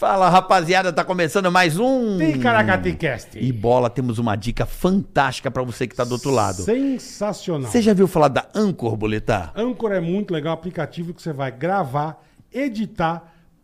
Fala, rapaziada, tá começando mais um. Ticaracaticast. E bola, temos uma dica fantástica pra você que tá do outro lado. Sensacional. Você já viu falar da Anchor, Boletar? Anchor é muito legal, aplicativo que você vai gravar, editar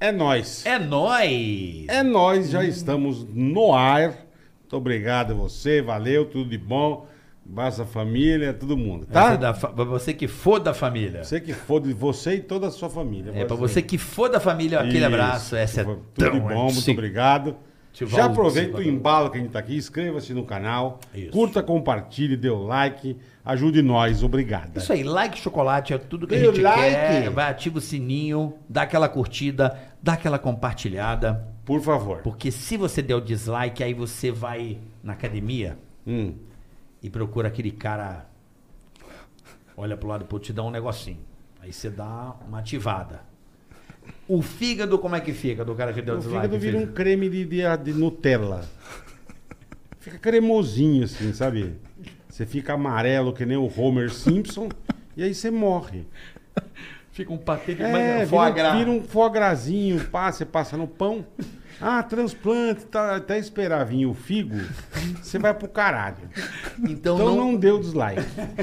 É nós. É nóis! É nós, já estamos no ar. Muito obrigado a você, valeu, tudo de bom. Basta família, todo mundo, tá? da fa- pra você que for da família. Você que for de você e toda a sua família. É, pra você que for da família, aquele Isso. abraço. Essa é Tudo tão de bom, muito antiga. obrigado. Já aproveita o embalo que a gente tá aqui, inscreva-se no canal, Isso. curta, compartilhe, dê o like, ajude nós, obrigado. Isso aí, like chocolate é tudo que Dê a gente like. quer. Vai, ativa o sininho, dá aquela curtida, dá aquela compartilhada. Por favor. Porque se você der o dislike, aí você vai na academia Hum. e procura aquele cara. Olha pro lado outro, te dá um negocinho. Aí você dá uma ativada. O fígado, como é que fica do cara que deu O dislike? fígado vira um creme de, de, de Nutella. Fica cremosinho assim, sabe? Você fica amarelo que nem o Homer Simpson e aí você morre. Fica um patê de É, vira, vira um foie grasinho, pá, você passa no pão. Ah, transplante, tá, até esperar vir o figo, você vai pro caralho. Então, Então não, não deu dislike,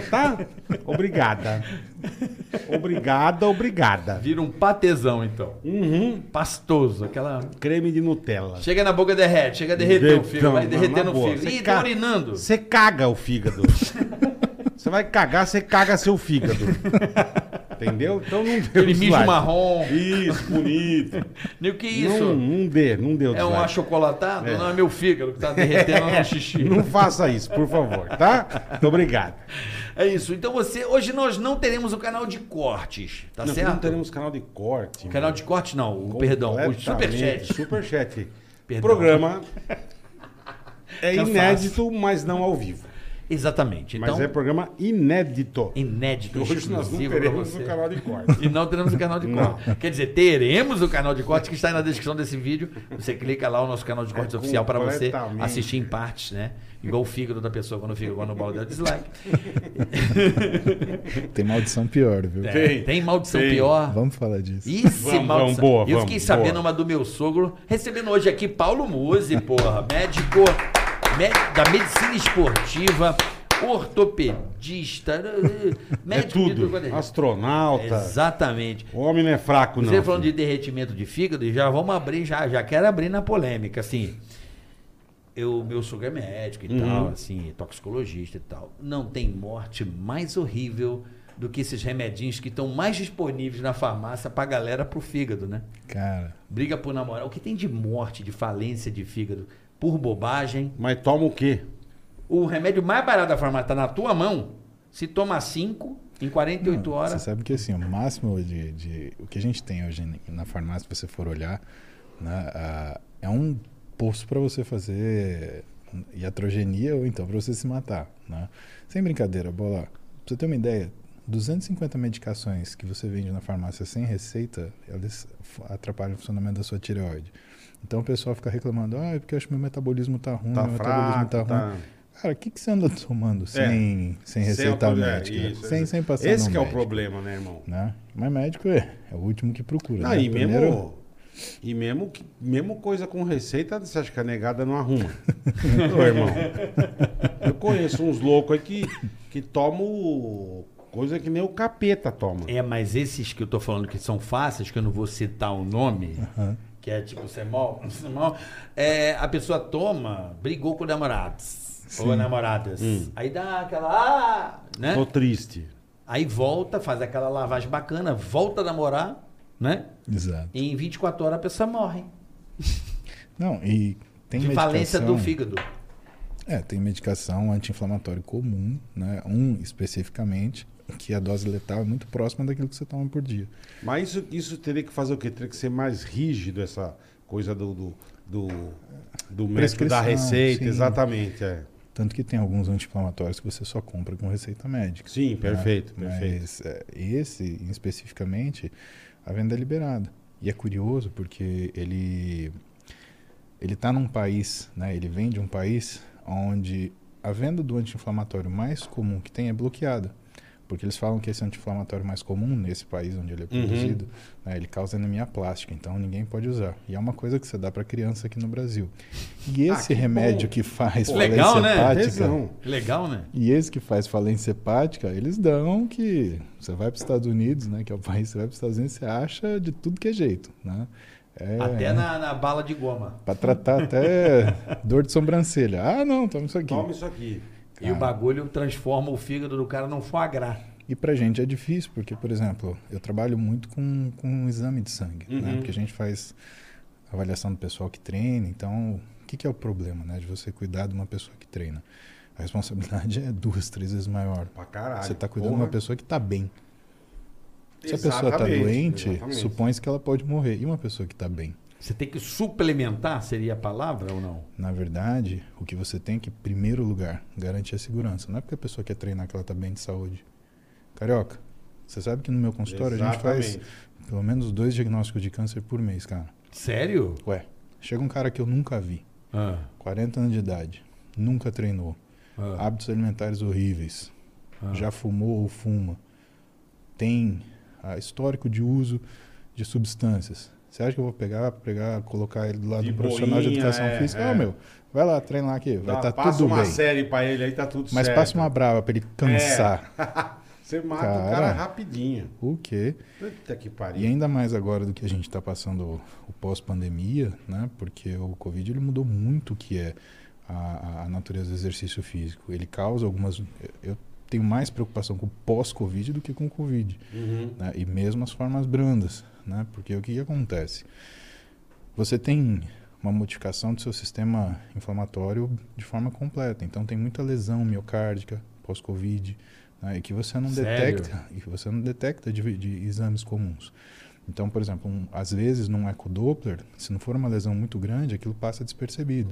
tá? Obrigada. Obrigada, obrigada. Vira um patezão, então. Uhum. Pastoso, aquela. Creme de Nutella. Chega na boca, derrete. Chega a derreter o fígado. Vai no boa, fígado. você Ih, ca- tá urinando. Você caga o fígado. Você vai cagar, você caga seu fígado. Entendeu? Então não deu Aquele mijo dislike. marrom. Isso, bonito. O que é isso? Não, não dê, não deu É um dislike. achocolatado? É. Não, é meu fígado que tá derretendo no xixi. Não faça isso, por favor, tá? Muito obrigado. É isso. Então você. Hoje nós não teremos o canal de cortes, tá não, certo? não teremos canal de corte. Canal de corte não, o, perdão, o superchat. Superchat. Perdão. Programa é inédito, mas não ao vivo. Exatamente. Então, Mas é programa inédito. inédito, Hoje nós não exclusivo pra teremos você. no canal de corte. E não teremos o canal de Não. corte. Quer dizer, teremos o canal de corte que está aí na descrição desse vídeo. Você clica lá o nosso canal de cortes É oficial para você assistir em partes, né? Igual o fígado da pessoa quando fica igual no bola deu dislike. Tem maldição pior, viu? É, tem maldição Tem. pior. Vamos falar disso. Isso, Vamos, maldição. vamos, boa, Eu vamos, fiquei sabendo boa. uma do meu sogro, recebendo hoje aqui Paulo Musi, porra, médico mé- da medicina esportiva, ortopedista, É médico de tudo. quanto é- Astronauta. Exatamente. O homem não é fraco, não. Você falando de filho. derretimento de fígado, já vamos abrir, já, já quero abrir na polêmica, assim. Eu, meu sogro é médico e Uhum. tal, assim, toxicologista e tal. Não tem morte mais horrível do que esses remedinhos que estão mais disponíveis na farmácia pra galera pro fígado, né? Cara, Briga por namorar. O que tem de morte, de falência de fígado por bobagem? Mas toma o quê? O remédio mais barato da farmácia tá na tua mão. Se toma 5 em 48 não, horas. você sabe que assim, o máximo de, de- O que a gente tem hoje na farmácia, se você for olhar, né, é um poço para você fazer iatrogenia ou então para você se matar. Né? Sem brincadeira, bola. Pra você ter uma ideia, 250 medicações que você vende na farmácia sem receita, elas atrapalham o funcionamento da sua tireoide. Então o pessoal fica reclamando, ah, é porque eu acho que meu metabolismo tá ruim, Tá meu metabolismo fraco, tá ruim. tá... Cara, o que, que você anda tomando sem, sem receita é, médica? isso, sem, sem passar Esse no que é o problema, né, irmão? Né? Mas médico é, é o último que procura. Não, né? e mesmo, Primeiro- e mesmo, mesmo coisa com receita, você acha que a negada não arruma? Ô, irmão. Eu conheço uns loucos aí que, que tomam coisa que nem o capeta toma. É, mas esses que eu tô falando que são fáceis, que eu não vou citar o nome, que é tipo semol, semol é, a pessoa toma, brigou com namorados ou namoradas. Aí dá aquela. Ah, né? Tô triste. Aí volta, faz aquela lavagem bacana, volta a namorar, né? Exato. E em 24 horas a pessoa morre. Não, e tem de medicação... falência do fígado. É, tem medicação anti-inflamatório comum, né? Um especificamente, que a dose letal é muito próxima daquilo que você toma por dia. Mas isso, isso teria que fazer o quê? Teria que ser mais rígido essa coisa do, do, do, do médico da receita, sim. exatamente. É. Tanto que tem alguns anti-inflamatórios que você só compra com receita médica. Sim, perfeito, né? perfeito. Mas é, esse, especificamente, a venda é liberada. E é curioso porque ele ele está num país, né? Ele vem de um país onde a venda do anti-inflamatório mais comum que tem é bloqueada. Porque eles falam que esse anti-inflamatório mais comum nesse país onde ele é Uhum. produzido, né, ele causa anemia plástica, então ninguém pode usar. E é uma coisa que você dá para criança aqui no Brasil. E Ah, esse que remédio bom. que faz Pô, legal, falência né? hepática, Tesão. Legal, né? e esse que faz falência hepática, eles dão que você vai para os Estados Unidos, né? Que é o país que você vai para os Estados Unidos, você acha de tudo que é jeito, né? É, Até na, na bala de goma. Para tratar até dor de sobrancelha. Ah, não, toma isso aqui. Toma isso aqui. E o bagulho transforma o fígado do cara num foie gras. E pra gente é difícil, porque, por exemplo, eu trabalho muito com, com um exame de sangue, né? Uhum. Porque a gente faz avaliação do pessoal que treina, então o que, que é o problema, né? De você cuidar de uma pessoa que treina? A responsabilidade é duas, três vezes maior. Pra caralho. Você está cuidando de uma Porra. pessoa que está bem. Se a pessoa está Exatamente, doente, exatamente. supõe-se que ela pode morrer. E uma pessoa que está bem? Você tem que suplementar, seria a palavra ou não? Na verdade, o que você tem que, em primeiro lugar, garantir a segurança. Não é porque a pessoa quer treinar que ela está bem de saúde. Carioca, você sabe que no meu consultório a gente faz Exatamente. pelo menos dois diagnósticos de câncer por mês, cara. Sério? Ué, chega um cara que eu nunca vi, Ah, 40 anos de idade, nunca treinou, ah, hábitos alimentares horríveis, ah. já fumou ou fuma, tem ah, histórico de uso de substâncias. Você acha que eu vou pegar, pegar, colocar ele do lado De do profissional de boinha, educação é, física? é. Não, meu, vai lá, treina lá aqui, vai Dá- estar passa tudo uma bem. série pra ele aí, tá tudo Mas certo. passa uma brava pra ele cansar. Você mata o Cara. cara rapidinho. O quê? Puta que E pariu. ainda mais agora do que a gente está passando o pós-pandemia, né? Porque o Covid ele mudou muito o que é a, a natureza do exercício físico. Ele causa algumas. Eu tenho mais preocupação com o pós-Covid do que com o Covid. Uhum. né? E mesmo as formas brandas, né? Porque o que, que acontece? Você tem uma modificação do seu sistema inflamatório de forma completa. Então tem muita lesão miocárdica pós-Covid, né? E que você não Sério? detecta, e que você não detecta de, de exames comuns. Então, por exemplo, um, às vezes num ecodoppler, se não for uma lesão muito grande, aquilo passa despercebido.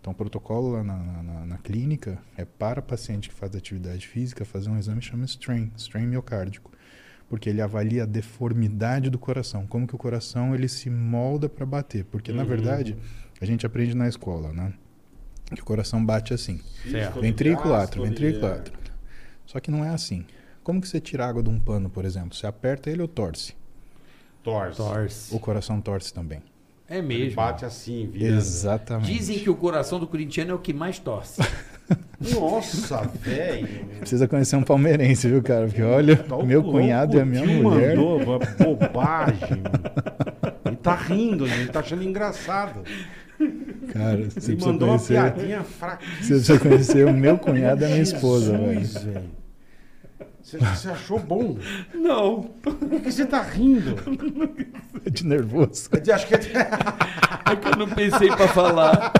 Então, o protocolo lá na, na- na- na clínica é para paciente que faz atividade física fazer um exame que chama strain, strain miocárdico, porque ele avalia a deformidade do coração, como que o coração ele se molda para bater, porque na Uhum. verdade a gente aprende na escola, né? Que o coração bate assim, Certo. ventrículo, átrio, ventrículo, átrio. Só que não é assim. Como que você tira água de um pano, por exemplo? Você aperta ele ou torce? Torce. Torce. O coração torce também. É Ele mesmo. bate assim, vira. Exatamente. Dizem que o coração do corintiano é o que mais torce. Nossa, velho. Precisa conhecer um palmeirense, viu, cara? Porque olha, Tá o meu louco, cunhado e a minha mulher. mandou, uma bobagem. Ele tá rindo, ele tá achando engraçado. Cara, você Ele precisa mandou uma conhecer. piadinha Você precisa conhecer o meu cunhado e a minha esposa, velho. Você, você achou bom? Não. Por que você tá rindo? De nervoso. É de- acho que é de, É que eu não pensei pra falar.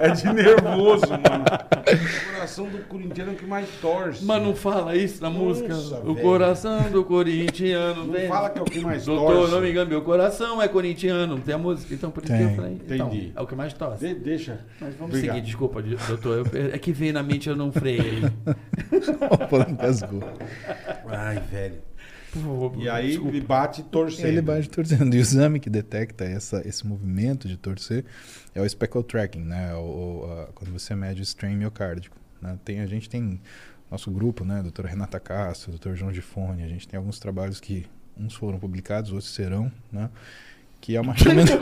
é de nervoso, mano. O coração do corintiano é o que mais torce. Mas não fala isso na música. Nossa, o velho. coração do corintiano. Não vem. fala que é o que mais Doutor, torce. não me engano, meu coração é corintiano. Não tem a música? Então por isso que eu falei. Então, Entendi. é o que mais torce. De- deixa. Mas vamos Obrigado. seguir, desculpa, doutor. eu- é que veio na mente, eu não freiei. Engasgou. Ai, velho. E aí desculpa. ele bate torcendo. Ele bate torcendo. E o exame que detecta essa, esse movimento de torcer é o speckle tracking, né? O, o- a- quando você mede o strain miocárdico. Né? Tem, a gente tem nosso grupo, né? Doutora Renata Castro, doutor João Gifone. A gente tem alguns trabalhos que uns foram publicados, outros serão, né? Que é uma chamada...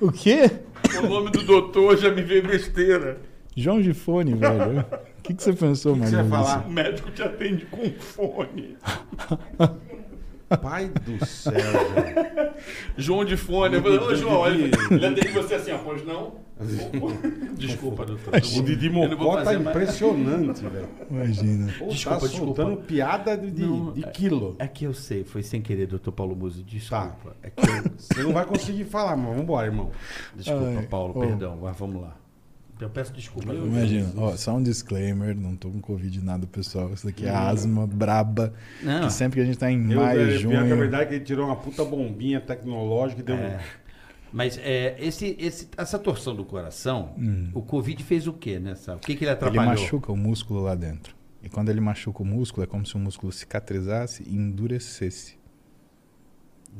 o quê? O nome do doutor já me veio besteira. João Gifone, velho. O que, que você pensou, O que que você vai falar? O médico te atende com fone. Pai do céu, velho. João de fone. "Ô, João, ele- ele atende você assim, ó, pois não? Desculpa, doutor. O Didi Mocó tá impressionante, velho. Imagina. Pô, Desculpa, tá desculpa. soltando piada de, de, Não, de quilo. É que eu sei, foi sem querer, doutor Paulo Musi, desculpa. É que eu... Você não vai conseguir falar, mas vambora, irmão. Desculpa, Ai, Paulo, ô. perdão, mas vamos lá. Então, eu peço desculpa. Eu- Imagina, ó, só um disclaimer, não tô com Covid nada, pessoal. Isso daqui é asma braba. Não. Que sempre que a gente tá em Eu, maio, é, pior que a junho. verdade é que ele tirou uma puta bombinha tecnológica e deu É. Mas é, esse, esse, essa torção do coração, o Covid fez o quê nessa? O que, que ele Ele atrapalhou? machuca o músculo lá dentro. E quando ele machuca o músculo, é como se o músculo cicatrizasse e endurecesse.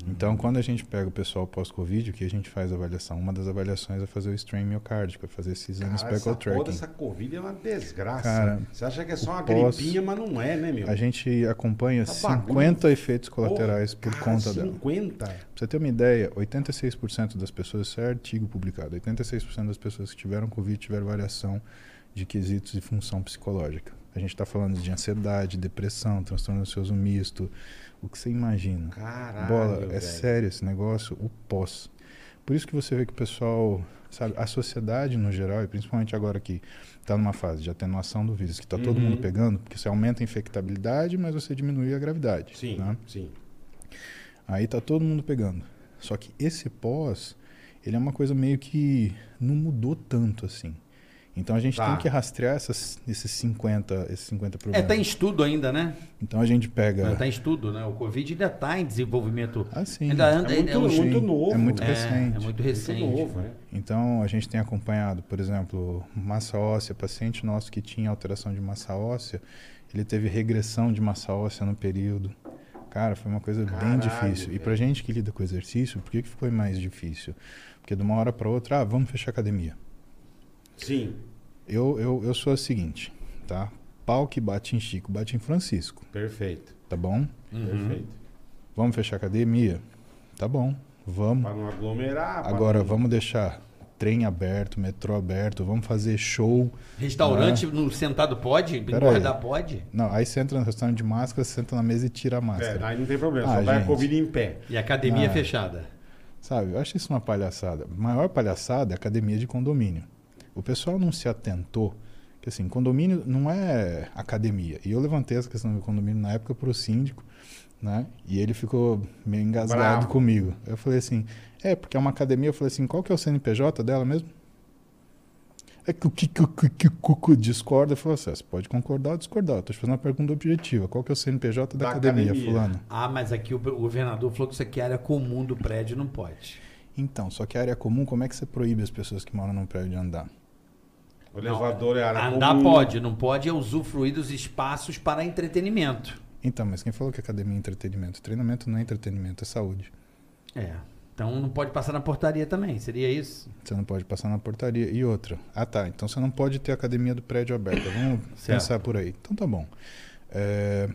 Então, quando a gente pega o pessoal pós-Covid, o que a gente faz a avaliação? Uma das avaliações é fazer o strain miocárdico, é fazer esse exame Cara, speckle toda tracking. essa Covid é uma desgraça. Cara, Você acha que é só uma pós- gripinha, mas não é, né, meu? A gente acompanha Tá 50 efeitos colaterais Porra, por cara, conta dela. 50? Pra você ter uma ideia, 86% das pessoas, isso é artigo publicado, 86% das pessoas que tiveram Covid tiveram variação de quesitos de função psicológica. A gente está falando de ansiedade, depressão, transtorno ansioso misto, o que você imagina. Caralho, Bola, é velho. sério esse negócio, o pós. Por isso que você vê que o pessoal, sabe, a sociedade no geral, e principalmente agora que está numa fase de atenuação do vírus, que está todo Uhum. mundo pegando, porque você aumenta a infectabilidade, mas você diminui a gravidade. Sim, né? sim. Aí tá todo mundo pegando. Só que esse pós, ele é uma coisa meio que não mudou tanto assim. Então a gente Tá. tem que rastrear essas, esses 50, esses 50 É, problemas. tá em estudo ainda, né? Então a gente pega. Tá em estudo, né? O Covid ainda tá em desenvolvimento. Ah, sim. Ainda anda, É muito, é um- muito sim. novo. É muito né? é, recente. é muito recente. Muito novo, né? Então a gente tem acompanhado, por exemplo, massa óssea, paciente nosso que tinha alteração de massa óssea, ele teve regressão de massa óssea no período. Cara, foi uma coisa bem Caralho, difícil. E velho. pra gente que lida com exercício, por que, que ficou mais difícil? Porque de uma hora para outra, ah, vamos fechar a academia. Sim, Eu, eu, eu sou o seguinte, tá? Pau que bate em Chico, bate em Francisco, perfeito. tá bom? Uhum. Perfeito. Vamos fechar a academia? Tá bom, vamos. Pra não aglomerar. Agora não- vamos deixar trem aberto, metrô aberto, vamos fazer show. Restaurante no sentado pode? Engordar pode? Não, aí você entra no restaurante de máscara, você senta na mesa e tira a É, máscara. aí não tem problema, Ah, só vai a gente. Covid em pé. E academia Ah. fechada? Sabe, eu acho isso uma palhaçada. A maior palhaçada é a academia de condomínio. O pessoal não se atentou que assim, condomínio não é academia. E eu levantei essa questão do condomínio na época para o síndico, né? E ele ficou meio engasgado Bravo. comigo. Eu falei assim, é, porque é uma academia. Eu falei assim, qual que é o CNPJ dela mesmo? É que o que que- que- que- que- que discorda. Eu falei assim, "Ah, você pode concordar ou discordar. Eu tô te fazendo uma pergunta objetiva. Qual que é o CNPJ da, Da academia, academia. fulano? Ah, mas aqui o o governador falou que isso aqui é área comum do prédio, não pode. Então, só que a área comum, como é que você proíbe as pessoas que moram num prédio de andar? O elevador é área Andar comum. pode, não pode é usufruir dos espaços para entretenimento. Então, mas quem falou que academia é entretenimento? Treinamento não é entretenimento, é saúde. É. Então não pode passar na portaria também, seria isso? Você não pode passar na portaria. E outra. Ah, tá. Então você não pode ter academia do prédio aberta. Vamos Certo. pensar por aí. Então tá bom. É,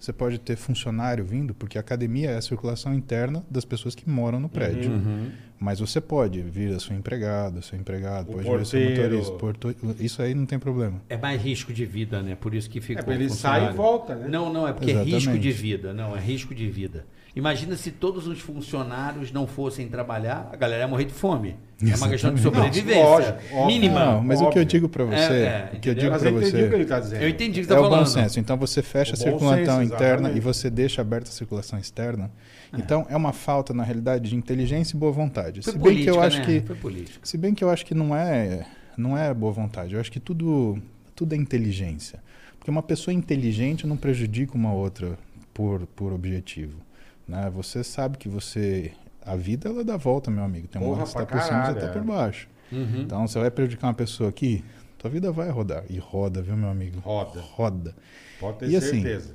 você pode ter funcionário vindo, porque a academia é a circulação interna das pessoas que moram no prédio. Uhum. Mas você pode vir a sua empregada, seu empregado, O pode vir a seu porteiro. motorista. porto- Isso aí não tem problema. É mais risco de vida, né? Por isso que fica. É, ele sai e volta, né? Não, não, é porque é Exatamente. risco de vida. Não, é risco de vida. Imagina se todos os funcionários não fossem trabalhar, a galera ia morrer de fome. É uma questão de Exatamente. sobrevivência. Não, lógico, óbvio. mínima. Não, mas o que eu óbvio. digo pra você, É, é, o que eu digo Mas pra eu entendi o que você ele tá dizendo. Eu entendi o que você é tá o falando. bom senso. Então você fecha O a circulação senso, interna exatamente. e você deixa aberta a circulação externa. Então é uma falta na realidade de inteligência e boa vontade. Foi se bem que eu política, acho né? que Foi política. se bem que eu acho que não é não é boa vontade. Eu acho que tudo tudo é inteligência. Porque uma pessoa inteligente não prejudica uma outra por por objetivo, né? Você sabe que você a vida ela dá volta, meu amigo. Tem uma Porra, hora que você tá por cima, você caralho, tá é. por baixo. Uhum. Então você vai prejudicar uma pessoa aqui, tua vida vai rodar. E roda, viu, meu amigo? Roda. Roda. Pode ter E assim, certeza.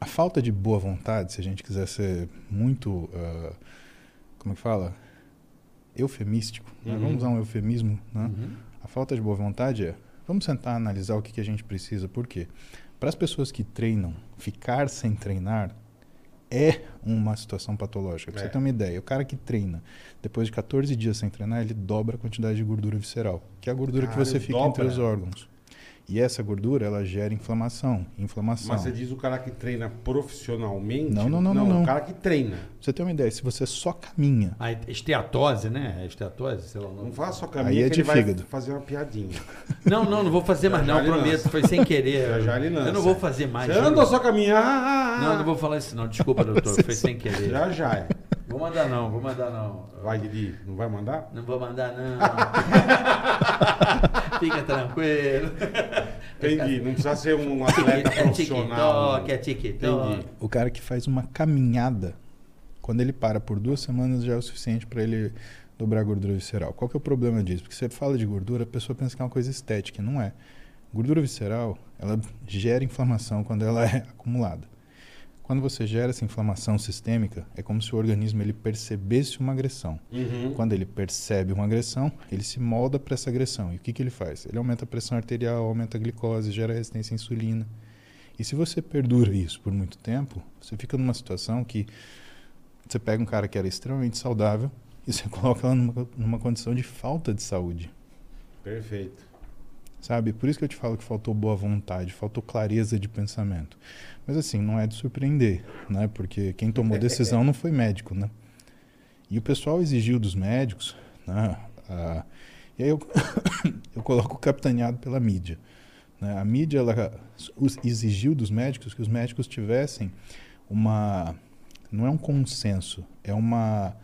A falta de boa vontade, se a gente quiser ser muito. ah, como é que fala? Eufemístico. né? Uhum. Vamos usar um eufemismo, né? Uhum. A falta de boa vontade é. Vamos sentar analisar o que, que a gente precisa. Por quê? Para as pessoas que treinam, ficar sem treinar é uma situação patológica. Pra É. você ter uma ideia, o cara que treina, depois de 14 dias sem treinar, ele dobra a quantidade de gordura visceral, que é a gordura Caralho, que você fica dobra? entre os órgãos. E essa gordura, ela gera inflamação. Inflamação. Mas você diz o cara que treina profissionalmente? Não, não, não, não, não. O cara que treina. Pra você ter uma ideia, se você só caminha, A esteatose, né? Esteatose, sei lá Não faz só Aí caminho é que de ele vai fígado. fazer uma piadinha. Não, não, não vou fazer mais Já não, já prometo. lança. Foi sem querer. Já já ele lança. Eu não vou fazer mais. Você anda só caminhar. Ah, ah, ah. Não, não vou falar isso não. Desculpa, doutor. Foi sem querer. Já já é. Vou mandar não, vou mandar não. Vai, Didi. Não vai mandar? Não vou mandar não. Fica tranquilo. Entendi. Não precisa ser um atleta É profissional. TikTok, é TikTok. Entendi. o cara que faz uma caminhada, quando ele para por duas semanas já é o suficiente para ele dobrar a gordura visceral. Qual que é o problema disso? Porque você fala de gordura, a pessoa pensa que é uma coisa estética, não é. Gordura visceral, ela gera inflamação quando ela é acumulada. Quando você gera essa inflamação sistêmica, é como se o organismo ele percebesse uma agressão. Uhum. Quando ele percebe uma agressão, ele se molda para essa agressão. E o que, que ele faz? Ele aumenta a pressão arterial, aumenta a glicose, gera resistência à insulina. E se você perdura isso por muito tempo, você fica numa situação que você pega um cara que era extremamente saudável e você coloca ela numa, numa condição de falta de saúde. Perfeito. Sabe? Por isso que eu te falo que faltou boa vontade, faltou clareza de pensamento. Mas assim, não é de surpreender, né? Porque quem tomou decisão não foi médico, né? E o pessoal exigiu dos médicos, né? Ah, e aí eu, eu coloco capitaneado pela mídia. Né? A mídia ela exigiu dos médicos que os médicos tivessem uma não é um consenso, é uma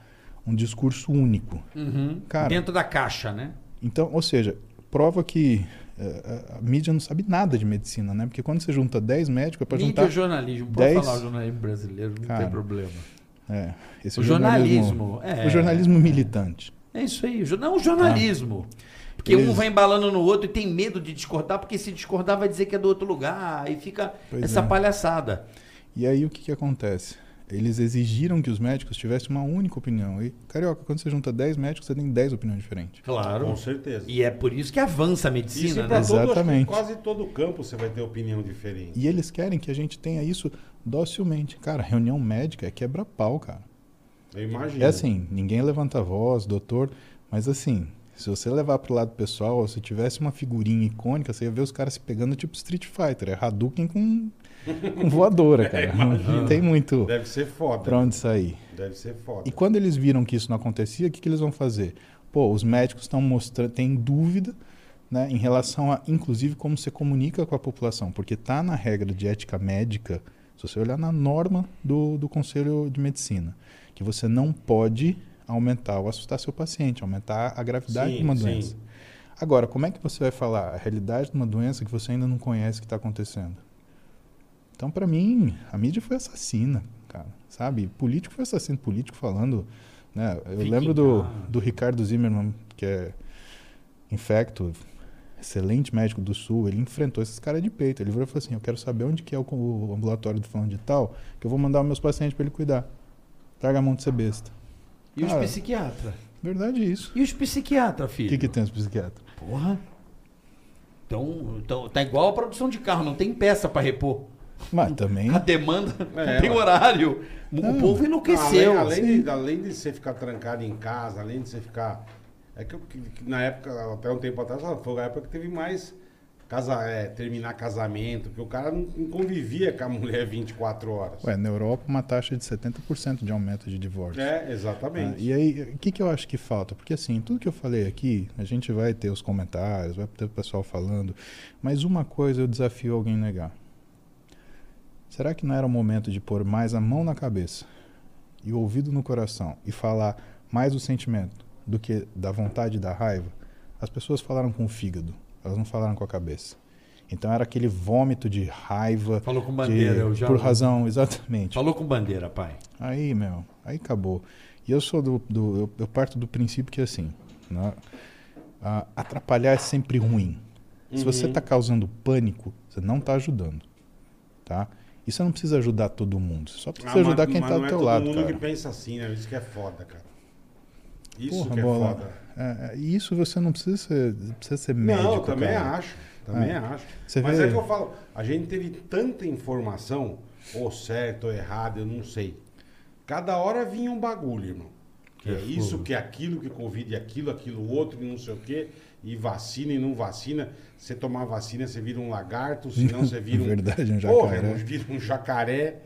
um discurso único. Uhum. Cara, Dentro da caixa, né? então, ou seja, prova que a, a mídia não sabe nada de medicina, né? Porque quando você junta 10 médicos é para Mídia juntar. ou jornalismo. Pode dez- falar o jornalismo brasileiro, não Cara, tem problema. É, O jornalismo. é, O jornalismo militante. É isso aí. Não, o jornalismo. Porque Eles- um vai embalando no outro e tem medo de discordar, porque se discordar vai dizer que é do outro lugar. Aí fica Pois essa é. palhaçada. E aí o que, que acontece? Eles exigiram que os médicos tivessem uma única opinião. E, carioca, quando você junta 10 médicos, você tem 10 opiniões diferentes. Claro. Com certeza. E é por isso que avança a Isso medicina, pra né? todo, Exatamente. quase todo campo você vai ter opinião diferente. E eles querem que a gente tenha isso docilmente. Cara, reunião médica é quebra-pau, cara. Eu imagino. É assim, ninguém levanta a voz, doutor, mas assim, se você levar pro lado pessoal, se tivesse uma figurinha icônica, você ia ver os caras se pegando tipo Street Fighter, é Hadouken com, com voadora, cara. não, não tem muito Deve ser foda. pra onde sair. Deve ser foda. E quando eles viram que isso não acontecia, o que, que eles vão fazer? Pô, os médicos estão mostrando, têm dúvida né, em relação a, inclusive, como você comunica com a população, porque tá na regra de ética médica, se você olhar na norma do, do Conselho de Medicina, que você não pode aumentar ou assustar seu paciente, aumentar a gravidade Sim, de uma sim. doença. Agora, como é que você vai falar a realidade de uma doença que você ainda não conhece que está acontecendo? Então, para mim, a mídia foi assassina, cara. Sabe? Político foi assassino. Político falando. Né? Eu Fique lembro em do, do Ricardo Zimmermann, que é infecto, excelente médico do Sul. Ele enfrentou esses caras de peito. Ele virou e falou assim: Eu quero saber onde que é o, o ambulatório do fulano de tal, que eu vou mandar os meus pacientes para ele cuidar. Larga a mão de ser besta. E os Cara, psiquiatras? Verdade é isso. E os psiquiatras, O filho? que, que tem os psiquiatras? Porra. Então, então, tá igual a produção de carro, não tem peça pra repor. Mas também. A demanda É, tem horário. O Não. povo enlouqueceu. Além, além, de, além de você ficar trancado em casa, além de você ficar. É que, eu- que- que na época, até um tempo atrás, foi a época que teve mais casa, é, terminar casamento, porque o cara não, não convivia com a mulher 24 horas. Ué, na Europa, uma taxa de 70% de aumento de divórcio. É, Ah, exatamente. e aí, o que, que eu acho que falta? Porque assim, tudo que eu falei aqui, a gente vai ter os comentários, vai ter o pessoal falando, mas uma coisa eu desafio alguém a negar. Será que não era o momento de pôr mais a mão na cabeça e o ouvido no coração e falar mais o sentimento do que da vontade e da raiva? As pessoas falaram com o fígado, elas não falaram com a cabeça. Então era aquele vômito de raiva. Falou com de- bandeira, eu já. por razão, exatamente. Falou com bandeira, pai. Aí, meu, aí acabou. E eu sou do. do- eu, eu parto do princípio que assim, né, atrapalhar é sempre ruim. Se você Uhum. está causando pânico, você não está ajudando. Tá? E você não precisa ajudar todo mundo. Você só precisa Ah, ajudar mas- quem está não do é teu todo lado, mundo cara. que pensa assim, né? Isso que é foda, cara. Isso Porra, que é bola. foda. É, é, isso você não precisa ser, precisa ser médico. não, eu também cara. acho. Também É. acho. Você Mas vê- é que eu falo, a gente teve tanta informação, ou certo ou errado, eu não sei. Cada hora vinha um bagulho, irmão. Que é isso, que é aquilo, que Covid é aquilo, aquilo outro, e não sei o quê. E vacina e não vacina. Você tomar vacina, você vira um lagarto, senão você vira um. Verdade, um Porra, jacaré. vira um jacaré.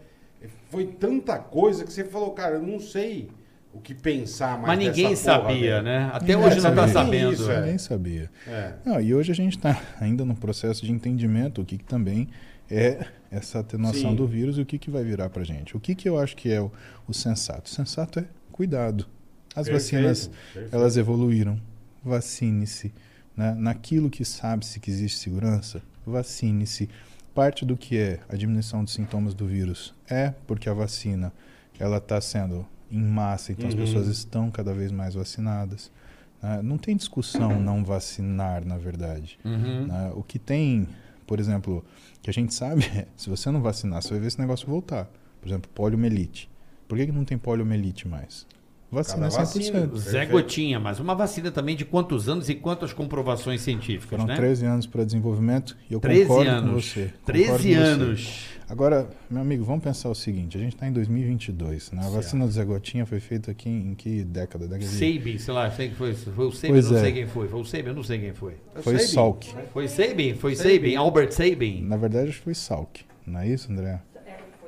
Foi tanta coisa que você falou, cara, eu não sei o que pensar mais Mas ninguém dessa porra, sabia, velho. né? Até Ninguém hoje não tá sabia. sabendo. Isso, é. Ninguém sabia. É. Não, e hoje a gente está ainda no processo de entendimento, o que, que também é essa atenuação Sim. do vírus e o que, que vai virar para gente. O que, que eu acho que é o, o sensato? O sensato é cuidado. As Perfeito, vacinas, perfeito. elas evoluíram. Vacine-se. Né? Naquilo que sabe-se que existe segurança, vacine-se. Parte do que é a diminuição dos sintomas do vírus é porque a vacina ela está sendo em massa, então as Uhum. pessoas estão cada vez mais vacinadas. né? não tem discussão não vacinar, na verdade. Uhum. né? O que tem, por exemplo, que a gente sabe é, se você não vacinar, você vai ver esse negócio voltar. Por exemplo, poliomielite. Por que, que não tem poliomielite mais? Vacina Cada 100%. vacina. Zé. Gotinha, mas uma vacina também de quantos anos e quantas comprovações científicas, Foram né? 13 anos para desenvolvimento e eu 13 concordo anos. com você. concordo 13 com você. anos. Agora, meu amigo, vamos pensar o seguinte: a gente está em 2022. Né? A Certo. vacina do Zé Gotinha foi feita aqui em, em que década? década de... Sabin, sei lá, sei que foi, foi o Sabin, eu não é. sei quem foi. Foi o Sabin, eu não sei quem foi. Eu Foi Salk. Foi Sabin, foi Sabin. Albert Sabin. Na verdade, acho que foi Salk. Não é isso, André?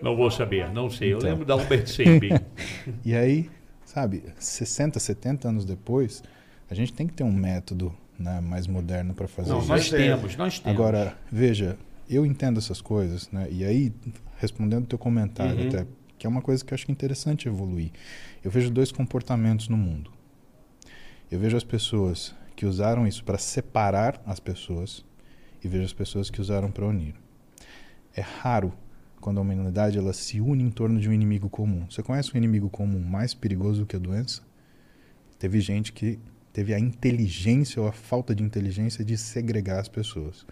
Não vou saber, não sei. Eu Então. lembro da Albert Sabin. E aí, sabe, 60, 70 anos depois, a gente tem que ter um método né, mais moderno para fazer não, isso. nós temos, nós temos. Agora, veja, eu entendo essas coisas, né? E aí, respondendo o teu comentário Uhum. até, que é uma coisa que eu acho que é interessante evoluir. Eu vejo dois comportamentos no mundo. Eu vejo as pessoas que usaram isso para separar as pessoas e vejo as pessoas que usaram para unir. É raro quando a humanidade ela se une em torno de um inimigo comum. Você conhece um inimigo comum mais perigoso do que a doença? Teve gente que teve a inteligência ou a falta de inteligência de segregar as pessoas.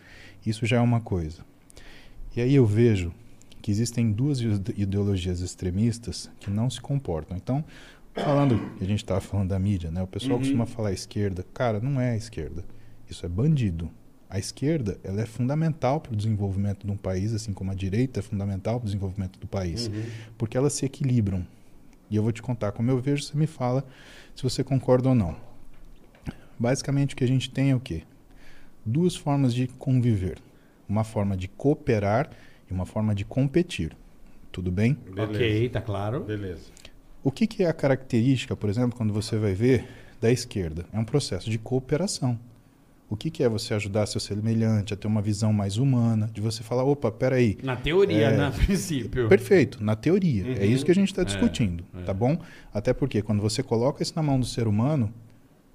Isso já é uma coisa. E aí eu vejo que existem duas ide- ideologias extremistas que não se comportam. Então, falando, a gente estava falando da mídia, né? O pessoal Uhum. costuma falar esquerda. Cara, não é a esquerda. Isso é bandido. A esquerda, ela é fundamental para o desenvolvimento de um país, assim como a direita é fundamental para o desenvolvimento do país, Uhum. porque elas se equilibram. E eu vou te contar como eu vejo, você me fala se você concorda ou não. Basicamente o que a gente tem é o quê? Duas formas de conviver. Uma forma de cooperar e uma forma de competir. Tudo bem? Beleza. Ok, tá claro. Beleza. O que, que é a característica, por exemplo, quando você vai ver da esquerda? É um processo de cooperação. O que, que é você ajudar seu semelhante a ter uma visão mais humana, de você falar, opa, peraí, Na teoria, É. né? A princípio. Perfeito, na teoria. É Uhum. isso que a gente está discutindo, é. tá bom? Até porque quando você coloca isso na mão do ser humano,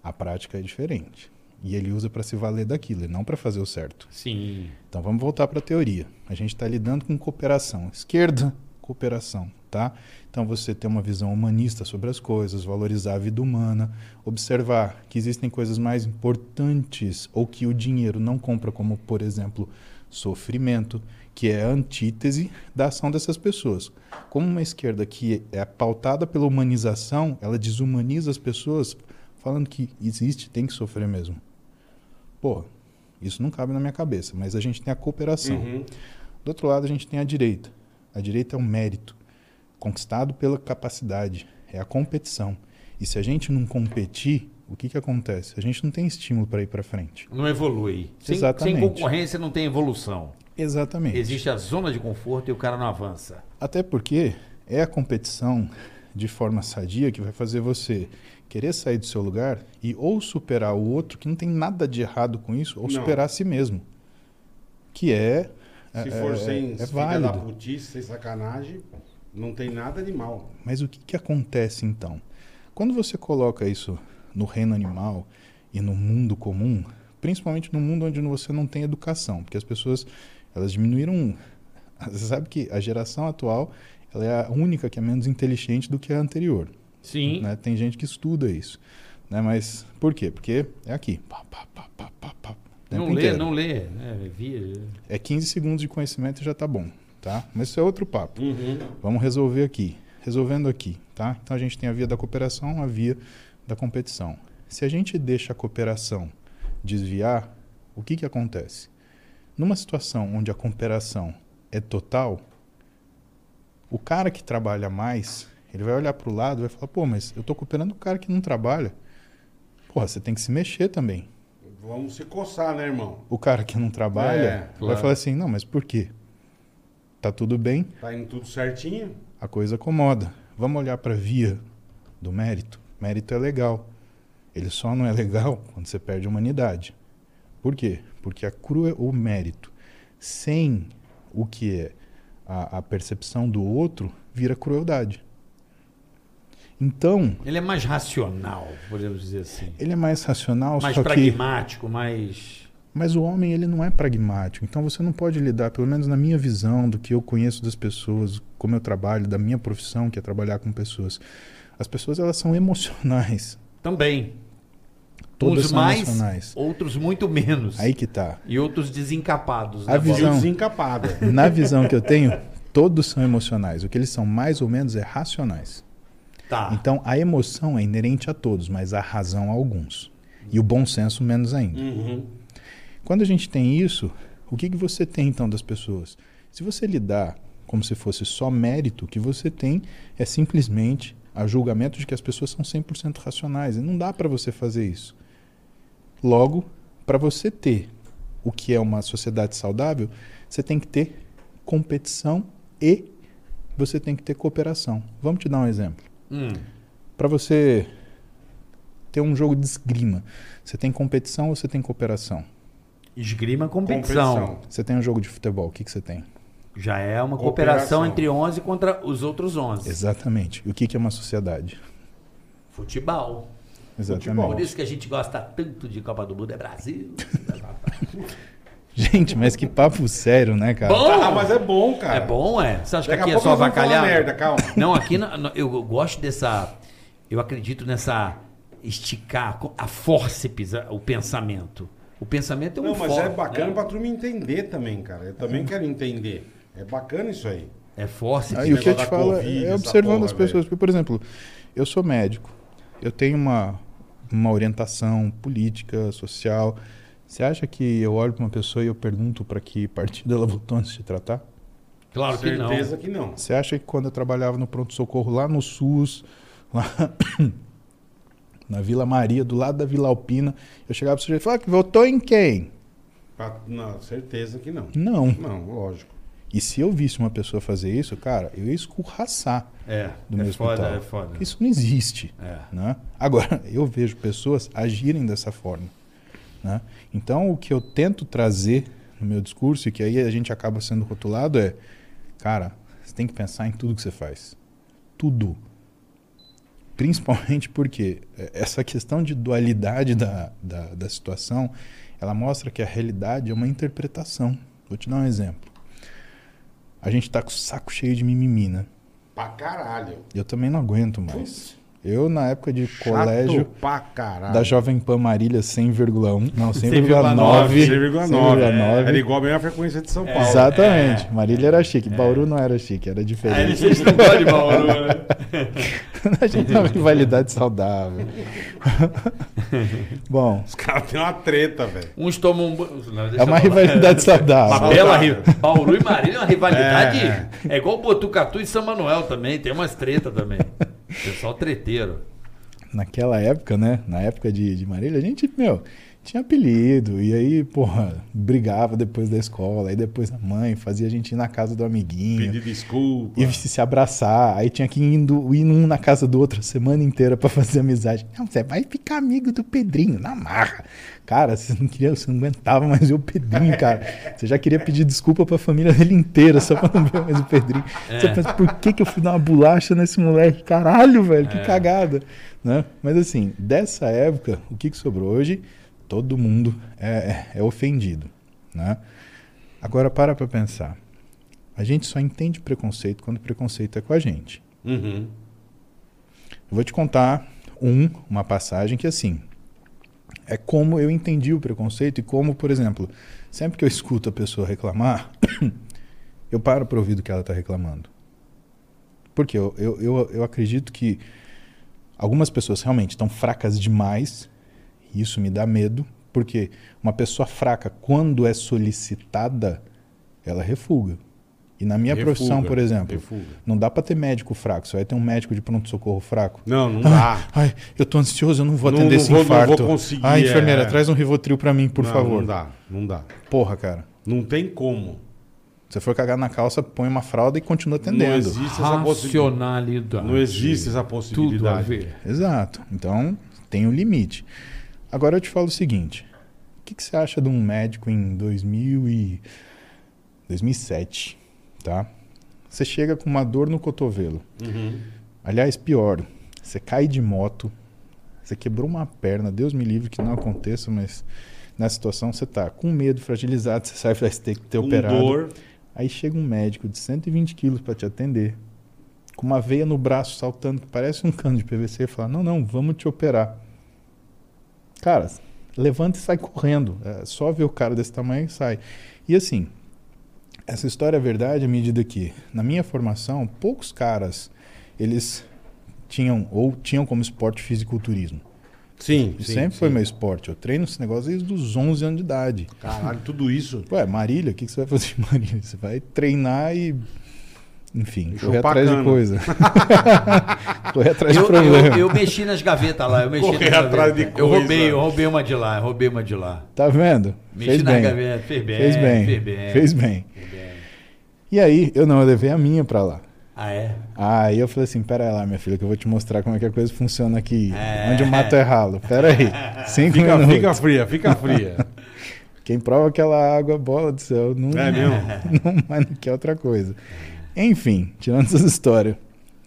a prática é diferente. E ele usa para se valer daquilo, e não para fazer o certo. Sim. Então vamos voltar para a teoria. A gente está lidando com cooperação. Esquerda, cooperação, tá? Então você ter uma visão humanista sobre as coisas, valorizar a vida humana, observar que existem coisas mais importantes ou que o dinheiro não compra, como por exemplo sofrimento, que é a antítese da ação dessas pessoas. Como uma esquerda que é pautada pela humanização, ela desumaniza as pessoas, falando que existe, tem que sofrer mesmo. Pô, isso não cabe na minha cabeça, mas a gente tem a cooperação. Uhum. Do outro lado, a gente tem a direita. A direita é um mérito conquistado pela capacidade, é a competição. E se a gente não competir, o que, que acontece? A gente não tem estímulo para ir para frente. Não evolui. Sem, Exatamente. sem concorrência não tem evolução. Exatamente. Existe a zona de conforto e o cara não avança. Até porque é a competição de forma sadia que vai fazer você querer sair do seu lugar e ou superar o outro, que não tem nada de errado com isso, ou Não. superar a si mesmo. Que é. Se é- for é- sem é filha válido. da putice, sem sacanagem, não tem nada de mal. Mas o que, que acontece então? Quando você coloca isso no reino animal e no mundo comum, principalmente no mundo onde você não tem educação, porque as pessoas elas diminuíram. Você sabe que a geração atual ela é a única que é menos inteligente do que a anterior. Sim. né? Tem gente que estuda isso. Né? Mas por quê? Porque é aqui. Pá, pá, pá, pá, pá, pá, Não lê, inteiro. não lê. né? Via- É 15 segundos de conhecimento e já tá bom. Tá? Mas isso é outro papo. Uhum. Vamos resolver aqui. Resolvendo aqui, tá? Então a gente tem a via da cooperação, a via da competição. Se a gente deixa a cooperação desviar, o que que acontece? Numa situação onde a cooperação é total, o cara que trabalha mais, Ele vai olhar pro lado e vai falar, pô, mas eu tô cooperando com o cara que não trabalha. Porra, você tem que se mexer também. Vamos se coçar, né, irmão? O cara que não trabalha É, vai claro. falar assim, não, mas por quê? Tá tudo bem, Tá indo tudo certinho. a coisa acomoda. Vamos olhar para a via do mérito. Mérito é legal. Ele só não é legal quando você perde a humanidade. Por quê? Porque a crua, o mérito sem o que é a, a percepção do outro vira crueldade. Então, Ele é mais racional, podemos dizer assim. ele é mais racional, Mais só que pragmático, mais. Mas o homem, ele não é pragmático. Então você não pode lidar, pelo menos na minha visão, do que eu conheço das pessoas, como eu trabalho, da minha profissão, que é trabalhar com pessoas. As pessoas, elas são emocionais. Também. Todas Uns são mais, emocionais. outros muito menos. Aí que tá. E outros desencapados. A né, visão-? Desencapada. Na visão que eu tenho, todos são emocionais. O que eles são mais ou menos é racionais. Tá. Então a emoção é inerente a todos, mas a razão a alguns. E o bom senso menos ainda. Uhum. Quando a gente tem isso, o que, que você tem então das pessoas? Se você lidar como se fosse só mérito, o que você tem é simplesmente a julgamento de que as pessoas são 100% racionais. E não dá para você fazer isso. Logo, para você ter o que é uma sociedade saudável, você tem que ter competição e você tem que ter cooperação. Vamos te dar um exemplo. Hum. Para você ter um jogo de esgrima, você tem competição ou você tem cooperação? Esgrima competição. Você tem um jogo de futebol, o que, que você tem? Já é uma cooperação. Cooperação. entre 11 contra os outros 11. Exatamente. E o que, que é uma sociedade? Futebol. Exatamente. Por isso que a gente gosta tanto de Copa do Mundo é Brasil. Gente, mas que papo sério, né, cara? Bom! Ah, mas é bom, cara. É bom, é? Você acha que Daqui aqui a é pouco só avacalhar? merda, calma. Não, aqui eu gosto dessa. Eu acredito nessa esticar a fórceps, a- o pensamento. O pensamento é um Não, mas é bacana né? pra turma entender também, cara. Eu também quero entender. É bacana isso aí. É fórceps. Aí o que eu te falo Covid, é essa observando porra, as pessoas. Porque, por exemplo, eu sou médico, eu tenho uma, uma orientação política, social. Você acha que eu olho para uma pessoa e eu pergunto para que partido ela votou antes de tratar? Claro que não. Certeza que não. Você acha que quando eu trabalhava no pronto-socorro lá no SUS, lá na Vila Maria, do lado da Vila Alpina, eu chegava para o sujeito e falava que votou em quem? Pra- Não, certeza que não. Não. Não, lógico. E se eu visse uma pessoa fazer isso, cara, eu ia escorraçar É, do é meu foda, hospital. é foda. Isso não existe. É. Né? Agora, eu vejo pessoas agirem dessa forma. Né? Então, o que eu tento trazer no meu discurso, e que aí a gente acaba sendo rotulado, é: cara, você tem que pensar em tudo que você faz. Tudo. Principalmente porque eh, essa questão de dualidade da, da, da situação, ela mostra que a realidade é uma interpretação. Vou te dar um exemplo. A gente tá com o saco cheio de mimimi, né? Pra caralho. Eu também não aguento mais. Eu, na época de Chato colégio, pra caralho. da Jovem Pan Marília 100,1. Não, 100,9. 100,9. 100,9. 100,9. Era igual a mesma frequência de São Paulo. Exatamente. Marília era chique. Bauru não era chique, era diferente. vocês não gostam de Bauru, né? a gente tem uma rivalidade saudável. Bom, Os caras têm uma treta, velho. Uns tomam. um Não, é uma rivalidade saudável. Uma bela. Bauru e Marília é uma rivalidade. É. É, igual Botucatu e São Manuel também. Tem umas treta também. Pessoal treteiro. Naquela época, né? Na época de, de Marília, a gente, meu, tinha apelido. E aí, porra, brigava depois da escola. Aí depois a mãe fazia a gente ir na casa do amiguinho. Pedir desculpa. E se, abraçar, aí tinha que ir indo, ir um na casa do outro a semana inteira pra fazer amizade. Não, você vai ficar amigo do Pedrinho, na marra. Cara, você não queria, você não aguentava mais ver o Pedrinho, cara. Você já queria pedir desculpa pra família dele inteira só pra não ver mais o Pedrinho. Você pensa, por que, que eu fui dar uma bolacha nesse moleque? Caralho, velho, que cagada. Né? Mas assim, dessa época, o que, que sobrou hoje? Todo mundo é, é- é ofendido. Né? Agora para pra pensar. A gente só entende preconceito quando o preconceito é com a gente. Uhum. Eu vou te contar um, uma passagem que assim é como eu entendi o preconceito e como, por exemplo, sempre que eu escuto a pessoa reclamar, eu paro para ouvir do que ela está reclamando. Porque eu, eu, eu, eu acredito que algumas pessoas realmente estão fracas demais isso me dá medo, porque uma pessoa fraca, quando é solicitada, ela refuga. E na minha profissão, Refuga, por exemplo, refuga. não dá pra ter médico fraco. Você vai ter um médico de pronto-socorro fraco. Não, não dá. Ai, eu tô ansioso, eu não vou Não- atender não esse vou- não vou infarto. conseguir, Ai, enfermeira, é. traz um Rivotril pra mim, por Não, favor. Não dá, não dá. Porra, cara. Não tem como. Você for cagar na calça, põe uma fralda e continua Não atendendo. existe essa possibilidade. Não existe essa Tudo a possibilidade. ver. Exato. Então, tem um limite. Agora eu te falo o seguinte: o que, que você acha de um médico em 2000 e 2007, tá? Você chega com uma dor no cotovelo. Uhum. Aliás, pior, você cai de moto, você quebrou uma perna, Deus me livre que não aconteça, mas nessa situação você tá com medo, fragilizado, você sabe que vai ter que ter Com operado. dor. Aí chega um médico de 120 quilos para te atender, com uma veia no braço saltando, que parece um cano de PVC, e fala: Não, não, vamos te operar. Cara, levanta e sai correndo. É só ver o cara desse tamanho e sai. E assim, essa história é verdade à medida que, na minha formação, poucos caras eles tinham ou tinham como esporte fisiculturismo. Sim, sim, sempre foi sim. meu esporte. Eu treino esse negócio desde os 11 anos de idade. Caralho, tudo isso. Ué, Marília, o que, que você vai fazer em Marília? Você vai treinar e. Enfim, correr atrás de coisa. correr atrás de Eu, problema. eu, eu mexi nas gavetas lá, eu mexi Correr nas atrás gavetas. de Eu coisa. roubei, eu roubei uma de lá, eu roubei uma de lá. Tá vendo? Mexi fez nas bem. gavetas, fez bem, Fez bem. fez bem. Fez. E aí, eu não, eu levei a minha pra lá. Ah, é? Aí eu falei assim, pera aí lá, minha filha, que eu vou te mostrar como é que a coisa funciona aqui. É. Onde o mato é ralo. Pera aí. Cinco Fica, minutos. fica fria, fica fria. Quem prova aquela água, bola do céu, não, É mesmo? não, mas não quer outra coisa. Enfim, tirando essas histórias.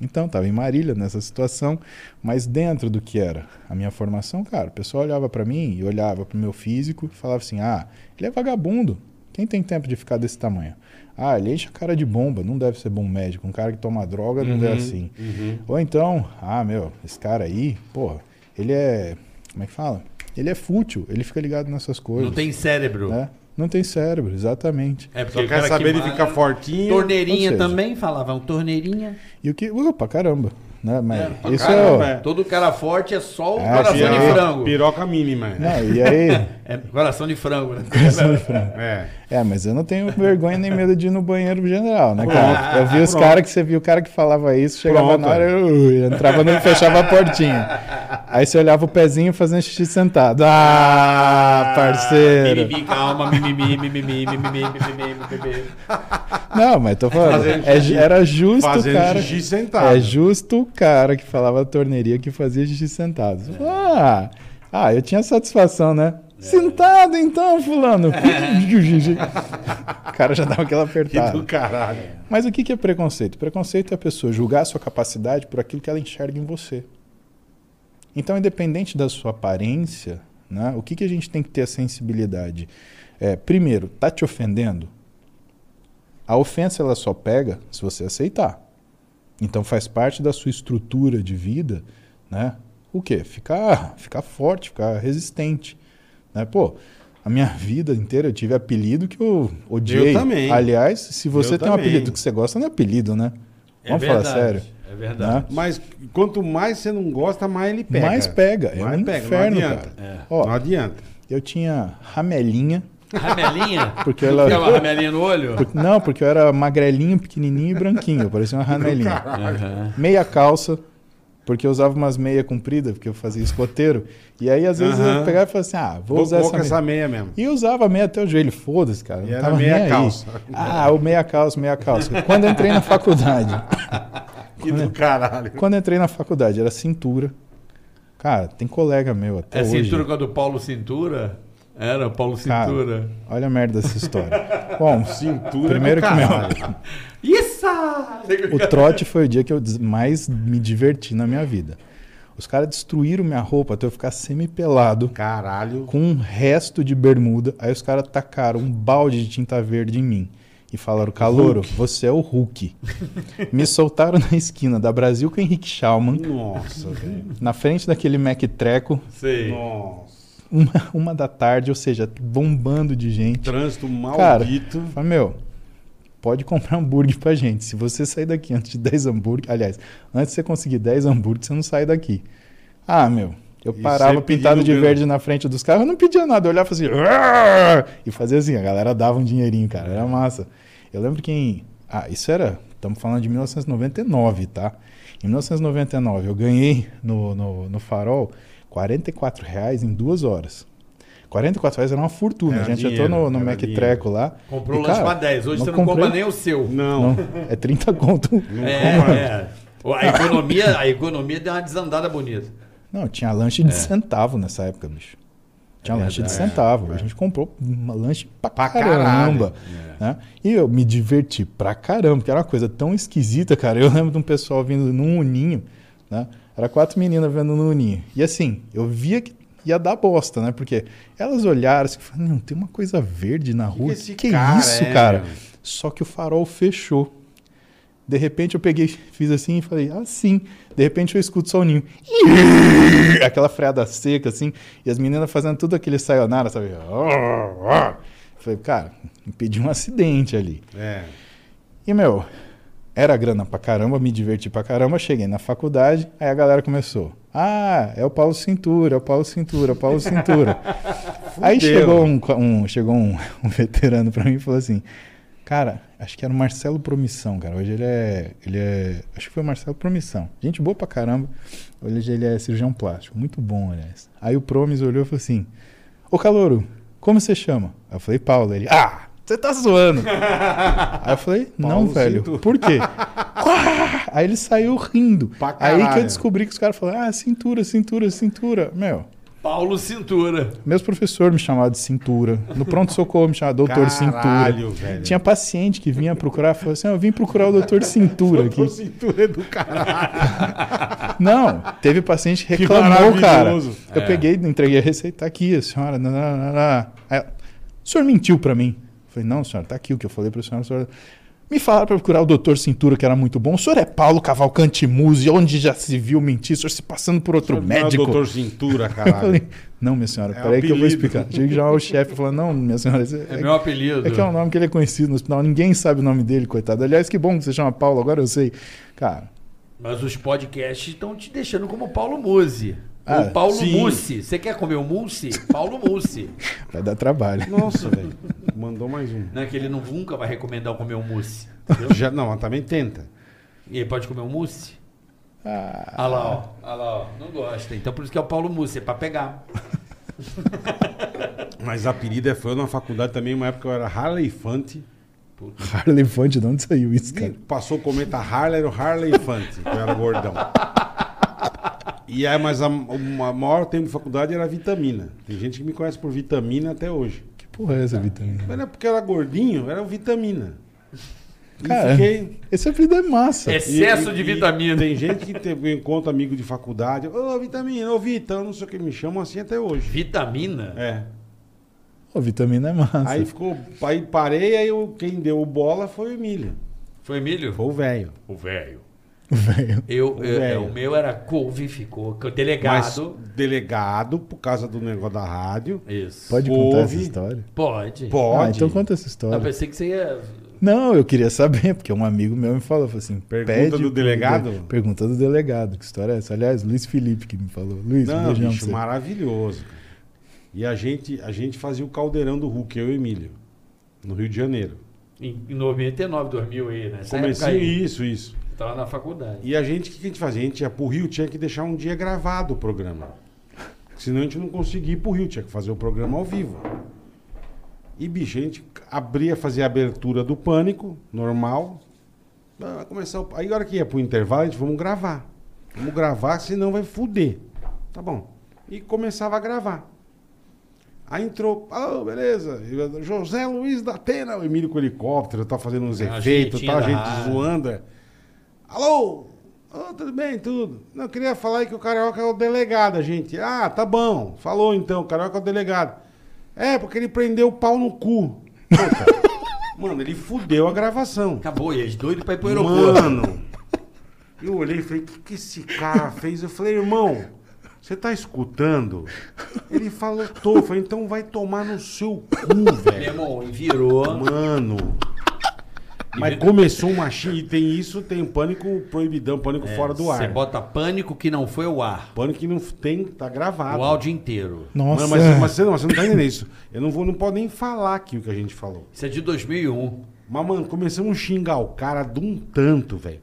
Então, tava em Marília nessa situação, mas dentro do que era a minha formação, cara, o pessoal olhava pra mim e olhava pro meu físico e falava assim: ah, ele é vagabundo. Quem tem tempo de ficar desse tamanho? Ah, ele enche a cara de bomba, não deve ser bom médico. Um cara que toma droga não é assim. Uhum. Ou então, ah, meu, esse cara aí, porra, ele é. Como é que fala? Ele é fútil, ele fica ligado nessas coisas. Não tem cérebro. né? Não tem cérebro, exatamente. É Só o quer saber que de ficar fortinho. Torneirinha seja- também, falavam torneirinha. E o que. Opa, caramba. Né? Mas É, pra isso caramba, é. é. Todo cara forte é só o Ah, coração de Piroca- frango. Piroca mínima. é. Não, e aí. É, coração de frango, né? É. É, mas eu não tenho vergonha nem medo de ir no banheiro general, né, cara? Eu vi os caras que você viu o cara que falava isso, chegava Pronto. na hora, eu, eu entrava no e fechava a portinha. Aí você olhava o pezinho fazendo xixi sentado. Ah, parceiro. Mimimi, calma, mimimi, mimimi, mimimi, mimimi, mimimi. Não, mas tô falando. É era justo o cara. xixi sentado. É justo o cara que falava torneiria que fazia xixi sentado. Ah, ah, eu tinha satisfação, né? Sentado então, fulano. o cara já dava aquela Que apertada. do caralho. Mas o que que é preconceito? Preconceito é a pessoa julgar a sua capacidade por aquilo que ela enxerga em você. Então, independente da sua aparência, né, o que, que a gente tem que ter a sensibilidade? É, primeiro, tá te ofendendo? A ofensa ela só pega se você aceitar. Então faz parte da sua estrutura de vida, né? O quê? Ficar, ficar forte, ficar resistente, né? Pô, a minha vida inteira eu tive apelido que eu odiei. Eu também. Aliás, se você Eu tem um também. apelido que você gosta, não é apelido, né? Vamos falar sério. É verdade. Né? Mas quanto mais você não gosta, mais ele pega. Mais pega, é Mais um pega, inferno, não adianta. cara. É. Ó, Não adianta. eu tinha ramelinha, Ramelinha? porque ela... Quer uma ramelinha no olho? Porque- não, porque eu era magrelinho, pequenininho e branquinho, eu parecia uma ramelinha. Aham. Meia calça, porque eu usava umas meia comprida, porque eu fazia escoteiro. E aí, às vezes, Aham. eu pegava e falava assim, ah, vou, Vou, usar vou essa com meia. essa meia mesmo. E usava meia até o joelho, foda-se, cara. E não era tava meia nem aí. calça. Ah, o meia calça, meia calça. Quando eu entrei na faculdade, Que do caralho. quando eu entrei na faculdade, era cintura. Cara, tem colega meu até É hoje. cintura com a do Paulo Cintura? Era Paulo Cara, Cintura. Olha a merda dessa história. Bom, Cintura primeiro que meu. Isso! o trote foi o dia que eu mais me diverti na minha vida. Os caras destruíram minha roupa até eu ficar semi-pelado, Caralho. com um resto de bermuda. Aí os caras tacaram um balde de tinta verde em mim. E falaram, Calouro, você é o Hulk. Me soltaram na esquina da Brasil com o Henrique Schaumann, Nossa, velho. na frente daquele Mac Treco, Sei. Nossa. uma, uma da tarde, ou seja, bombando de gente. Trânsito Cara, maldito. Falei, meu, pode comprar hambúrguer pra gente. Se você sair daqui antes de 10 hambúrguer, aliás, antes de você conseguir 10 hambúrguer, você não sai daqui. Ah, meu, eu E parava pintado de verde na frente dos carros, eu não pedia nada, eu olhava assim, e fazia assim, a galera dava um dinheirinho, cara, era massa. Eu lembro que em Ah, isso era. Estamos falando de 1999, tá? Em 1999, eu ganhei no, no, no Farol 44 reais em duas horas. 44 reais era uma fortuna. Era a gente já dinheiro, entrou no, no era Mac dinheiro. Treco lá. Comprou E, um lanche cara, pra 10. Hoje não você não comprei- compra nem o seu. Não. Não, é 30 conto. É, é. A economia, a economia deu uma desandada bonita. Não, tinha lanche de centavo nessa época, bicho. Tinha É lanche de centavo. A gente comprou uma lanche pra, Pra caramba. né? E eu me diverti pra caramba, porque era uma coisa tão esquisita, cara. Eu lembro de um pessoal vindo num uninho, né? Era quatro meninas vendo no uninho. E assim, eu via que ia dar bosta, né? Porque elas olharam assim, e falaram, não, tem uma coisa verde na rua. esse Que, cara isso, é, cara? meu? Só que o farol fechou. De repente eu peguei, fiz assim e falei, ah, sim. De repente eu escuto só o ninho. Aquela freada seca, assim. E as meninas fazendo tudo aquele sayonara, sabe? Falei, cara, impedi um acidente ali. É. E, meu, era grana pra caramba, me diverti pra caramba. Cheguei na faculdade, aí a galera começou. Ah, é o Paulo Cintura, é o Paulo Cintura, é o Paulo Cintura. aí chegou, um, um- chegou um, um veterano pra mim e falou assim: Cara, acho que era o Marcelo Promissão, cara. Hoje ele é. Ele é. Acho que foi o Marcelo Promissão. Gente boa pra caramba. Hoje ele é cirurgião plástico. Muito bom, aliás. Aí o Promis olhou e falou assim: Ô Calouro, como você chama? Aí eu falei, Paulo. Ele, ah, você tá zoando. Aí eu falei, não, Paulo velho. Cintura. Por quê? Aí ele saiu rindo. Aí que eu descobri que os caras falaram, ah, cintura, cintura, cintura. Meu, Paulo Cintura. meus professores me chamavam de cintura. No pronto-socorro me chamavam doutor cintura. Caralho, velho. Tinha paciente que vinha procurar, falou assim, "Ah, eu vim procurar o doutor cintura aqui. Doutor Cintura é do caralho. Não, teve paciente que Que reclamou, cara. maravilhoso. Eu peguei, entreguei a receita, tá aqui, a senhora. Não, não, não, não. Aí, o senhor mentiu pra mim. Eu falei, não, senhora, tá aqui o que eu falei pra senhora. A senhora... Me falaram pra procurar o doutor Cintura, que era muito bom. O senhor é Paulo Cavalcante Muse, onde já se viu mentir, o senhor se passando por outro Não é médico. Doutor Cintura, caralho. não, minha senhora, É peraí que eu vou explicar. Tive que chamar o chefe e falar, não, minha senhora, É é, meu apelido. é que é um nome que ele é conhecido no hospital, ninguém sabe o nome dele, coitado. Aliás, que bom que você chama Paulo, agora eu sei. Cara, Mas os podcasts estão te deixando como Paulo Muse. Ah, Ou Paulo sim. Mussi. Você quer comer o Mussi? Paulo Mussi. vai dar trabalho. Nossa, velho. Mandou mais um. Não é que ele não, nunca vai recomendar eu comer um mousse. Já, não, mas também tenta. E ele pode comer um mousse? Ah, Ah lá, ó. Ah lá, ó. Não gosta. Então por isso que é o Paulo Mussi, é pra pegar. Mas a apelido é foi na faculdade também, uma época eu era Harley Fante. Harley Fante, de onde saiu isso, E cara? Passou o cometa Harley, era o Harley Fante, que eu era gordão. E aí, mas a, o maior tempo de faculdade era vitamina. Tem gente que me conhece por vitamina até hoje. Que porra é essa, vitamina? Mas não é porque era gordinho, era o vitamina. E Cara, fiquei- esse apelido é massa. É Excesso de vitamina. Tem gente que teve, encontro amigo de faculdade. Ô, vitamina, ô, Vita, eu não sei o que me chamam assim até hoje. Vitamina? É. Pô, vitamina é massa. Aí ficou. Aí parei, aí eu- quem deu bola foi o Emílio. Foi Emílio? Foi o velho. O velho. Velho. Eu, O eu- velho. o meu era couve, ficou. Mas Delegado. delegado, por causa do negócio da rádio. Isso. Pode contar Ouve. essa história? Pode. Pode. Ah, então conta essa Eu história. pensei que você ia. Não, eu queria saber, porque um amigo meu me falou, falou assim, Pergunta pede do pro- delegado? Pergunta do delegado, que história é essa? Aliás, Luiz Felipe que me falou. Luiz, um Não, beijão bicho, maravilhoso. E a gente, a gente fazia o caldeirão do Hulk, eu e o Emílio, no Rio de Janeiro. Em em 99, 2000 aí, né? Comecinho, aí. isso, isso. Tava na faculdade. E a gente, o que, a gente fazia? A gente ia pro Rio, tinha que deixar um dia gravado o programa. Senão a gente não conseguia ir pro Rio, tinha que fazer o programa ao vivo. E, bicho, a gente abria, fazia a abertura do pânico, normal. Ah, Vai começar o... Aí, a hora que ia pro intervalo, a gente, vamos gravar. Vamos gravar, senão vai fuder. Tá bom. E começava a gravar. Aí entrou, alô, beleza, José Luiz da Atena, o Emílio com o helicóptero, tá fazendo uns A efeitos, tá, a gente zoando. É. Alô? Ô, tudo bem, tudo. Não, eu queria falar que o Carioca é o delegado, a gente. Ah, tá bom. Falou então, o Carioca é o delegado. É, porque ele prendeu o pau no cu. Mano, ele fudeu a gravação. Acabou, e eles doidos pra ir pro aeroporto. Mano, eu olhei e falei, o que, que esse cara fez? Eu falei, irmão, você tá escutando? Ele falou, tô. Eu falei, então vai tomar no seu cu, Meu velho. irmão, e virou. Mano. Mas começou uma chi- e tem isso, tem pânico proibidão, pânico fora do Você ar. bota pânico que não foi o ar. Pânico que não tem, tá gravado. O áudio inteiro. Nossa, Mano, mas, mas você, não, você não tá entendendo isso. Eu não vou, não pode nem falar aqui o que a gente falou. Isso é de 2001. Mas, mano, começamos a xingar o cara de um tanto, velho.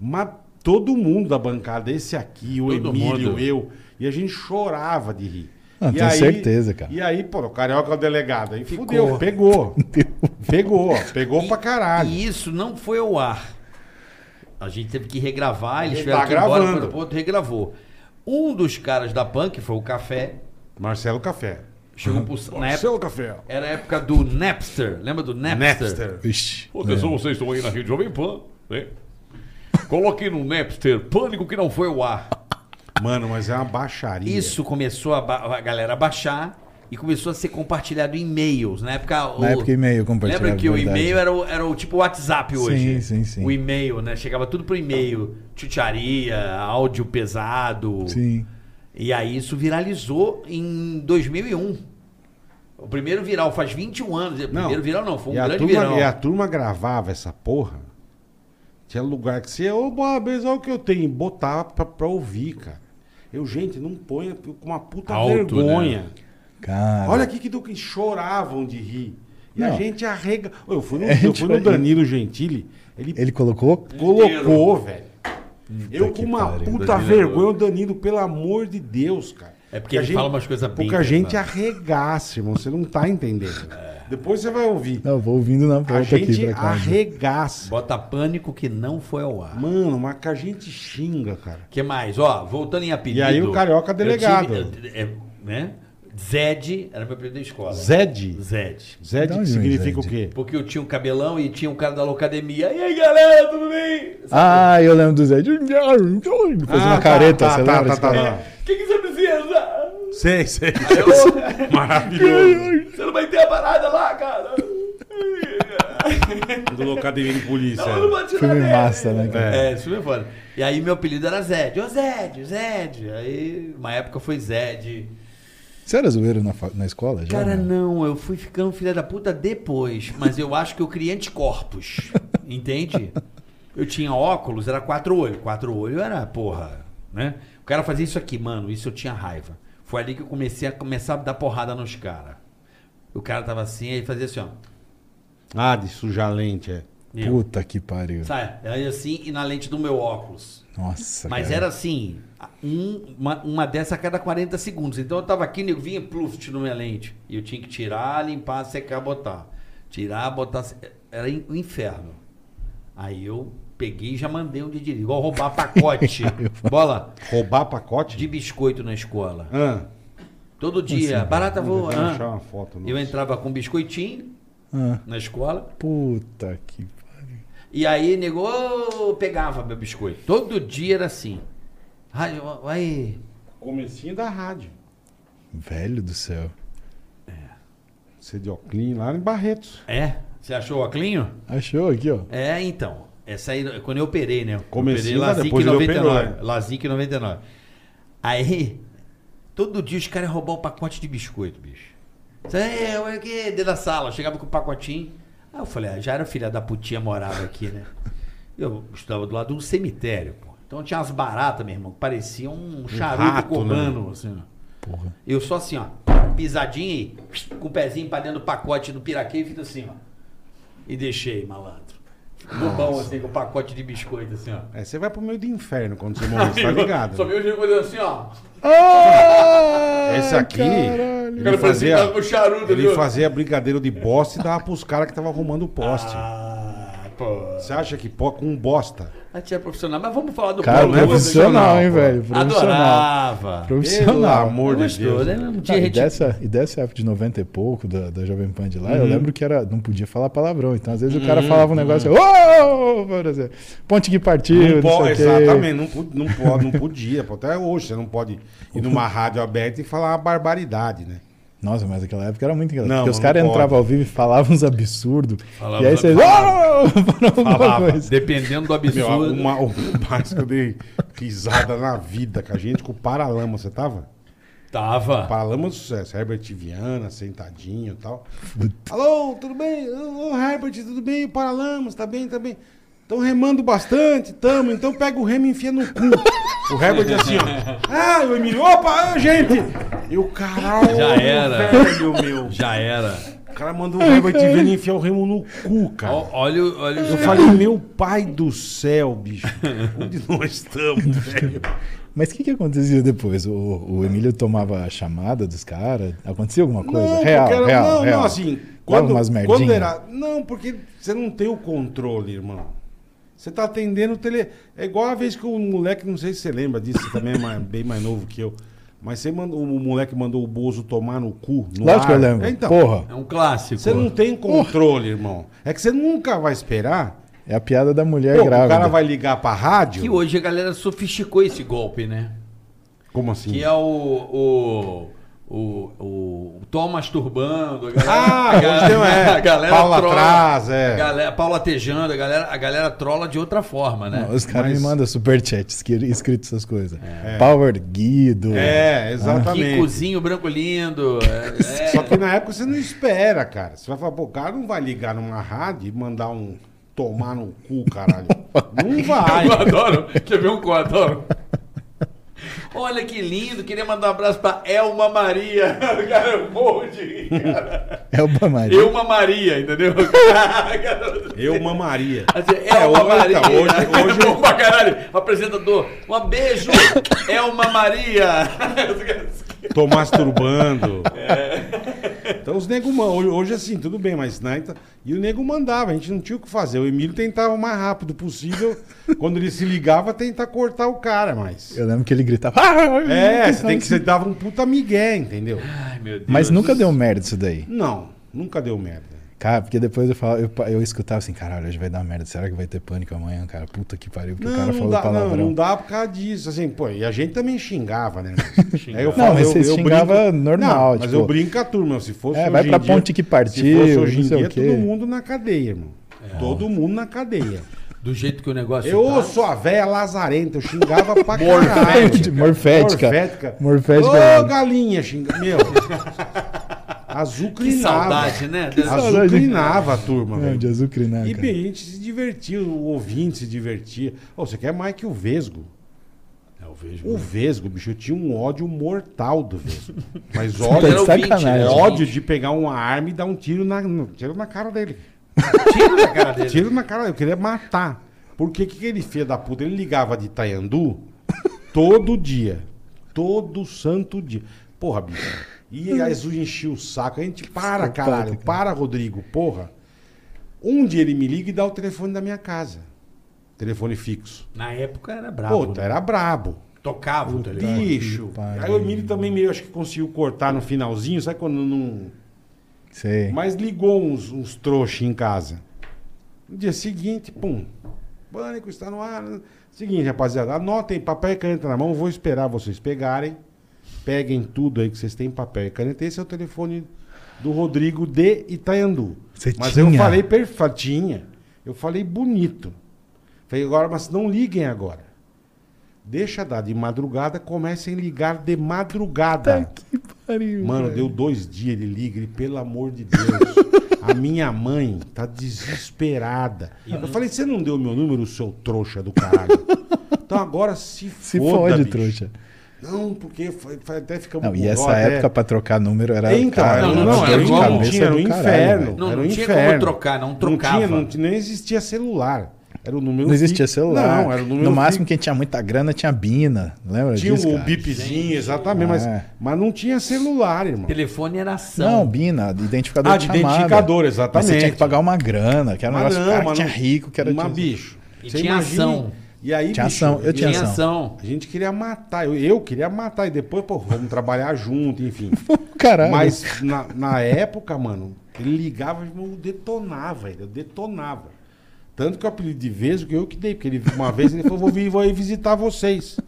Mas todo mundo da bancada, esse aqui, o Todo Emílio, mundo. eu, e a gente chorava de rir. E tenho certeza, cara. E aí, pô, o Carioca é o delegado. Aí fudeu, pegou. pegou, pegou pra caralho. E isso não foi ao ar. A gente teve que regravar, eles Ele tiveram tá que ir embora gravando. para o ponto, regravou. Um dos caras da Punk, foi o Café, Marcelo Café. chegou pro, na época, Marcelo Café. era a época do Napster. Lembra do Napster? Napster. Ixi, Atenção, vocês estão aí na Rede Jovem Pan, né? Coloquei no Napster, pânico que não foi ao ar. Mano, mas é uma baixaria. Isso começou a, ba- a galera a baixar e começou a ser compartilhado em e-mails. Na época, o- Na época, e-mail compartilhado, Lembra que o verdade. e-mail era o, era o tipo WhatsApp hoje? Sim, sim, sim. O e-mail, né? Chegava tudo pro e-mail. Chucharia, áudio pesado. Sim. E aí isso viralizou em 2001. O primeiro viral faz 21 anos. O primeiro viral não, foi um e a grande turma, viral. E a turma gravava essa porra. Tinha lugar que você, ô, boa, beleza, olha o que eu tenho. Botava pra, pra ouvir, cara. Eu, gente, não ponha com uma puta Alto, vergonha. né? Cara. Olha aqui que, do, que choravam de rir. E a Não. gente arrega. Eu fui no, É, eu fui no tipo, Danilo Gentili, ele, Ele colocou? colocou, velho. Eu com uma pariu. puta Danilo. vergonha, o Danilo, pelo amor de Deus, cara. É porque ele fala umas coisas bem Porque a gente pesadas. arregaça, irmão. Você não tá entendendo. É. Depois você vai ouvir. Não, eu vou ouvindo na A volta aqui gente pra casa. arregaça. Bota pânico que não foi ao ar. Mano, mas que a gente xinga, cara. que mais? Ó, voltando em apelido. E aí o Carioca delegado. tive, é, né? Zed era meu apelido da escola. Zed. Zed. Zed que significa Zed? o quê? Porque eu tinha um cabelão e tinha um cara da locademia. E aí, galera, tudo bem? Ah, eu lembro do Zé. Fazia Ah, uma tá, careta, tá, você tá, lembra? tá, tá, cara? tá. O que, que você precisa? Sei, sei. Eu- Maravilhoso. Você não vai ter a parada lá, cara? Do Locademia de Polícia. Não, não Filme dele. massa, né, cara? É, esse filme é foda. E aí meu apelido era Zed. Ô Zed, Zed. Aí uma época foi Zed. Você era zoeiro na, na escola? Já, Cara, né? não, eu fui ficando filha da puta depois. Mas eu acho que eu criei anticorpos. Entende? Eu tinha óculos, era quatro olhos. Quatro olhos era, porra, né? O cara fazia isso aqui, mano, isso eu tinha raiva. Foi ali que eu comecei a começar a dar porrada nos caras. O cara tava assim, aí fazia assim, ó. Ah, de sujar a lente, é. Eu. Puta que pariu. Sabe? Aí assim e na lente do meu óculos. Nossa, Mas cara. era assim, um- uma, uma dessa a cada 40 segundos. Então eu tava aqui, nego vinha pluft na minha lente. E eu tinha que tirar, limpar, secar, botar. Tirar, botar. Era o inferno. Aí eu peguei e já mandei um de direito. Igual roubar pacote. Bola Roubar pacote? de biscoito na escola. Ah, Todo dia. barata voa. vou ah. foto. Eu entrava com biscoitinho Ah, na escola. puta que pariu. E aí, nego, pegava meu biscoito. Todo dia era assim. Ai, aí. Comecinho da rádio. Velho do céu. Você de óculos lá em Barretos. É? Você achou o Oclinho? Achou aqui, ó. É, então. Essa aí, quando eu operei, né? Eu Comecinho, operei mas Lazic depois ele 99. operou, né? Lazic 99. Aí, todo dia os caras iam roubar o pacote de biscoito, bicho. Isso aí, olha aqui, dentro da sala. Eu chegava com o pacotinho. Aí eu falei, ah, já era filha da putinha morava aqui, né? Eu estudava do lado de um cemitério, pô. Então tinha umas baratas, meu irmão, que pareciam um charuto rato, cubano, assim, ó. Porra. Eu só assim, ó, pisadinha e com o pezinho pra dentro do pacote do piraquê e fiz assim, ó. E deixei, malandro. Bobão assim, com o pacote de biscoito, assim, ó. É, você vai pro meio do inferno quando você morrer, você tá ligado? Só né? viu o coisa assim, ó. Ah, Esse aqui, caralho. ele fazia, charuto ele fazia brigadeiro de bosta e dava pros caras que estavam arrumando o poste. Ah, pô. Você acha que pô, com bosta? A tia é profissional, mas vamos falar do Cara, Paulo, né? profissional, hein, velho? Profissional. Adorava. Pelo Profissional. amor de Deus. né? Um dia Ah, e, dessa, e dessa época de 90 e pouco, da, da Jovem Pan de lá, Uhum. eu lembro que era, não podia falar palavrão. Então, às vezes, o cara falava um negócio assim, "Ô!" por exemplo, ponte que partiu, Não pode, exatamente, não, não pode, não podia. Até hoje você não pode ir numa rádio aberta e falar uma barbaridade, né? Nossa, mas naquela época era muito engraçado. Não, porque os caras entravam ao vivo e falavam uns absurdos. Falava E aí vocês. Falava, dependendo do Meu, absurdo. uma, o mais que eu dei risada na vida com a gente, com o Paralama, você tava? Tava. Paralama do sucesso, Herbert Viana, sentadinho e tal. Alô, tudo bem? Ô, Herbert, tudo bem? Paralamas, tá bem, tá bem. Estão remando bastante, tamo, então pega o remo e enfia no cu. O Herbert assim, ó. Ah, o Emílio, opa, gente! E o caralho, Já era. velho, meu. Já era. O cara mandou o Herbert Viana enfiar o remo no cu, cara. Ó, Olha, o- olha Eu falei, meu pai do céu, bicho. Onde nós estamos, velho? Mas o que, que acontecia depois? O, o Emílio tomava a chamada dos caras? Acontecia alguma coisa? Não, real, era- real, não, real. não, assim, Dava quando, umas quando merdinhas? era. Não, porque você não tem o controle, irmão. Você tá atendendo o tele. É igual a vez que o moleque, não sei se você lembra disso, você também é mais- bem mais novo que eu. Mas você mandou, o moleque mandou o Bozo tomar no cu. No Lógico que eu ar. lembro. Então, Porra, É um clássico. Você não tem controle, irmão. É que você nunca vai esperar. é a piada da mulher Pô, o grávida. cara vai ligar pra rádio. Que hoje a galera sofisticou esse golpe, né? Como assim? Que é o. o o, o, o Tom masturbando, a galera, Ah, a galera, é, a galera Paula trola, atrás, é. a galera, Paula tejando, a galera, a galera trola de outra forma, né? Não, os caras Mas- me mandam superchat escri- escrito essas coisas. Power Guido. É, exatamente. Kikozinho branco lindo. é, é. Só que na época você não espera, cara. Você vai falar, pô, o cara não vai ligar numa rádio e mandar um tomar no cu, caralho. Não vai. Eu adoro. Quer ver um que eu adoro? Olha que lindo, queria mandar um abraço pra Elma Maria. Cara, eu morro de cara. É o Bamaria. Elma Maria, entendeu? Eu mamaria. Assim, É, Elma hoje- Maria. hoje- hoje- Bom pra caralho. Apresentador, um beijo, Elma Maria. Tô masturbando. Então os nego mandam. Hoje, hoje, assim, tudo bem, mas né, então- E o nego mandava, a gente não tinha o que fazer. O Emílio tentava o mais rápido possível. quando ele se ligava, tentar cortar o cara, mas. Eu lembro que ele gritava. "Ah!" É, você tem que. Você dava um puta migué, entendeu? Ai, meu Deus. Mas nunca deu merda isso daí. Não, nunca deu merda. Cara, porque depois eu, falava, eu, eu escutava assim, caralho, hoje vai dar merda. Será que vai ter pânico amanhã, cara? Puta que pariu, porque o Não, cara não falou dá, não, palavrão. não dá por causa disso. Assim, pô, e a gente também xingava, né? Aí eu Não, mas você xingava normal, Não, mas tipo- eu brinco com a turma. Se fosse É, vai pra dia- ponte que partiu, Se fosse hoje não em dia, o todo mundo na cadeia, irmão. Todo mundo na cadeia. Do jeito que o negócio Eu tá. sou a véia lazarenta, eu xingava pra caralho. Morfética. Morfética. Morfética. Morfética. Ô, galinha, xinga... Meu. Que Azucrinava. saudade, né? Azucrinava a turma, velho. de azucrinar, E bem, a gente se divertia, o ouvinte se divertia. Ô, você quer mais que o Vesgo? É, eu vejo. O Vesgo, bicho, eu tinha um ódio mortal do Vesgo. Mas Tá ódio, de Era ouvinte, né? ódio de pegar uma arma e dar um tiro na, no- tiro na cara dele. Tiro da cara dele. Tiro na cara dele, eu queria matar. Porque que, que ele filho da puta? Ele ligava de Itaiandu todo dia. Todo santo dia. Porra, bicho. E a Jesus enchia o saco. A gente, para, caralho. cara. Para, Rodrigo, porra. Um dia ele me liga e dá o telefone da minha casa. Telefone fixo. Na época era brabo. Puta, né? era brabo. Tocava, tá ligado? Bicho. Aí o Emílio também meio acho que conseguiu cortar no finalzinho, sabe quando não. Sei. Mas ligou uns, uns trouxas em casa. No dia seguinte, pum. Pânico está no ar. Seguinte, rapaziada, anotem papel e caneta na mão, vou esperar vocês pegarem. Peguem tudo aí que vocês têm papel e caneta. Esse é o telefone do Rodrigo de Itaiandu. Você mas eu tinha? falei perfeito. Tinha. Eu falei bonito. Falei agora, mas não liguem agora. Deixa dar de madrugada, comecem a ligar de madrugada. Que pariu. Mano, velho. deu dois dias, ele liga, ele, pelo amor de Deus. a minha mãe tá desesperada. Eu falei, você não deu meu número, seu trouxa do caralho? Então agora se foda, Se fode, bicho. trouxa. Não, porque foi- foi- até ficamos Não, e essa até- época pra trocar número era. Então, cara, não, não, não não, tinha era, um- como. não tinha, era um caralho, inferno. Não, era não um tinha inferno. como trocar, não trocava. Não, tinha, não, tinha- não existia celular. Era o número Não existia fi- celular. Não, era o número no máximo, fi- quem tinha muita grana tinha Bina. Lembra Tinha disso? o cara? bipzinho, exatamente, mas, É. mas não tinha celular, irmão. Telefone era ação. Não, Bina, de identificador Ah, de chamada. identificador, Mas exatamente. você tinha que pagar uma grana, que era um Mas negócio não, cara, mas que tinha não- rico, que era... Mas, bicho. E tinha ação. E aí, Tinha bicho, ação, eu e- tinha Tinha ação. A gente queria matar. Eu, eu queria matar. E depois, pô, vamos trabalhar junto, enfim. Caralho. Mas na, na época, mano, ele ligava e eu detonava, ele, eu detonava. Tanto que o apelido de Vesgo que eu que dei, porque ele, uma vez ele falou, vou vir, vou aí visitar vocês.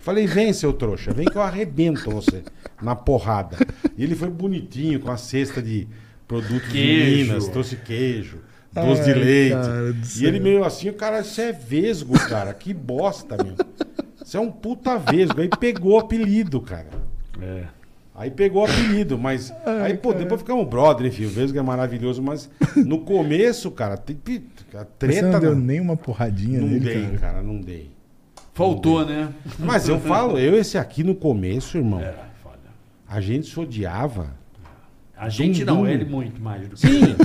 Falei, vem, seu trouxa, vem que eu arrebento você na porrada. E ele foi bonitinho, com a cesta de produtos Queijo. de Minas, trouxe queijo, doce de Ai, leite. cara E ele meio assim, o cara, isso é Vesgo, cara, que bosta, meu. Isso é um puta Vesgo. Aí pegou o apelido, cara. É. Aí pegou o apelido, mas. aí, pô, depois ficamos brother, enfim, o Vesgo é maravilhoso, mas no começo, cara, tem, a Você treta. não deu não, nenhuma porradinha não nele, dei, cara. cara, não dei. Faltou, né? Mas eu falo, eu esse aqui no começo, irmão, Era foda. a gente se odiava. A gente Dum, não, dum. ele muito mais do que Sim.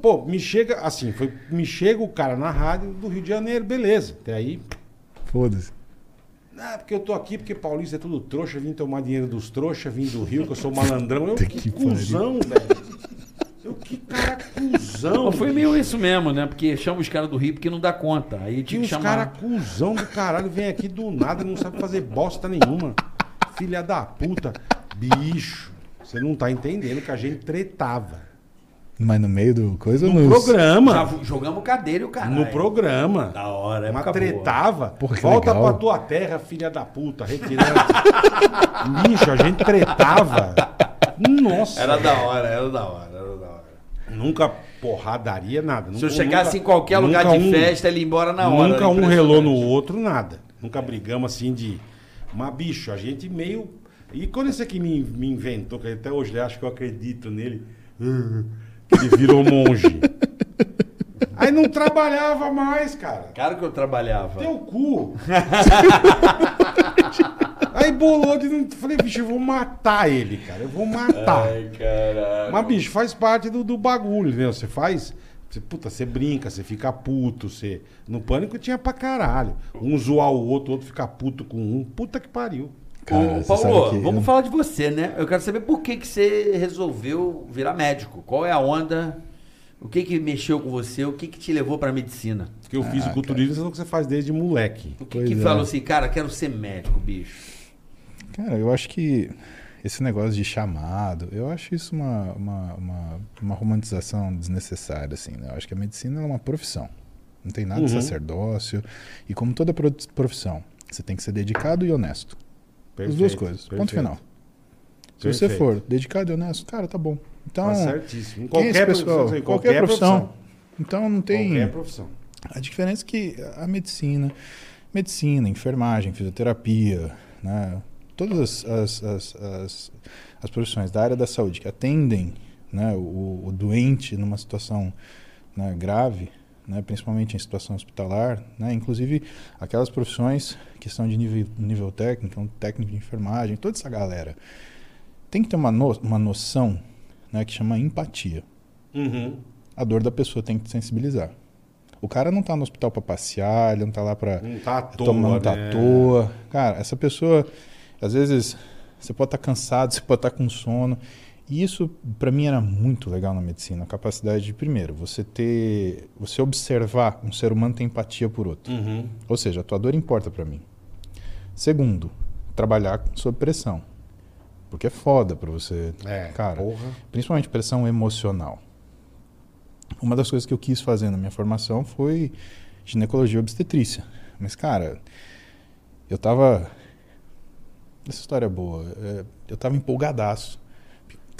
Pô, me chega, assim, foi, me chega o cara na rádio do Rio de Janeiro, beleza. Até aí, Foda-se. ah, porque eu tô aqui, porque Paulista é tudo trouxa, vim tomar dinheiro dos trouxas, vim do Rio, que eu sou malandrão. Eu, que, que cuzão, velho. Eu, que cara cuzão. Foi meio isso mesmo, né? Porque chama os caras do Rio porque não dá conta. Aí tinha que chamar. caras cuzão do caralho, vem aqui do nada, não sabe fazer bosta nenhuma. Filha da puta. Bicho, você não tá entendendo que a gente tretava. Mas no meio do coisa No nos- programa. Já jogamos cadeira e o cara. No programa. Da hora, Mas época tretava. Porra, que Volta legal. pra tua terra, filha da puta, retirante. Bicho, a gente tretava. Nossa. Era da hora, era da hora, era da hora. Nunca porradaria, nada. Se eu chegasse nunca- em qualquer lugar de um- festa, ele ia embora na hora. Nunca era um relou no outro, nada. Nunca brigamos assim de. Mas, bicho, a gente meio. E quando esse aqui me, me inventou, que até hoje ele acha que eu acredito nele, que ele virou monge. Aí não trabalhava mais, cara. Cara que eu trabalhava. Teu cu. Aí bolou de. não- Falei, bicho, eu vou matar ele, cara. Eu vou matar. Ai, caralho. Mas, bicho, faz parte do, do bagulho, entendeu? Você faz. Você, puta, você brinca, você fica puto. Você... No pânico tinha pra caralho. Um zoar o outro, o outro ficar puto com um. Puta que pariu. Cara, Ô, Paulo, sabe que vamos eu- falar de você, né? Eu quero saber por que, que você resolveu virar médico. Qual é a onda? O que que mexeu com você? O que que te levou pra medicina? Porque o fisiculturismo é o que você faz desde moleque. O que Pois que é. falou assim, cara, quero ser médico, bicho? Cara, eu acho que esse negócio de chamado, eu acho isso uma, uma, uma, uma romantização desnecessária, assim, né? Eu acho que a medicina é uma profissão. Não tem nada de Uhum. sacerdócio. E como toda pro- profissão, você tem que ser dedicado e honesto. As duas coisas. Ponto perfeito. final. Se você Perfeito. for dedicado e honesto, cara, tá bom. Então, Tá certíssimo. É qualquer pessoal? profissão, em qualquer, profissão. Então não tem. Qualquer profissão. A diferença é que a medicina, medicina, enfermagem, fisioterapia, né, todas as, as, as, as, as profissões da área da saúde que atendem né, o, o doente numa situação né, grave, né, principalmente em situação hospitalar, né, inclusive aquelas profissões que são de nível, nível técnico, um técnico de enfermagem, toda essa galera tem que ter uma, no, uma noção né, que chama empatia Uhum. a dor da pessoa tem que te sensibilizar. O cara não tá no hospital pra passear, ele não tá lá Não tá à toa, tomar não tá né? à toa. Cara, essa pessoa, às vezes, você pode estar cansado, você pode estar com sono. E isso, pra mim, era muito legal na medicina. A capacidade de, primeiro, você ter. Você observar um ser humano ter empatia por outro. Uhum. Ou seja, a tua dor importa pra mim. Segundo, trabalhar sob pressão. Porque é foda pra você. É, cara, porra. principalmente pressão emocional. Uma das coisas que eu quis fazer na minha formação foi ginecologia e obstetrícia. Mas, cara, eu tava. Essa história é boa. É, Eu tava empolgadaço.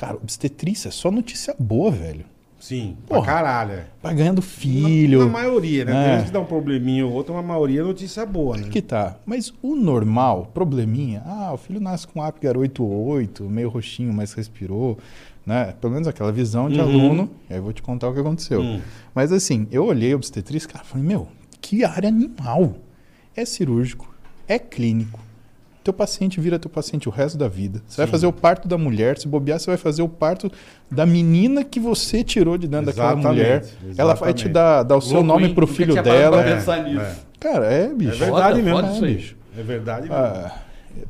Cara, obstetrícia é só notícia boa, velho. Sim, pra Porra. caralho. é. Vai ganhando filho. Na, na maioria, né? É. Tem gente que dá um probleminha ou outro, mas a maioria é notícia boa, né? Que tá. Mas o normal, probleminha, ah, o filho nasce com Apgar 88, meio roxinho, mas respirou, né? Pelo menos aquela visão de Uhum. aluno. E aí eu vou te contar o que aconteceu. Hum. Mas assim, eu olhei a obstetrícia, cara, falei, meu, que área animal. É cirúrgico, é clínico. Teu paciente vira teu paciente o resto da vida. Você vai Sim. fazer o parto da mulher, se bobear, você vai fazer o parto da menina que você tirou de dentro daquela Exatamente, mulher. Ela vai te exatamente. dar, dar o seu Louco, nome pro filho dela. pensar nisso. é. Cara, é, É bicho. verdade Foda, mesmo. é, bicho. É verdade mesmo. Ah,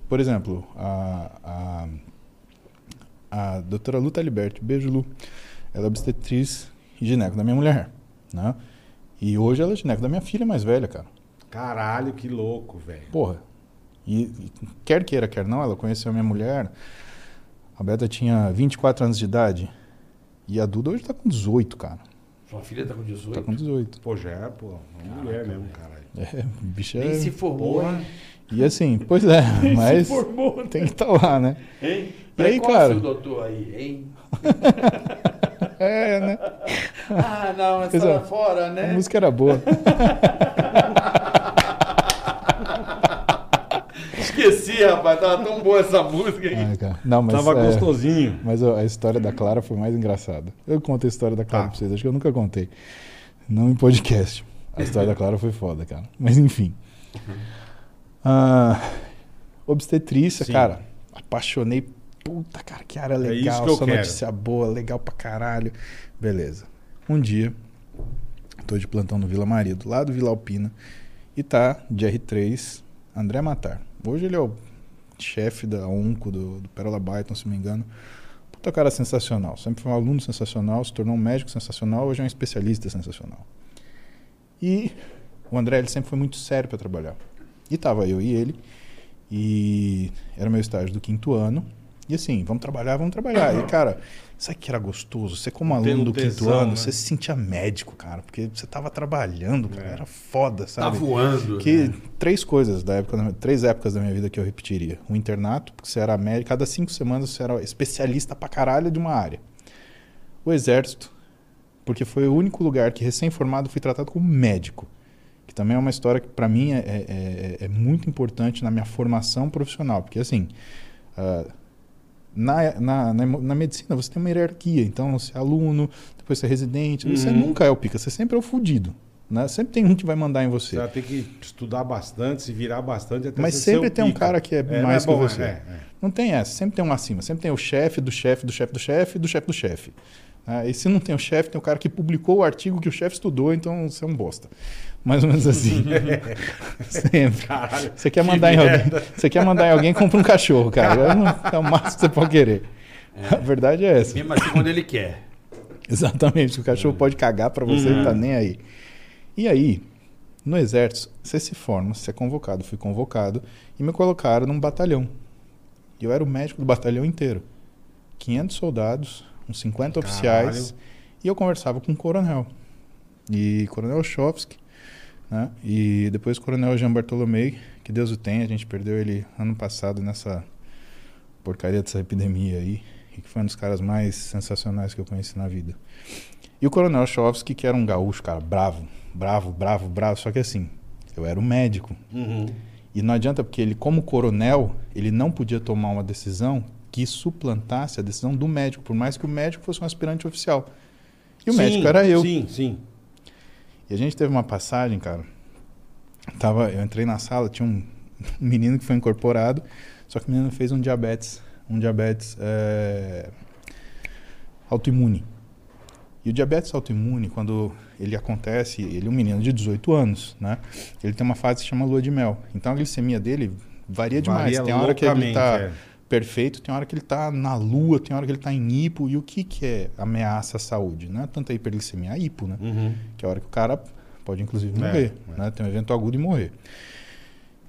por exemplo, a, a, a doutora Luta Liberti, beijo Lu, ela é obstetriz e gineco da minha mulher, né? E hoje ela é gineco da minha filha mais velha, cara. Caralho, que louco, velho. Porra. E, e quer queira, quer não, ela conheceu a minha mulher. A Beta tinha 24 anos de idade. E a Duda hoje tá com 18, cara. Sua filha tá com 18. Tá com 18. Pô, já é, pô, uma mulher mesmo, caralho. É, bicha Nem é... se formou, hein? E assim, pois é, mas tem que estar lá, né? Hein? E aí, cara? o doutor aí, hein? É, né? Ah, não, essa Pois é. fora, A né? música era boa. Rapaz. Tava tão boa essa música aí. Ah, cara. Não, mas, Tava é, gostosinho. mas ó, a história da Clara foi mais engraçada. Eu contei a história da Clara Tá. pra vocês, acho que eu nunca contei. Não em podcast. A história da Clara foi foda, cara. Mas enfim. Ah, obstetrícia, Sim. cara. Apaixonei puta, cara, que área É isso legal, que eu só quero. notícia boa, legal pra caralho. Beleza. Um dia, tô de plantão no Vila Maria, do lado do Vila Alpina, e tá de R3, André Matar. Hoje ele é o chefe da UNCO do, do Pérola Byton, se não me engano. Puta cara sensacional. Sempre foi um aluno sensacional, se tornou um médico sensacional, hoje é um especialista sensacional. E o André ele sempre foi muito sério para trabalhar. E tava eu e ele, e era meu estágio do quinto ano. E assim, vamos trabalhar, vamos trabalhar. E cara, sabe que era gostoso? Você como aluno do quinto tesão, ano, né? você se sentia médico, cara, porque você tava trabalhando, cara, É. era foda, Tá sabe? voando. Que né? três coisas da época, três épocas da minha vida que eu repetiria. O internato, porque você era médico, cada cinco semanas você era especialista pra caralho de uma área. O exército, porque foi o único lugar que recém-formado fui tratado como médico. Que também é uma história que para mim é, é- é- é muito importante na minha formação profissional. Porque assim, ah, na, na, na, na medicina você tem uma hierarquia. Então você é aluno, depois você é residente. Você Uhum. nunca é o pica, você sempre é o fudido. Né? Sempre tem um que vai mandar em Você você. vai ter que estudar bastante, se virar bastante até Mas você sempre tem um pica. cara que é, não mais bom, que você. é, é. Não tem essa, sempre tem um acima, sempre tem o chefe do chefe do chefe do chefe do chefe do chefe. Ah, e se não tem o chefe, tem o cara que publicou o artigo que o chefe estudou, então você é um bosta. Mais ou menos assim. sempre. Caralho. Você quer que mandar em alguém, você quer mandar em alguém, compra um cachorro, cara. Não- É o máximo que você pode querer. A verdade é essa. Mesmo assim, quando ele quer. Exatamente, o cachorro pode cagar pra você Uhum. e tá nem aí. E aí, no exército, você se forma, você é convocado, fui convocado e me colocaram num batalhão. E eu era o médico do batalhão inteiro. 500 soldados, uns 50 oficiais, e eu conversava com o coronel. E coronel Chovsky, né? E depois o coronel Jean Bartolomei, que Deus o tenha, a gente perdeu ele ano passado nessa porcaria dessa epidemia aí, e que foi um dos caras mais sensacionais que eu conheci na vida. E o Coronel Chovsky, que era um gaúcho, cara, bravo, bravo, bravo, bravo, só que assim, eu era o médico. Uhum. E não adianta, porque ele, como coronel, ele não podia tomar uma decisão que suplantasse a decisão do médico, por mais que o médico fosse um aspirante oficial. E o Sim, médico era eu. Sim, sim. E a gente teve uma passagem, cara. Tava, eu entrei na sala, tinha um, um menino que foi incorporado, só que o menino fez um diabetes, um diabetes é, autoimune. E o diabetes autoimune, quando ele acontece, ele é um menino de 18 anos, né? Ele tem uma fase que se chama lua de mel. Então a glicemia dele varia demais. Varia tem hora que ele tá é. Perfeito, tem hora que ele tá na lua, tem hora que ele tá em hipo. E o que que é ameaça à saúde? Não é tanto a hiperglicemia, é a hipo, né? Uhum. Que é a hora que o cara pode inclusive É, morrer, é. né? Tem um evento agudo e morrer.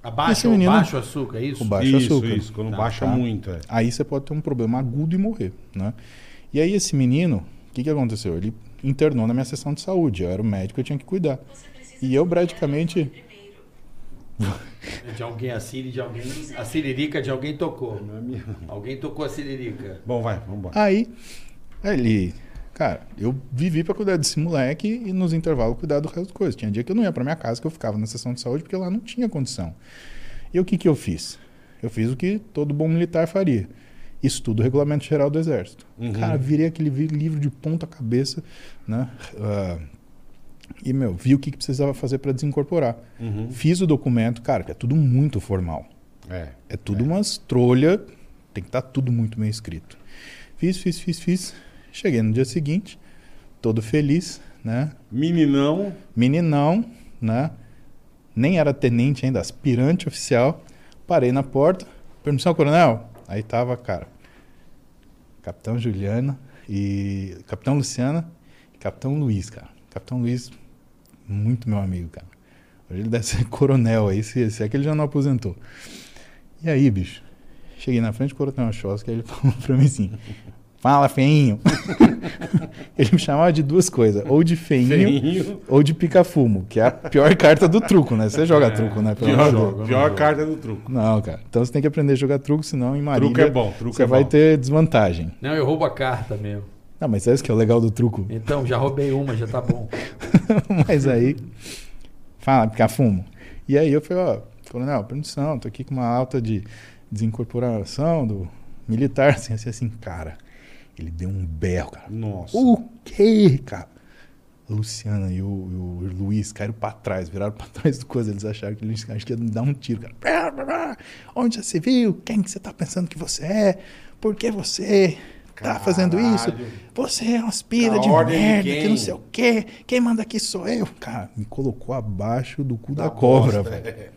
Abaixa Esse o menino- baixo açúcar, é isso? O baixo isso, açúcar. isso. Quando Tá, baixa tá. muito, é. Aí você pode ter um problema agudo e morrer, né? E aí esse menino, o que que aconteceu? Ele internou na minha sessão de saúde, eu era o médico, eu tinha que cuidar. E eu praticamente De alguém, a Siri de alguém. A siririca de alguém tocou. Não é minha. Alguém tocou a siririca. Bom, vai, vamos embora. Aí, ele, cara, eu vivi pra cuidar desse moleque e nos intervalos cuidar do resto das coisas. Tinha dia que eu não ia pra minha casa, que eu ficava na sessão de saúde porque lá não tinha condição. E o que que eu fiz? Eu fiz o que todo bom militar faria. Estudo o regulamento geral do exército. Uhum. Cara, virei aquele livro de ponta cabeça, né? Ah, e, meu, vi o que, que precisava fazer para desincorporar. Uhum. Fiz o documento, cara, que é tudo muito formal. É. É tudo umas trolha, tem que estar tudo muito bem escrito. Fiz, fiz, fiz, fiz. Cheguei no dia seguinte, todo feliz, né? Meninão. Meninão, né? Nem era tenente ainda, aspirante oficial. Parei na porta. Permissão, coronel? Aí tava, cara, Capitão Juliana e Capitão Luciana e Capitão Luiz, cara. Capitão Luiz, muito meu amigo, cara. Hoje ele deve ser coronel aí, se, se é que ele já não aposentou. E aí, bicho? Cheguei na frente do coronel Chosca e ele falou pra mim assim: Fala, feinho. ele me chamava de duas coisas, ou de feinho, Feinho. ou de pica-fumo, que é a pior carta do truco, né? Você joga truco, né? Pelo de Deus. Pior, pior carta do truco. Não, cara. Então você tem que aprender a jogar truco, senão em Marília Truco é bom, truco você é vai bom. ter desvantagem. Não, eu roubo a carta mesmo. Não, mas esse que é o legal do truco. Então, já roubei uma, já tá bom. mas aí, fala, picar fumo. E aí eu falei, ó, coronel, permissão, tô aqui com uma alta de desincorporação do militar, assim, assim, assim, cara. Ele deu um berro, cara. Nossa. O quê, cara? a Luciana e o, e o Luiz caíram pra trás, viraram pra trás do coisa. Eles acharam que eles acho que ia me dar um tiro. Cara. Onde já se viu? Quem que você tá pensando que você é? Por que você tá fazendo isso? Você é uma aspira de de merda, quem? que não sei o quê. Quem manda aqui sou eu. Cara, me colocou abaixo do cu da, Da cobra, velho.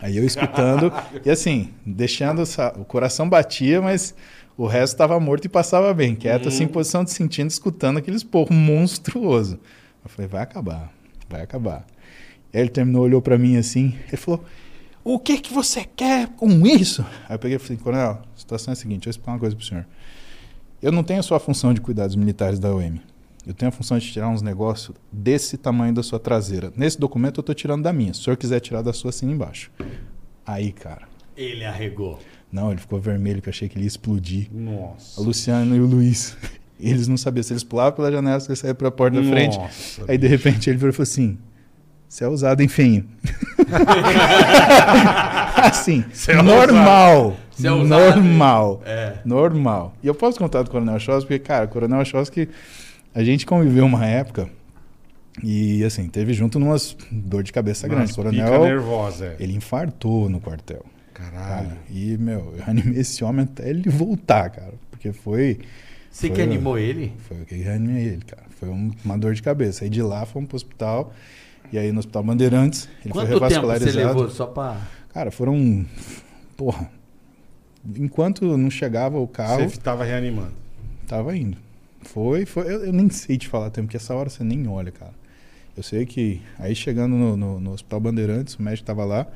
Aí eu escutando, e assim, deixando o coração batia, mas o resto estava morto e passava bem, quieto, assim, em posição de sentindo, escutando aqueles porro monstruoso. Eu falei, vai acabar, vai acabar. Aí ele terminou, olhou para mim assim, ele falou, o que que você quer com isso? Aí eu peguei e falei, coronel, a situação é a seguinte, deixa eu explicar uma coisa pro senhor. Eu não tenho só a função de cuidar dos militares da OM. Eu tenho a função de tirar uns negócios desse tamanho da sua traseira. Nesse documento eu tô tirando da minha. Se o senhor quiser tirar da sua, assina embaixo. Aí, cara. Ele arregou. Não, ele ficou vermelho, que eu achei que ele ia explodir. Nossa. A Luciano e o Luiz. Eles não sabiam se eles pulavam pela janela, se eles saíam pela porta da frente. Nossa, Aí, de repente, ele virou e falou assim: Você é usado, hein, feinho? assim, é normal. É normal. É. Normal. E eu posso contar do Coronel Chosky, porque, cara, o Coronel Chosky, a gente conviveu uma época e, assim, teve junto numas dor de cabeça grande. O Coronel, nervosa. é. ele infartou no quartel. Caralho. Cara. E, meu, eu animei esse homem até ele voltar, cara. Porque foi. Você Foi, que animou ele? Foi o que reanimei ele, cara. Foi um- uma dor de cabeça. Aí de lá fomos pro hospital. E aí no Hospital Bandeirantes, ele Quanto foi tempo você revascularizado. levou só pra... Cara, foram. Porra. Enquanto não chegava o carro, Você tava reanimando. tava indo. Foi, foi. Eu, eu nem sei te falar tempo, porque essa hora você nem olha, cara. Eu sei que aí chegando no, no- no Hospital Bandeirantes, o médico tava lá,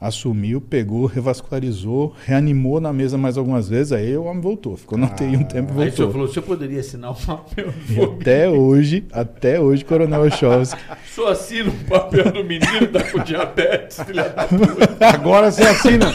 assumiu, pegou, revascularizou, reanimou na mesa mais algumas vezes, aí o homem voltou. Ficou na UTI um tempo e Aí o senhor voltou. falou, o senhor poderia assinar um papel? E até hoje, até hoje, Coronel. O senhor assina o papel do menino tá com diabetes, filha da puta. Agora você assina.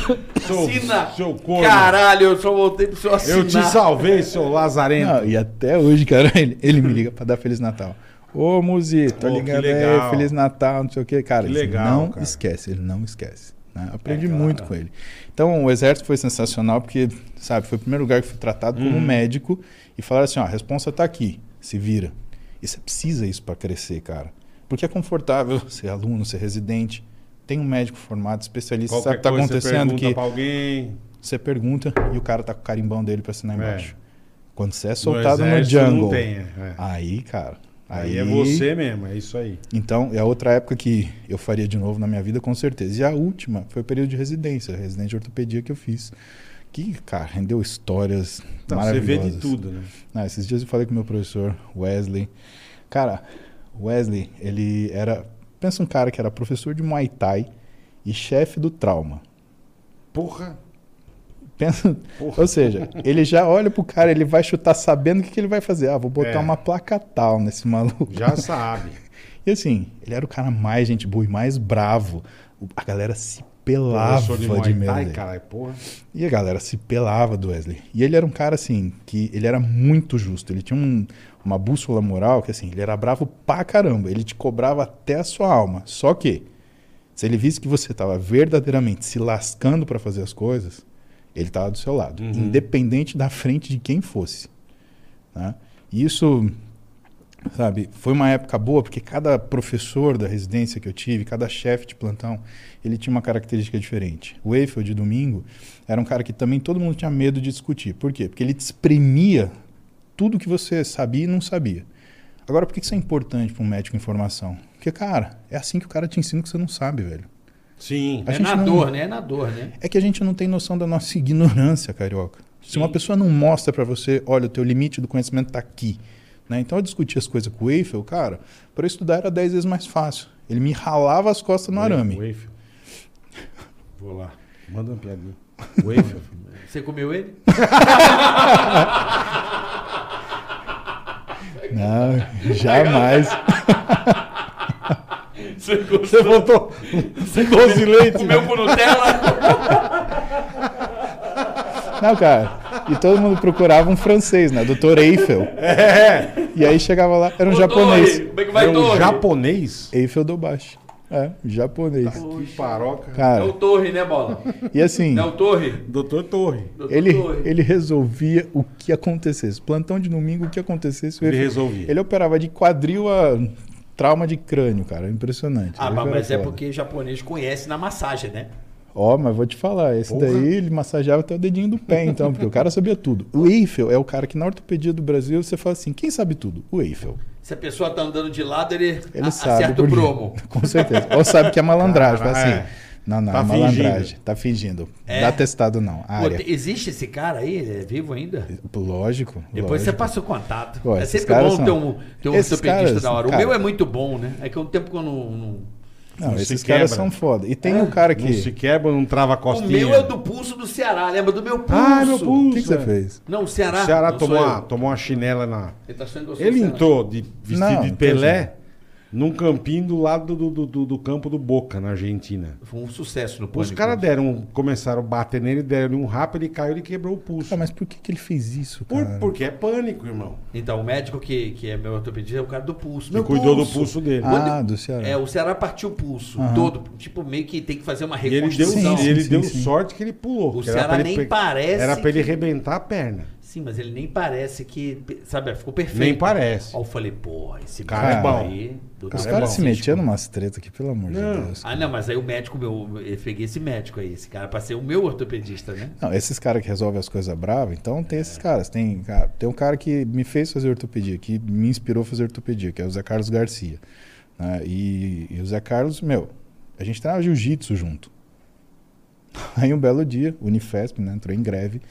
Seu, Assina! seu corno. Caralho, eu só voltei pro senhor assinar. Eu te salvei, seu lazarento. Não, e até hoje, cara, ele, ele me liga pra dar Feliz Natal. Ô, Muzi, tô ligando legal. aí, Feliz Natal, não sei o quê. Cara, Que ele legal, não cara. esquece, ele não esquece. Né? Aprendi É, claro. muito com ele. Então, o Exército foi sensacional porque, sabe, foi o primeiro lugar que fui tratado como Uhum. médico e falaram assim, ó, a responsa tá aqui, se vira. E você precisa isso pra crescer, cara. Porque é confortável ser aluno, ser residente. Tem um médico formado, especialista, sabe o que tá coisa você acontecendo pergunta que pra alguém. você pergunta e o cara tá com o carimbão dele pra assinar É. embaixo. Quando você é soltado no, não jungle, tem, é, é. aí, cara. Aí, é você mesmo, é isso aí. Então, é outra época que eu faria de novo na minha vida, com certeza. E a última foi o período de residência, residente de ortopedia que eu fiz. Que, cara, rendeu histórias Então, você vê maravilhosas. de tudo, né? Ah, esses dias eu falei com meu professor, Wesley. Cara, Wesley, ele era. Pensa um cara que era professor de Muay Thai e chefe do trauma. Porra. Pensa, Porra. ou seja, ele já olha pro cara, ele vai chutar sabendo o que, que ele vai fazer. Ah, vou botar É. uma placa tal nesse maluco. Já sabe. E assim, ele era o cara mais gente boa e mais bravo. A galera se pelava de, Thai, medo caralho, porra. E a galera se pelava do Wesley. E ele era um cara assim, que ele era muito justo. Ele tinha um- uma bússola moral que assim, ele era bravo pra caramba. Ele te cobrava até a sua alma. Só que, se ele visse que você estava verdadeiramente se lascando pra fazer as coisas, ele estava do seu lado. Uhum. Independente da frente de quem fosse. né? E isso, sabe, foi uma época boa, porque cada professor da residência que eu tive, cada chefe de plantão, ele tinha uma característica diferente. O Eiffel, de domingo, era um cara que também todo mundo tinha medo de discutir. Por quê? Porque ele te exprimia tudo que você sabia e não sabia. Agora, por que isso é importante para um médico em formação? Porque, cara, é assim que o cara te ensina que você não sabe, velho. Sim. A É gente na não- dor, né? É na dor, né? É que a gente não tem noção da nossa ignorância, carioca. Se uma pessoa não mostra pra você, olha, o teu limite do conhecimento tá aqui. Né? Então eu discutia as coisas com o Eiffel, cara, para estudar era 10 vezes mais fácil. Ele me ralava as costas no arame. Waffle. Vou lá. Manda uma piadinha. Waffle. Você comeu ele? Não, jamais. Você? Você voltou. Sem doce de leite. Comeu com Nutella? Não, cara. E todo mundo procurava um francês, né? Doutor Eiffel. É. E aí chegava lá, era um Ô, japonês. Torre, Como é que vai, É um Torre? japonês? Eiffel do baixo. É, japonês. Que paroca. É Cara, o Torre, né, Bola? e assim, Não é o Torre? Doutor Torre. Doutor ele, Torre. ele resolvia o que acontecesse. Plantão de domingo, o que acontecesse. Ele efeito- resolvia. Ele operava de quadril a trauma de crânio, cara. Impressionante. Ah, mas, é foda. porque japonês conhece na massagem, né? Ó, mas vou te falar, esse Porra. daí ele massageava até o dedinho do pé, então, porque o cara sabia tudo. O Eiffel é o cara que na ortopedia do Brasil você fala assim: quem sabe tudo? O Eiffel. Se a pessoa tá andando de lado, ele, Ele a- sabe. acerta o promo. Com certeza. Ou sabe que é malandragem. Cara, fala assim. é. Não, não, Tá é malandragem. Tá fingindo. É. Dá testado não. Pô, Área. te- existe esse cara aí? Ele é vivo ainda? Lógico. Depois você lógico. passa o contato. Pô, é sempre bom são- ter um, ter um ortopedista caras, da hora. O cara- meu é muito bom, né? É que um tempo que eu não. não- Não, Não se esses caras quebra. são foda. E tem um cara Não se que. quebra, não trava a O costinha. meu é o do pulso do Ceará, lembra do meu pulso? Ah, meu O pulso. que, que você é. fez? Não, o Ceará. O Ceará tomou eu. tomou uma chinela na. Ele tá que Ele o entrou de vestido Não, de Pelé num campinho do lado do, do, do- do campo do Boca, na Argentina. Foi um sucesso no Os Pânico. caras deram, começaram a bater nele, deram um rap, ele caiu e quebrou o pulso. Ah, mas por que, que ele fez isso, Por- porque é pânico, irmão. Então, o médico que, que é meu ortopedista é o cara do pulso. Que Meu cuidou do pulso dele. Ah, do Ceará. É, o Ceará partiu o pulso Aham. todo. Tipo, meio que tem que fazer uma E ele deu, reconstrução. Sim, e ele sim, deu sim. sorte que ele pulou. O Ceará ele nem pe- parece Era pra ele que- arrebentar a perna. Sim, mas ele nem parece que. Sabe, ficou perfeito. Nem parece. Aí eu falei, porra, esse Cara cara é bom. aí. Cara Os é caras bom. se metiam numas tretas aqui, pelo amor Não. de Deus. Ah, não, mas aí o médico meu, eu peguei esse médico aí, esse cara, pra ser o meu ortopedista, né? Não, esses caras que resolvem as coisas bravas, então tem esses caras. Tem, cara, tem um cara que me fez fazer ortopedia, que me inspirou a fazer ortopedia, que é o Zé Carlos Garcia. né? E, e o Zé Carlos, meu, a gente treinava jiu-jitsu junto. Aí um belo dia, o Unifesp, né, entrou em greve,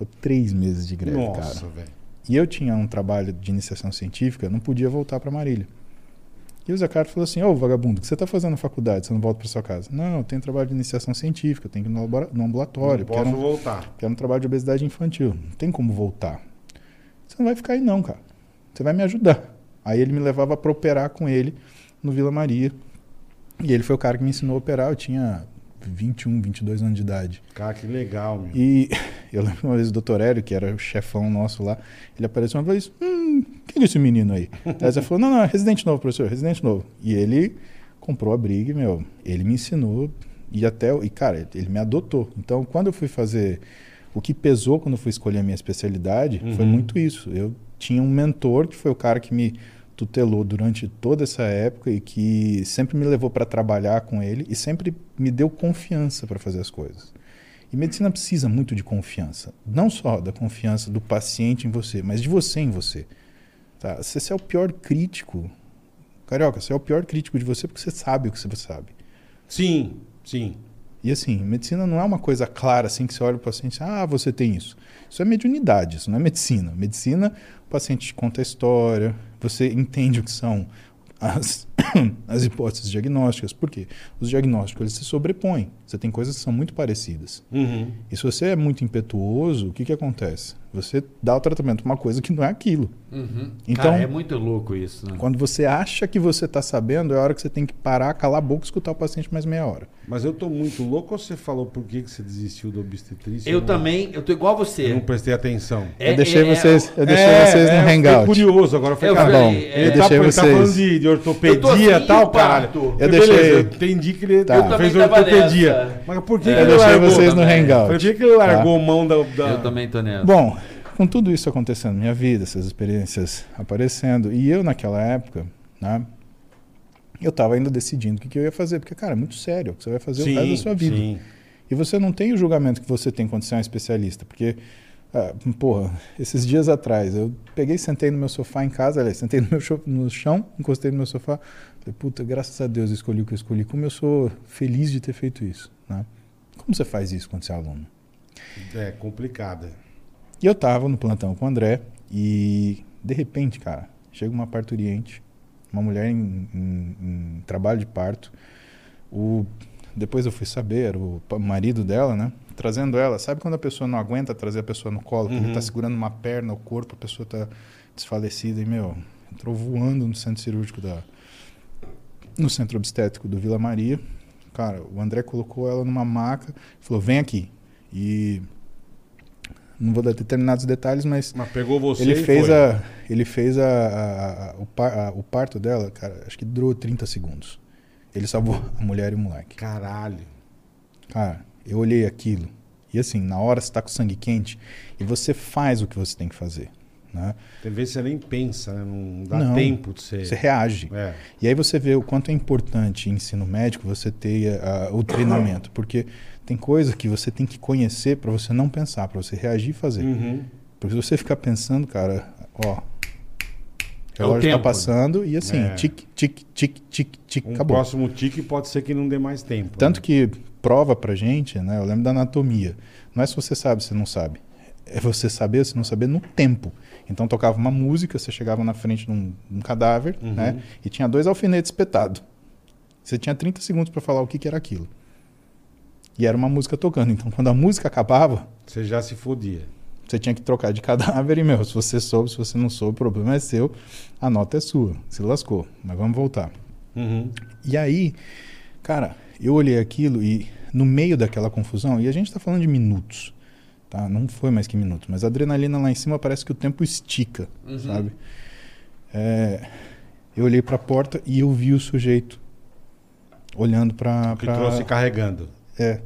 ficou três meses de greve, Nossa, cara. velho. E eu tinha um trabalho de iniciação científica, não podia voltar para Marília. E o Zé Carlos falou assim: Ô vagabundo, o que você está fazendo na faculdade? Você não volta para sua casa? Não, eu tenho trabalho de iniciação científica, eu tenho que ir no, ambulatório, Não posso um, voltar. que era um trabalho de obesidade infantil. Não tem como voltar. Você não vai ficar aí, não, cara. Você vai me ajudar. Aí ele me levava para operar com ele no Vila Maria. E ele foi o cara que me ensinou a operar. Eu tinha 21, 22 anos de idade. Cara, que legal, meu. E eu lembro uma vez o doutor Hélio, que era o chefão nosso lá, ele apareceu uma vez, hum, quem é esse menino aí? Aí você falou, não, não, é residente novo, professor, residente novo. E ele comprou a briga, meu, ele me ensinou, e até, e cara, ele me adotou. Então, quando eu fui fazer, o que pesou quando eu fui escolher a minha especialidade, foi Uhum. muito isso. Eu tinha um mentor, que foi o cara que me tutelou durante toda essa época e que sempre me levou para trabalhar com ele e sempre me deu confiança para fazer as coisas. E medicina precisa muito de confiança. Não só da confiança do paciente em você, mas de você em você. Tá? Você, é o pior crítico. Carioca, você é o pior crítico de você porque você sabe o que você sabe. Sim, sim. E assim, medicina não é uma coisa clara assim que você olha o paciente e ah, você tem isso. Isso é mediunidade, isso não é medicina. Medicina, o paciente te conta a história, você entende o que são as, as hipóteses diagnósticas. Por quê? Os diagnósticos eles se sobrepõem. Você tem coisas que são muito parecidas. Uhum. E se você é muito impetuoso, o que, que acontece? Você dá o tratamento para uma coisa que não é aquilo. Uhum. Então- Cara, é muito louco isso, né? Quando você acha que você está sabendo, é a hora que você tem que parar, calar a boca e escutar o paciente mais meia hora. Mas eu tô muito louco ou você falou por que, que você desistiu do obstetrícia? Eu não- também, eu tô igual a Eu você. não prestei atenção. É- eu deixei é- vocês, eu é- deixei É, vocês é, no eu fiquei hangout. curioso agora. Eu falei, Eu cara, bom, é, ele, eu tá, deixei ele tá vocês. falando de, de Eu ortopedia assim, e tal, eu caralho. Eu Eu beleza, deixei- eu entendi que ele Tá. Eu também fez ortopedia. nessa. Mas por que, É, que Eu ele deixei largou? vocês no hangout. Por que, ele largou mão da, da- Eu também tô nessa. Bom, com tudo isso acontecendo na minha vida, essas experiências aparecendo, e eu naquela época, né, eu estava ainda decidindo o que, que eu ia fazer, porque, cara, é muito sério, o que você vai fazer o resto da sua vida. Sim. E você não tem o julgamento que você tem quando você é um especialista, porque, ah, porra, esses dias atrás, eu peguei e sentei no meu sofá em casa, aliás, sentei no, meu no chão, encostei no meu sofá, falei, puta, graças a Deus eu escolhi o que eu escolhi, como eu sou feliz de ter feito isso, né? Como você faz isso quando você é aluno? É complicada. E eu tava no plantão com o André e, de repente, cara, chega uma parturiente, uma mulher em, em- em trabalho de parto. O, depois eu fui saber, era o marido dela, né? Trazendo ela. Sabe quando a pessoa não aguenta trazer a pessoa no colo? Porque ele tá segurando uma perna, o corpo, a pessoa tá desfalecida. E, meu, entrou voando no centro cirúrgico da... No centro obstétrico do Vila Maria. Cara, o André colocou ela numa maca, falou, vem aqui. E... Não vou dar determinados detalhes, mas Mas pegou você ele e fez, foi. a, ele fez a, a- a- o, par- a- o parto dela, cara, acho que durou 30 segundos. Ele salvou a mulher e o moleque. Caralho. Cara, eu olhei aquilo. E assim, na hora você tá com sangue quente e você faz o que você tem que fazer. Né? Tem vezes você nem pensa, né? Não dá Não. tempo de você. Você reage. É. E aí você vê o quanto é importante em ensino médico você ter ah, o treinamento. Porque tem coisa que você tem que conhecer para você não pensar, para você reagir e fazer. Uhum. Porque se você ficar pensando, cara, ó. É o O relógio tá tempo. passando e assim, É. tic, tic, tic, tic, tic, Um acabou. próximo tique pode ser que não dê mais tempo. Tanto né? que prova pra gente, né? Eu lembro da anatomia. Não é se você sabe, se não sabe. É você saber, se não saber, no tempo. Então tocava uma música, você chegava na frente de um, um cadáver, Uhum. né? E tinha dois alfinetes espetados. Você tinha 30 segundos pra falar o que, que era aquilo. E era uma música tocando. Então quando a música acabava, Você já se fodia. você tinha que trocar de cadáver e, meu, se você soube, se você não soube, o problema é seu, a nota é sua. Se lascou. Mas vamos voltar. Uhum. E aí, cara, eu olhei aquilo e no meio daquela confusão, e a gente tá falando de minutos, tá? Não foi mais que minutos, mas a adrenalina lá em cima parece que o tempo estica, sabe? É, eu olhei pra porta e eu vi o sujeito olhando pra... Que pra- trouxe carregando. é.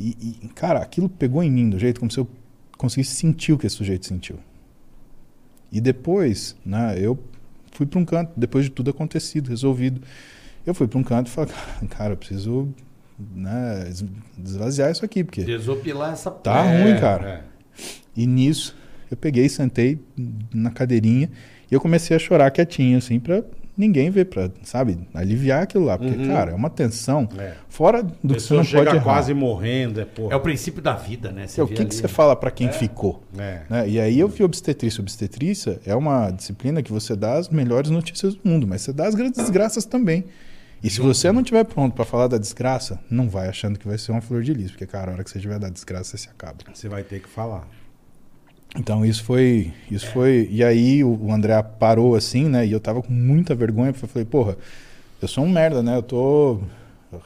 E, e, cara, aquilo pegou em mim do jeito como se eu conseguisse sentir o que esse sujeito sentiu. E depois, né, eu fui para um canto, depois de tudo acontecido, resolvido. Eu fui para um canto e falei, cara, eu preciso né, es- esvaziar isso aqui, porque Desopilar essa tá É, ruim, cara. é. E nisso, eu peguei, sentei na cadeirinha e eu comecei a chorar quietinho, assim, pra ninguém ver, pra, sabe, aliviar aquilo lá. Porque, Uhum. cara, é uma tensão É. fora do A que você não chega pode errar. quase morrendo, é porra. É o princípio da vida, né? É, o vê que, ali- que você fala pra quem ficou? É. né? E aí eu vi obstetrícia. Obstetrícia é uma disciplina que você dá as melhores notícias do mundo, mas você dá as grandes desgraças também. E se você não estiver pronto pra falar da desgraça, não vai achando que vai ser uma flor de lis, porque, cara, a hora que você tiver da desgraça, você se acaba. Você vai ter que falar. Então isso foi. Isso foi. E aí o, André parou assim, né? E eu tava com muita vergonha, porque eu falei, porra, eu sou um merda, né? Eu tô.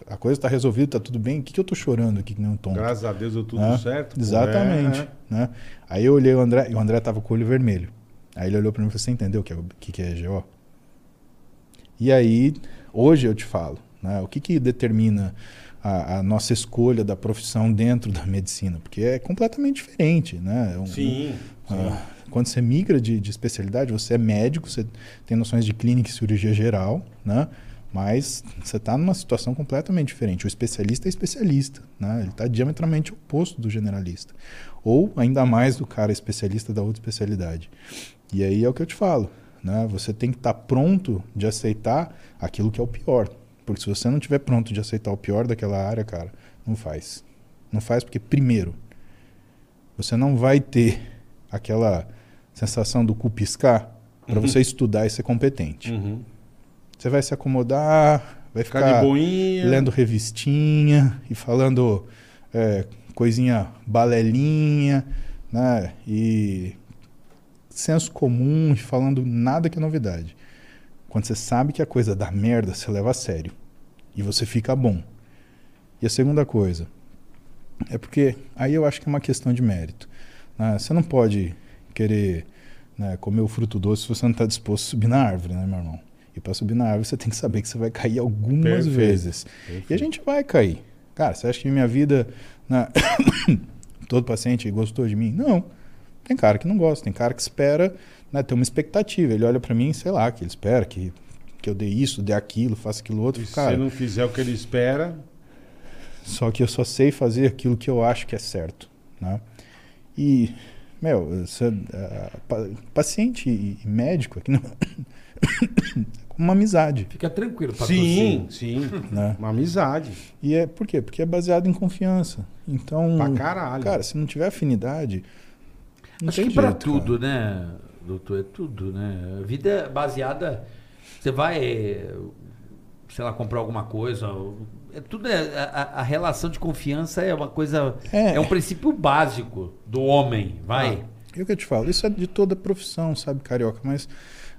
A coisa tá resolvida, tá tudo bem. O que, que eu tô chorando aqui que nem um tonto? Graças a Deus deu tudo né? certo. Exatamente. É, é. Né? Aí eu olhei o André, e o André tava com o olho vermelho. Aí ele olhou pra mim e falou: Você entendeu o que é, o que, que é GO? E aí, hoje eu te falo, né? O que, que determina a, a nossa escolha da profissão dentro da medicina? Porque é completamente diferente, né? Um- Sim. ah, quando você migra de, de especialidade, você é médico, você tem noções de clínica e cirurgia geral, né? Mas você está numa situação completamente diferente. O especialista é especialista, né? Ele está diametralmente oposto do generalista. Ou ainda mais do cara especialista da outra especialidade. E aí é o que eu te falo, né? Você tem que estar pronto de aceitar aquilo que é o pior. Porque se você não estiver pronto de aceitar o pior daquela área, cara, não faz. Não faz porque, primeiro, você não vai ter aquela sensação do cu piscar para você estudar e ser competente. Uhum. Você vai se acomodar, vai Ficar ficar, de boinha. lendo revistinha e falando é, coisinha balelinha, né? E senso comum e falando nada que é novidade. Quando você sabe que a coisa dá merda, você leva a sério. E você fica bom. E a segunda coisa, é porque aí eu acho que é uma questão de mérito. né? Você não pode querer né, comer o fruto doce se você não está disposto a subir na árvore, né, meu irmão? E para subir na árvore você tem que saber que você vai cair algumas Perfeito. vezes. E a gente vai cair. Cara, você acha que minha vida. né, todo paciente gostou de mim? Não. Tem cara que não gosta, tem cara que espera, né, tem uma expectativa. Ele olha para mim, sei lá, que ele espera que, que eu dê isso, dê aquilo, faça aquilo outro. E se Cara, você não fizer o que ele espera, só que eu só sei fazer aquilo que eu acho que é certo, né? E, meu, você, pa- paciente e médico aqui não... é uma amizade, Fica tranquilo, sim, patrocínio. sim. né? Uma amizade. E é por quê? Porque é baseado em confiança. Então, Pra caralho. cara, se não tiver afinidade, não Acho tem que pra jeito, tudo, cara. né, doutor? É tudo, né? A vida é baseada. Você vai, sei lá, comprar alguma coisa. É tudo é, a, a- relação de confiança é uma coisa. É. É, um princípio básico do homem. Vai. É o que eu te falo, isso é de toda profissão, sabe, carioca? Mas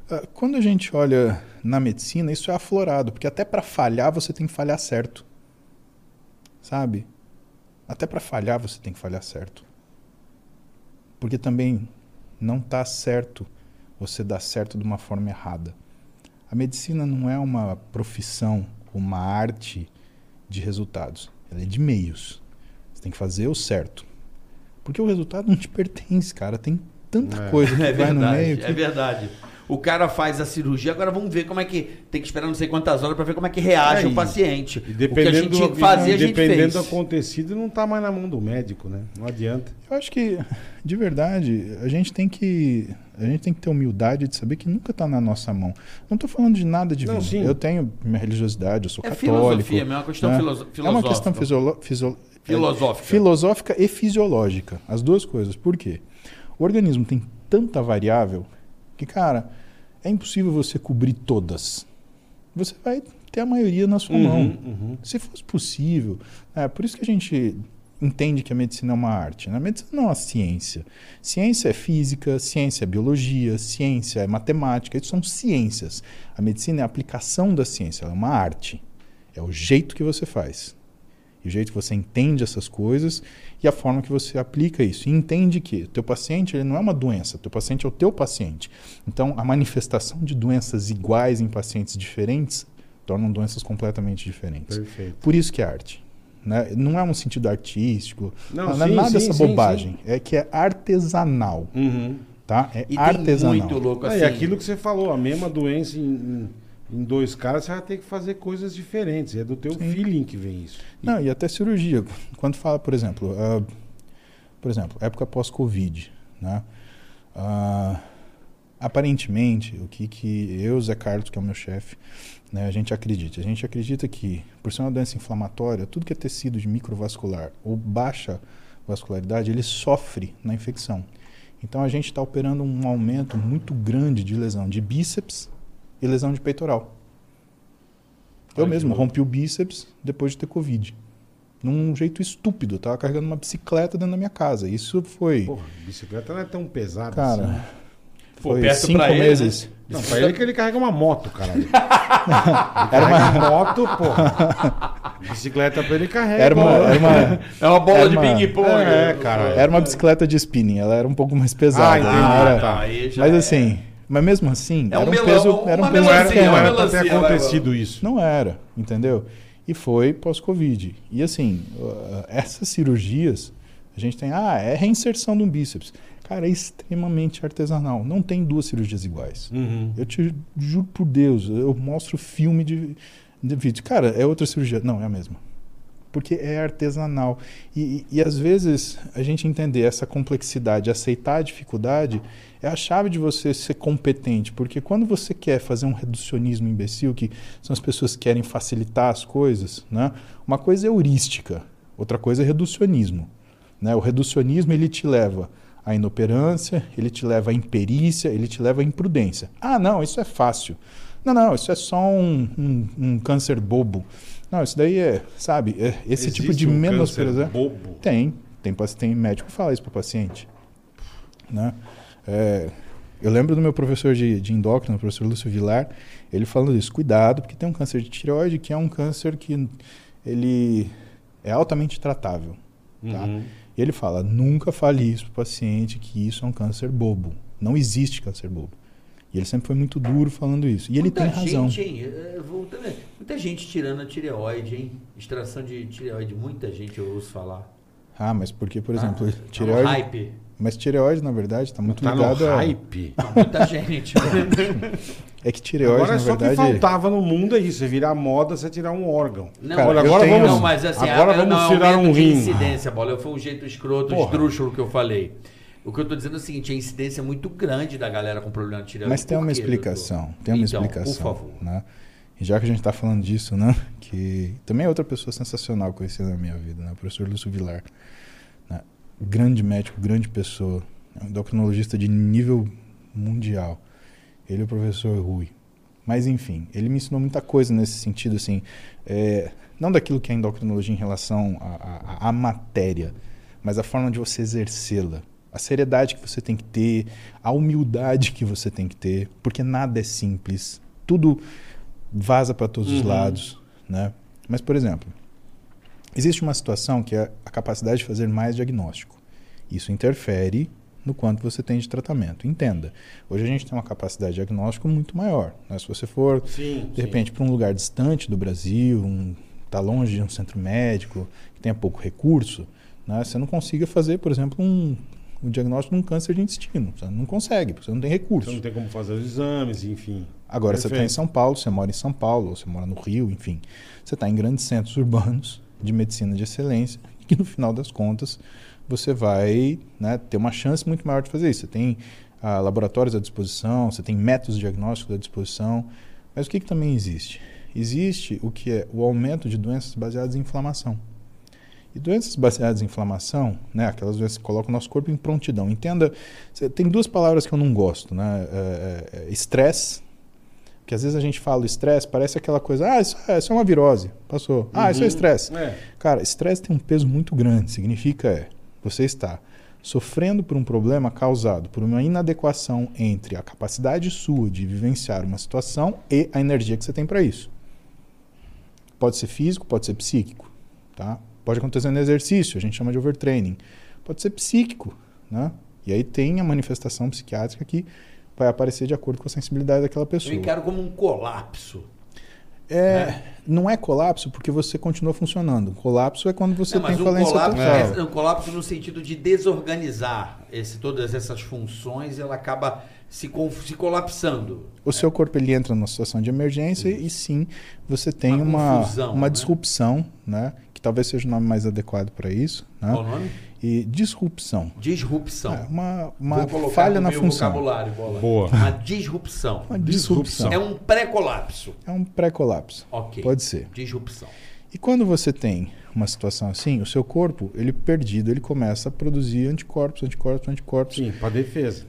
ah, quando a gente olha na medicina, isso é aflorado, porque até para falhar você tem que falhar certo. Sabe? Até para falhar você tem que falhar certo. Porque também não tá certo você dar certo de uma forma errada. A medicina não é uma profissão uma arte de resultados. Ela é de meios. Você tem que fazer o certo. Porque o resultado não te pertence, cara. Tem tanta É. coisa que É vai no verdade, meio. Que... é verdade. O cara faz a cirurgia, agora vamos ver como é que. Tem que esperar não sei quantas horas pra ver como é que reage É, o paciente. E o que a dependendo gente tinha que do, fazer, a gente dependendo fez. do acontecido, não tá mais na mão do médico, né? Não adianta. Eu acho que, de verdade, a gente tem que. A gente tem que ter humildade de saber que nunca está na nossa mão. Não estou falando de nada divino. Não, sim. Eu tenho minha religiosidade, eu sou É católico. filosofia, é uma questão né? filoso- É uma questão filosófica. fisiolo- fisio- Filosófica. filosófica e fisiológica. As duas coisas. Por quê? O organismo tem tanta variável que, cara, é impossível você cobrir todas. Você vai ter a maioria na sua mão. uhum. Se fosse possível. É por isso que a gente entende que a medicina é uma arte. né? A medicina não é uma ciência. Ciência é física, ciência é biologia, ciência é matemática. Isso são ciências. A medicina é a aplicação da ciência, ela é uma arte. É o jeito que você faz. E o jeito que você entende essas coisas e a forma que você aplica isso. E entende que o teu paciente ele não é uma doença, o teu paciente é o teu paciente. Então, a manifestação de doenças iguais em pacientes diferentes tornam doenças completamente diferentes. Perfeito. Por isso que é arte. Né? Não é um sentido artístico, Não, não, é sim, nada sim, dessa sim, bobagem. É que é artesanal, Uhum. tá? É E artesanal. tem muito louco Ah, assim. e aquilo que você falou, a mesma doença em, em- dois caras, você vai ter que fazer coisas diferentes. É do teu Sim. feeling que vem isso. Não, e até cirurgia. Quando fala, por exemplo, ah, por exemplo, época pós-Covid, né? Ah, aparentemente, o que, que eu, Zé Carlos, que é o meu chefe, né, a gente acredita? A gente acredita que, por ser uma doença inflamatória, tudo que é tecido de microvascular ou baixa vascularidade, ele sofre na infecção. Então a gente está operando um aumento muito grande de lesão de bíceps e lesão de peitoral. Eu que mesmo rompi o bíceps depois de ter Covid. Num jeito estúpido. Eu tava carregando uma bicicleta dentro da minha casa. Isso foi, Porra, bicicleta não é tão pesada cara, assim. Pô, foi perto cinco pra ele, meses. Não, pra ele que ele carrega uma moto, caralho. Ele Era uma- moto, porra. Bicicleta pra ele carrega. Era uma, era uma, É uma bola Era de ping-pong. É, cara. era uma bicicleta de spinning. Ela era um pouco mais pesada. Ah, entendi. era- tá. aí já Mas é. assim, mas mesmo assim, É era um melão- peso, era um peso Não era, melancia, não uma era pra ter melancia, vai, acontecido isso. Não era, entendeu? E foi pós-Covid. E assim, essas cirurgias, a gente tem, ah, é reinserção de um bíceps. Cara, é extremamente artesanal. Não tem duas cirurgias iguais. Uhum. Eu te juro por Deus, eu mostro filme de, de vídeo. Cara, é outra cirurgia. Não, é a mesma. Porque é artesanal. E, e, e às vezes a gente entender essa complexidade, aceitar a dificuldade, é a chave de você ser competente. Porque quando você quer fazer um reducionismo imbecil, que são as pessoas que querem facilitar as coisas, né? uma coisa é heurística, outra coisa é reducionismo. Né? O reducionismo ele te leva à inoperância, ele te leva à imperícia, ele te leva à imprudência. Ah, não, isso é fácil. Não, não, isso é só um, um, um câncer bobo. Não, isso daí é, sabe, é esse tipo Existe de um menosprezar. câncer bobo. Tem, tem, tem médico que fala isso para o paciente. Né? É, eu lembro do meu professor de, de endócrino, o professor Lúcio Vilar, ele falando isso, cuidado, porque tem um câncer de tireoide que é um câncer que ele é altamente tratável. Tá? Uhum. E ele fala, nunca fale isso para o paciente que isso é um câncer bobo. Não existe câncer bobo. E ele sempre foi muito duro falando isso. E ele muita tem razão. gente, hein? É, voltando, muita gente tirando a tireoide, hein? Extração de tireoide, muita gente eu ouço falar. Ah, mas porque, por exemplo, Ah, tá no tireoide... hype. Mas tireoide, na verdade, está muito Tá no ligado a... hype. Não, muita gente. É que tireoide, Agora é na só verdade... que faltava no mundo é isso, você virar moda, você tirar um órgão. Não, Cara, agora tenho- vamos, não, mas assim, agora a- vamos não, tirar um rim. incidência, bola. Foi um jeito escroto, Porra. esdrúxulo que eu falei. O que eu tô dizendo é o seguinte, a incidência é muito grande da galera com problema de tireoide. Mas tem uma quê, explicação. doutor? Tem uma Então, explicação. por favor. Né? E já que a gente está falando disso, né? Que também é outra pessoa sensacional conhecida na minha vida, né? O professor Lúcio Vilar. Grande médico, grande pessoa. É um endocrinologista de nível mundial. Ele é o professor Rui. Mas enfim, ele me ensinou muita coisa nesse sentido, assim. é, não daquilo que é endocrinologia em relação à- matéria, mas a forma de você exercê-la. A seriedade que você tem que ter, a humildade que você tem que ter, porque nada é simples. Tudo vaza para todos os Uhum. lados, né? Mas, por exemplo, existe uma situação que é a capacidade de fazer mais diagnóstico. Isso interfere no quanto você tem de tratamento. Entenda, hoje a gente tem uma capacidade diagnóstica muito maior. né? Se você for, Sim. de repente, para um lugar distante do Brasil, um, tá longe de um centro médico, que tenha pouco recurso, né? você não consiga fazer, por exemplo, um, um diagnóstico de um câncer de intestino. Você não consegue, porque você não tem recurso. Você não tem como fazer os exames, enfim. Agora, você está em Perfeito. São Paulo, você mora em São Paulo, ou você mora no Rio, enfim. Você está em grandes centros urbanos de medicina de excelência, que no final das contas você vai né, ter uma chance muito maior de fazer isso. Você tem ah, laboratórios à disposição, você tem métodos diagnósticos à disposição. Mas o que, que também existe? Existe o que é o aumento de doenças baseadas em inflamação. E doenças baseadas em inflamação, né, aquelas doenças que colocam o nosso corpo em prontidão. Entenda, tem duas palavras que eu não gosto, né? É, é, é, Estresse, que às vezes a gente fala estresse, parece aquela coisa, ah, isso é, isso é uma virose, passou. Ah, isso é Uhum. estresse. É. Cara, estresse tem um peso muito grande. Significa é, você está sofrendo por um problema causado por uma inadequação entre a capacidade sua de vivenciar uma situação e a energia que você tem para isso. Pode ser físico, pode ser psíquico, tá? Pode acontecer no exercício, a gente chama de overtraining. Pode ser psíquico, né? E aí tem a manifestação psiquiátrica que vai aparecer de acordo com a sensibilidade daquela Eu pessoa. encaro como um colapso. É, não é colapso porque você continua funcionando. Colapso é quando você Não, tem falência colapso, total. é um colapso no sentido de desorganizar esse, todas essas funções, ela acaba se, se colapsando. O seu corpo ele entra numa situação de emergência e sim, você tem Uma uma, confusão, uma né? disrupção, né? Que talvez seja o nome mais adequado para isso. Né? Qual o nome? E disrupção. Disrupção. É, uma Vou uma colocar falha no na meu função. vocabulário, bola. Boa. Uma disrupção. Uma disrupção. É um pré-colapso. É um pré-colapso. Ok. Pode ser. Disrupção. E quando você tem uma situação assim, o seu corpo, ele perdido, ele começa a produzir anticorpos, anticorpos, anticorpos. Sim, pra defesa.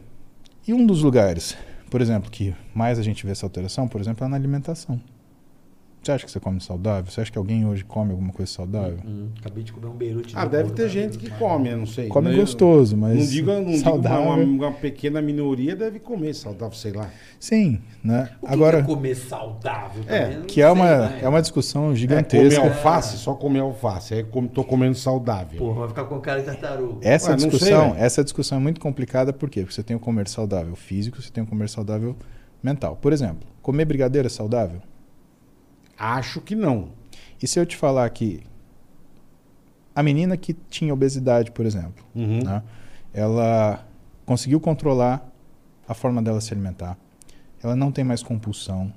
E um dos lugares, por exemplo, que mais a gente vê essa alteração, por exemplo, é na alimentação. Você acha que você come saudável? Você acha que alguém hoje come alguma coisa saudável? Hum, acabei de comer um beirute. Ah, de deve ter né? gente que come, eu não sei. Come Não- gostoso, mas Não digo, não digo saudável. uma, uma pequena minoria deve comer saudável, sei lá. Sim, né? O que Agora, que é comer saudável É, também? Não que é sei, uma, né? é uma discussão É, comer gigantesca. alface, só comer alface. Aí com- tô comendo saudável. Porra, vai ficar com cara de tartaruga. Essa Ué, não sei, discussão, velho. essa discussão é muito complicada por quê? Porque você tem o comer saudável físico, você tem o comer saudável mental. Por exemplo, comer brigadeiro é saudável? Acho que não. E se eu te falar que a menina que tinha obesidade, por exemplo, Uhum. né? ela conseguiu controlar a forma dela se alimentar, ela não tem mais compulsão,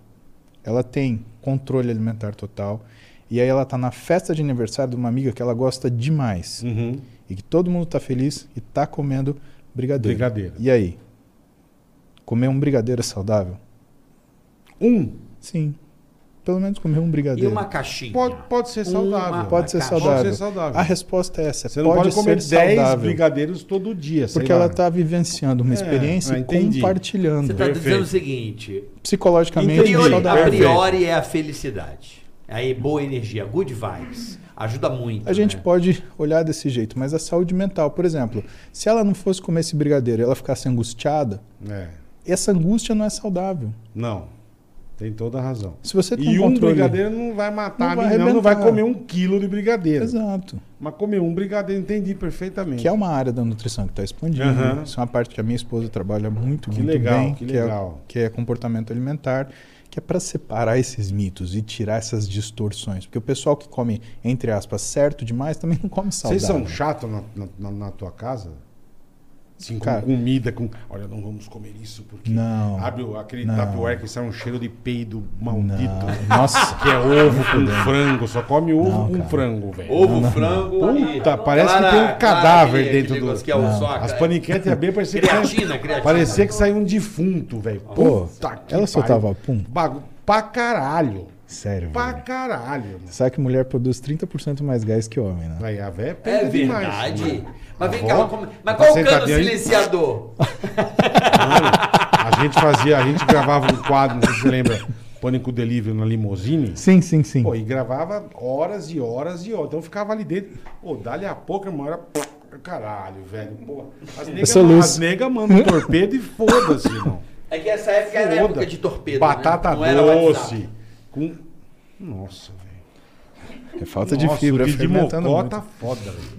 ela tem controle alimentar total, e aí ela está na festa de aniversário de uma amiga que ela gosta demais, Uhum. e que todo mundo está feliz e está comendo brigadeiro. Brigadeiro. E aí? Comer um brigadeiro é saudável? Um. Sim. Pelo menos comer um E brigadeiro. uma caixinha? Pode, pode ser saudável. Uma- Pode ser caixa. saudável. Pode ser saudável. A resposta é essa. Você não pode, pode comer ser 10 saudável. brigadeiros todo dia, sei Porque lá. ela está vivenciando uma É, experiência e compartilhando. Você está dizendo o seguinte: Psicologicamente a priori é a felicidade. Aí, boa energia, good vibes. Ajuda muito. A gente né? pode olhar desse jeito, mas a saúde mental, por exemplo, se ela não fosse comer esse brigadeiro e ela ficasse angustiada, É. essa angústia não é saudável. Não. Tem toda a razão. Se você tem E um controle... brigadeiro não vai matar Não vai menina, não vai comer um quilo de brigadeiro. Exato. Mas comer um brigadeiro, entendi perfeitamente. Que é uma área da nutrição que está expandindo. Aham. Isso é uma parte que a minha esposa trabalha muito, Que muito legal, bem. que é- legal. que é comportamento alimentar, que é para separar esses mitos e tirar essas distorções. Porque o pessoal que come, entre aspas, certo demais, também não come saudável. Vocês são chatos na, na- na- na tua casa? Assim, com Cara. comida, com. Olha, não vamos comer isso, porque Não. abre aquele Não. tapuer que sai um cheiro de peido maldito. Não. Nossa, Que é ovo com frango, só come ovo Não, com cara. frango, velho. Ovo, frango e... Puta, parece que tem um cadáver Clara, dentro do. que é o Não. só a- As paniquetes é bem, parecia que, Creatina, creatina. parecia que saiu um defunto, velho. Pô, Puta que ela pariu. soltava pum? Bagu... Pra caralho. sério, Pra velho. caralho. mano. Sabe que mulher produz 30% mais gás que homem, né? Aí a véia É demais. verdade. mano. Mas vem Avó, cá, como- mas tá qual o cano silenciador? Mano, a gente fazia, a gente gravava um quadro, não sei se você lembra, Pânico Delivery na Limousine. Sim, sim, sim. Pô, e gravava horas e horas e horas. Então eu ficava ali dentro. Pô, dali a pouco, uma hora. Caralho, velho. Pô, as negas as nega mandam torpedo e foda-se, irmão. É que essa época era época de torpedo. Batata né? Não era doce. Com. Nossa, velho. É falta de Nossa, fibra o de fermentando mocó muito. tá foda, velho.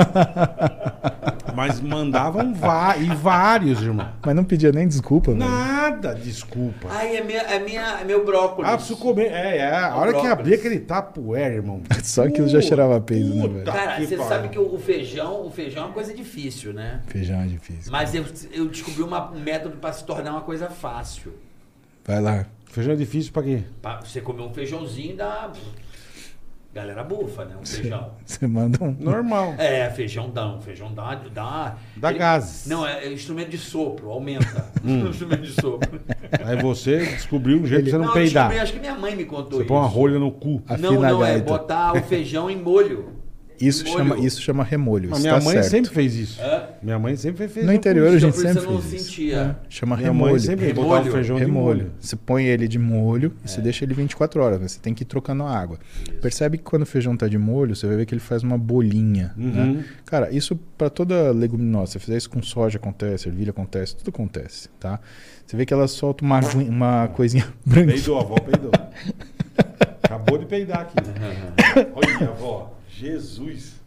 Mas mandavam e vários, irmão. Mas não pedia nem desculpa, velho. Nada, desculpa. Ai, é, minha, é, minha, é meu brócolis. Ah, preciso comer. É, é. A hora que brócolis. abrir aquele tapué, irmão. Só aquilo já cheirava peido, né, velho? Cara, que você pariu. sabe que o feijão, o feijão é uma coisa difícil, né? Feijão é difícil. Mas eu, eu descobri uma- um método pra se tornar uma coisa fácil. Vai lá. Feijão é difícil pra quê? Pra você comer um feijãozinho dá. Galera bufa, né? Um feijão. Você manda um. Normal. É, feijão dá, um feijão dá. Dá, Dá gases. Não, é, é instrumento de sopro, aumenta. Hum. instrumento de sopro. Aí você descobriu um jeito pra você não, eu peidar. descobri, acho que minha mãe me contou Você isso. põe uma rolha no cu. Não, não, é botar o feijão em molho. Isso chama, isso chama remolho. Mas isso minha tá mãe certo. sempre fez isso. Hã? Minha mãe sempre fez No interior a isso. gente isso sempre fez isso. sentia. É, Chama Minha remolho. mãe sempre botava Remolho. feijão de remolho. molho. Você põe ele de molho e É. você deixa ele 24 horas. né? Você tem que ir trocando a água. Percebe que quando o feijão tá de molho, você vai ver que ele faz uma bolinha. Uhum. né? Cara, isso para toda leguminosa. Se você fizer isso com soja, acontece, ervilha, acontece, tudo acontece, tá? Você vê que ela solta uma, uma coisinha branca. Peidou, a avó peidou. Acabou de peidar aqui. Olha, avó. Jesus.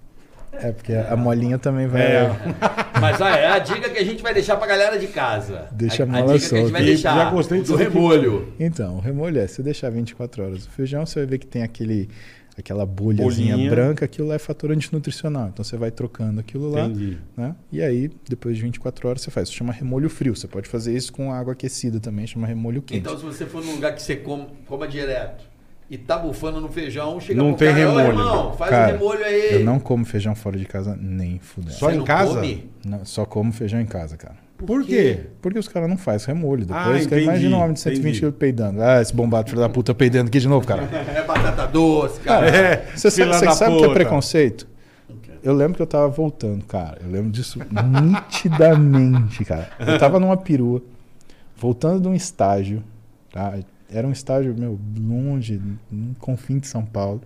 É, porque a molinha também vai. É. Mas ó, é a dica que a gente vai deixar pra galera de casa. Deixa a a, mola dica que a gente vai solta. deixar Já gostei do remolho. Então, o remolho é, se deixar 24 horas o feijão, você vai ver que tem aquele, aquela bolhazinha Bolinha. branca, aquilo lá é fator antinutricional. Então você vai trocando aquilo lá, Entendi. né? E aí, depois de 24 horas, você faz. Isso chama remolho frio. Você pode fazer isso com água aquecida também, chama remolho quente. Então, se você for num lugar que você coma, coma direto e tá bufando no feijão, chega Não pro tem cara, "Ô, remolho. irmão, faz Cara, o remolho aí. Eu não como feijão fora de casa nem fudendo. Só Você em não casa? come? Não, só como feijão em casa, cara. Por quê? Porque os caras não fazem remolho. Ah, Depois, cara, entendi, imagina um homem de 120 entendi. quilos peidando. Ah, esse bombado filho da puta peidando aqui de novo, cara. É batata doce, cara. É, Você sabe, você sabe o que é preconceito? Eu lembro que eu tava voltando, cara. Eu lembro disso nitidamente, cara. Eu tava numa perua, voltando de um estágio, tá? Era um estágio, meu, longe, no confim de São Paulo.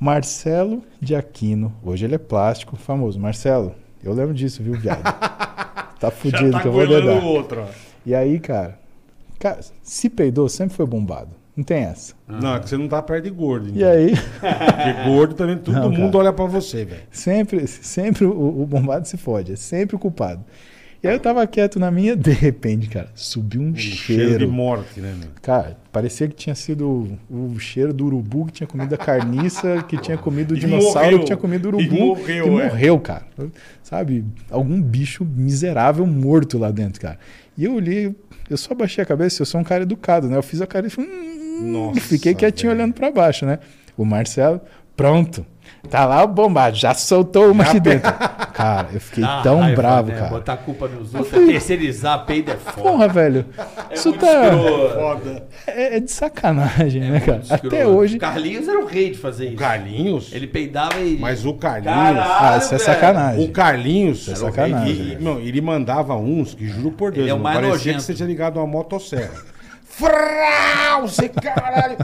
Marcelo de Aquino, hoje ele é plástico, famoso. Marcelo, eu lembro disso, viu, viado? Tá fudido Já tá que eu vou dedar. o outro, ó. E aí, cara, cara, se peidou, sempre foi bombado. Não tem essa. Não, é que você não tá perto de gordo. E então. aí, Porque gordo também, todo Não, mundo cara. olha pra você, velho. Sempre, sempre o, o bombado se fode, é sempre o culpado. E aí eu tava quieto na minha, de repente, cara, subiu um, Um cheiro. cheiro de morte, né, meu? Cara, parecia que tinha sido o, cheiro do urubu que tinha comido a carniça, que tinha comido o E dinossauro morreu. que tinha comido o E urubu. morreu, e é. morreu, cara. Sabe? Algum bicho miserável morto lá dentro, cara. E eu olhei, eu só baixei a cabeça, eu sou um cara educado, né? Eu fiz a cara e falei, hum, Nossa, e fiquei quietinho velho. olhando pra baixo, né? O Marcelo, pronto. Tá lá o bombado, já soltou uma aqui dentro. Cara, eu fiquei Dá tão raiva, bravo, né? cara. Botar a culpa nos outros, é terceirizar, peido é foda. Porra, velho. isso muito tá. É, é de sacanagem, né, cara? Até hoje. Carlinhos era o rei de fazer O isso. Carlinhos? Ele peidava e. Mas o Carlinhos... Caralho, Ah, isso é velho. sacanagem. O Carlinhos... Isso é o sacanagem, rei. E, meu, ele mandava uns que, juro por Deus, Ele é o mais parecia nojento. que você tinha ligado uma motosserra. Frau! Você caralho!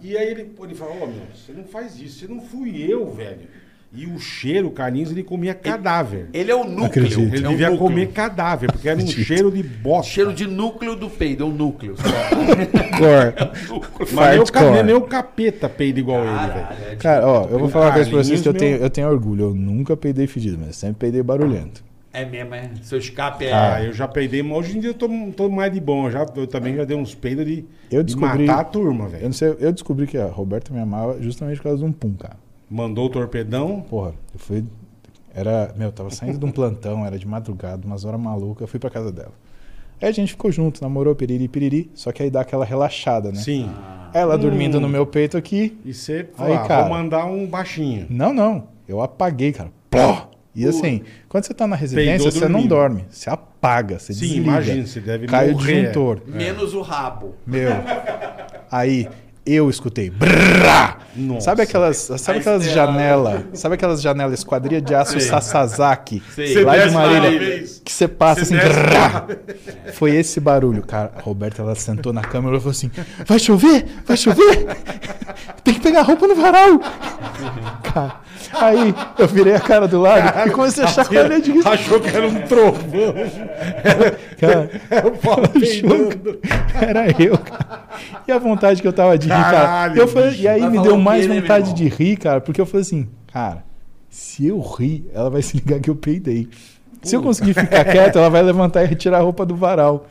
E aí ele, ele falou, ô meu, você não faz isso, você não fui eu, velho. E o cheiro, o Carlinhos, ele comia cadáver. Ele é o núcleo. Acredito. Ele é devia núcleo. comer cadáver, porque era um Acredito. cheiro de bosta. Cheiro de núcleo do peido, é o núcleo. Cor. Mas nem o, nem o capeta peida igual ele, velho. É Cara, ó, eu vou falar uma coisa pra vocês que eu tenho, eu tenho orgulho. Eu nunca peidei fedido, mas sempre peidei barulhento. É mesmo, é. Seu escape é. Ah, eu já peidei, mas hoje em dia eu tô, tô mais de bom. Eu, já, eu também já dei uns peidos de, Eu de descobri- matar a turma, Eu velho. não sei, eu descobri que a Roberta me amava justamente por causa de um pum, cara. Mandou o torpedão. Porra, eu fui. Era. Meu, eu tava saindo de um plantão, era de madrugada, umas horas malucas, eu fui pra casa dela. Aí a gente ficou junto, namorou, piriri, piriri, só que aí dá aquela relaxada, né? Sim. Ela dormindo Hum. no meu peito aqui. E você Aí, falou, ah, cara. vou mandar um baixinho. Não, não. Eu apaguei, cara. Pló! E assim, quando você tá na residência, você não dorme. Você apaga, você Sim, desliga. imagina, você deve Cai o morrer. disjuntor. Menos o rabo. Meu. Aí eu escutei. Nossa. Sabe aquelas, sabe aquelas janelas, sabe aquelas janelas esquadria de aço Sasazaki, Sei. lá de Marília, que você passa Você assim, brrrá! foi esse barulho, cara. A Roberta ela sentou na cama e falou assim: "Vai chover? Vai chover? Tem que pegar a roupa no varal". Cara, aí eu virei a cara do lado e comecei a chacoalhar de risada. Achou que era um trovão. Cara, Era o pau peidando. Era eu, cara. E a vontade que eu tava de rir, cara. Eu falei, bicho. e aí me deu mais né, vontade de rir, cara, porque eu falei assim, cara, Se eu rir, ela vai se ligar que eu peidei. Se eu conseguir ficar quieto, ela vai levantar e retirar a roupa do varal.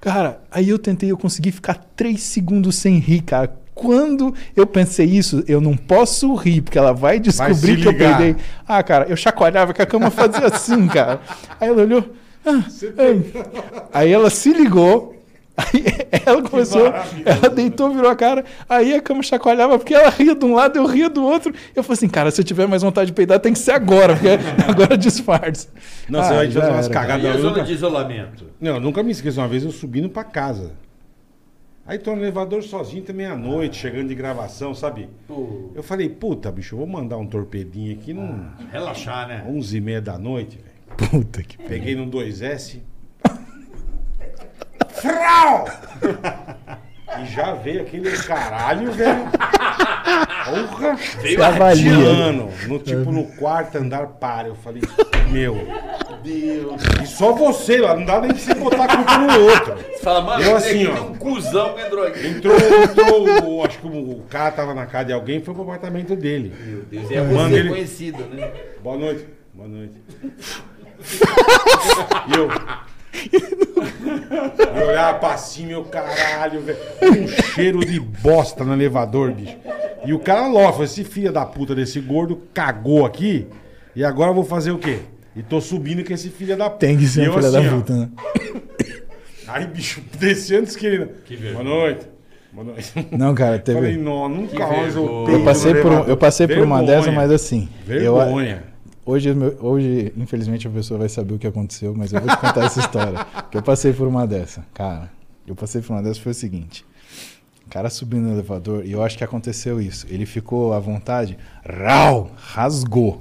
Cara, aí eu tentei, eu consegui ficar três segundos sem rir, cara. Quando eu pensei isso, eu não posso rir, porque ela vai descobrir se que eu peidei. Ah, cara, eu chacoalhava que a cama fazia assim, cara. Aí ela olhou. ah, ah. Aí ela se ligou. Aí ela começou, ela deitou, virou a cara. Aí a cama chacoalhava porque ela ria de um lado, eu ria do outro. Eu falei assim, cara, se eu tiver mais vontade de peidar, tem que ser agora, porque agora disfarça. Não, você vai já fazer umas cagadas. E a zona nunca- de isolamento? Não, eu nunca me esqueço uma vez eu subindo pra casa. Aí tô no elevador sozinho também à noite, chegando de gravação, sabe? Pô, Eu falei, puta, bicho, eu vou mandar um torpedinho aqui num relaxar, né? 11 e meia da noite, velho. Puta que pariu. Peguei num 2S. Frau! E já veio aquele caralho, velho. Porra! Veio Você avalia. No, tipo no quarto andar para. Eu falei, meu. Deus. E só você lá, não dá nem pra você botar a culpa no outro. Você fala, mano, Eu esse assim, ó. tem um cuzão que entrou aqui. Entrou, entrou, o- acho que o, cara tava na casa de alguém foi pro apartamento dele. Meu Deus, é Mano, você ele- conhecido, né? Boa noite. Boa noite. e eu. Eu olhava pra cima, meu caralho, velho. Um cheiro de bosta no elevador, bicho. E o cara falou: esse filho da puta desse gordo cagou aqui. E agora eu vou fazer o quê? E tô subindo com esse filho da puta. Tem que ser eu um filho da assim, ó. puta, né? Aí, bicho, desci antes que ele. Boa noite. Boa noite. Não, cara, teve. Falei, não, nunca mais eu vergonha. peido Eu passei por, um- eu passei por uma Vergonha. dessa, mas assim. eu- Vergonha. hoje, meu- hoje, infelizmente, a pessoa vai saber o que aconteceu, mas eu vou te contar essa história. Que eu passei por uma dessa. Cara, eu passei por uma dessa foi o seguinte. O cara subindo no elevador, e eu acho que aconteceu isso. Ele ficou à vontade, rau, rasgou.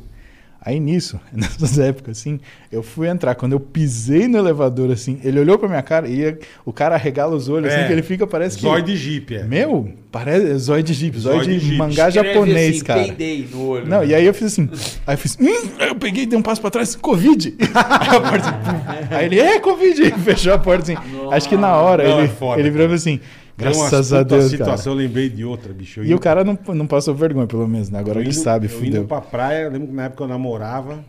Aí nisso, nessas épocas assim, eu fui entrar. Quando eu pisei no elevador assim, ele olhou pra minha cara e o cara arregala os olhos É, assim, que ele fica, parece que. Zóio de jipe, é. Meu, parece zóio de jeep, zóio Zóio de, de mangá Escreve japonês, assim, cara. Peidei no olho. Não, e aí eu fiz assim. Aí eu fiz. Hum, aí eu peguei, dei um passo pra trás, Covid. aí, a porta, assim, aí ele, é, Covid. Fechou a porta assim. Acho que na hora Não, ele, é foda, ele virou cara. assim. Umas Graças a Deus, situação, cara. eu lembrei de outra, bicho. Eu E o cara não, não passou vergonha, pelo menos, né? Agora eu ele indo- sabe, eu fudeu. indo pra praia, eu lembro que na época eu namorava.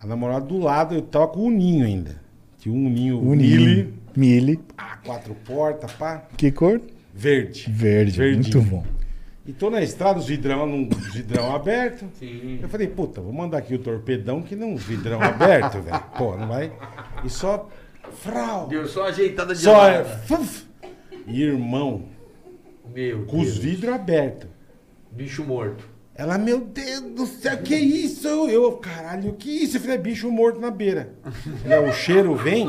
A namorada do lado, eu tava com o ninho ainda. Tinha um ninho O Mille, Mili. Mili. ah, quatro portas, pá, Que cor? verde. Verde. Verdinho. Muito bom. E tô na estrada, os vidrão, num os vidrão aberto. Sim. Eu falei, puta, vou mandar aqui o torpedão que não vidrão aberto, velho. Pô, não vai. E só. Frau! Deu só uma ajeitada de Só é. fuf. Irmão, Meu com os Deus. vidros abertos. Bicho morto. Ela, meu Deus do céu, que isso? Eu, caralho, que isso? Eu falei, é bicho morto na beira. Falei, o cheiro vem,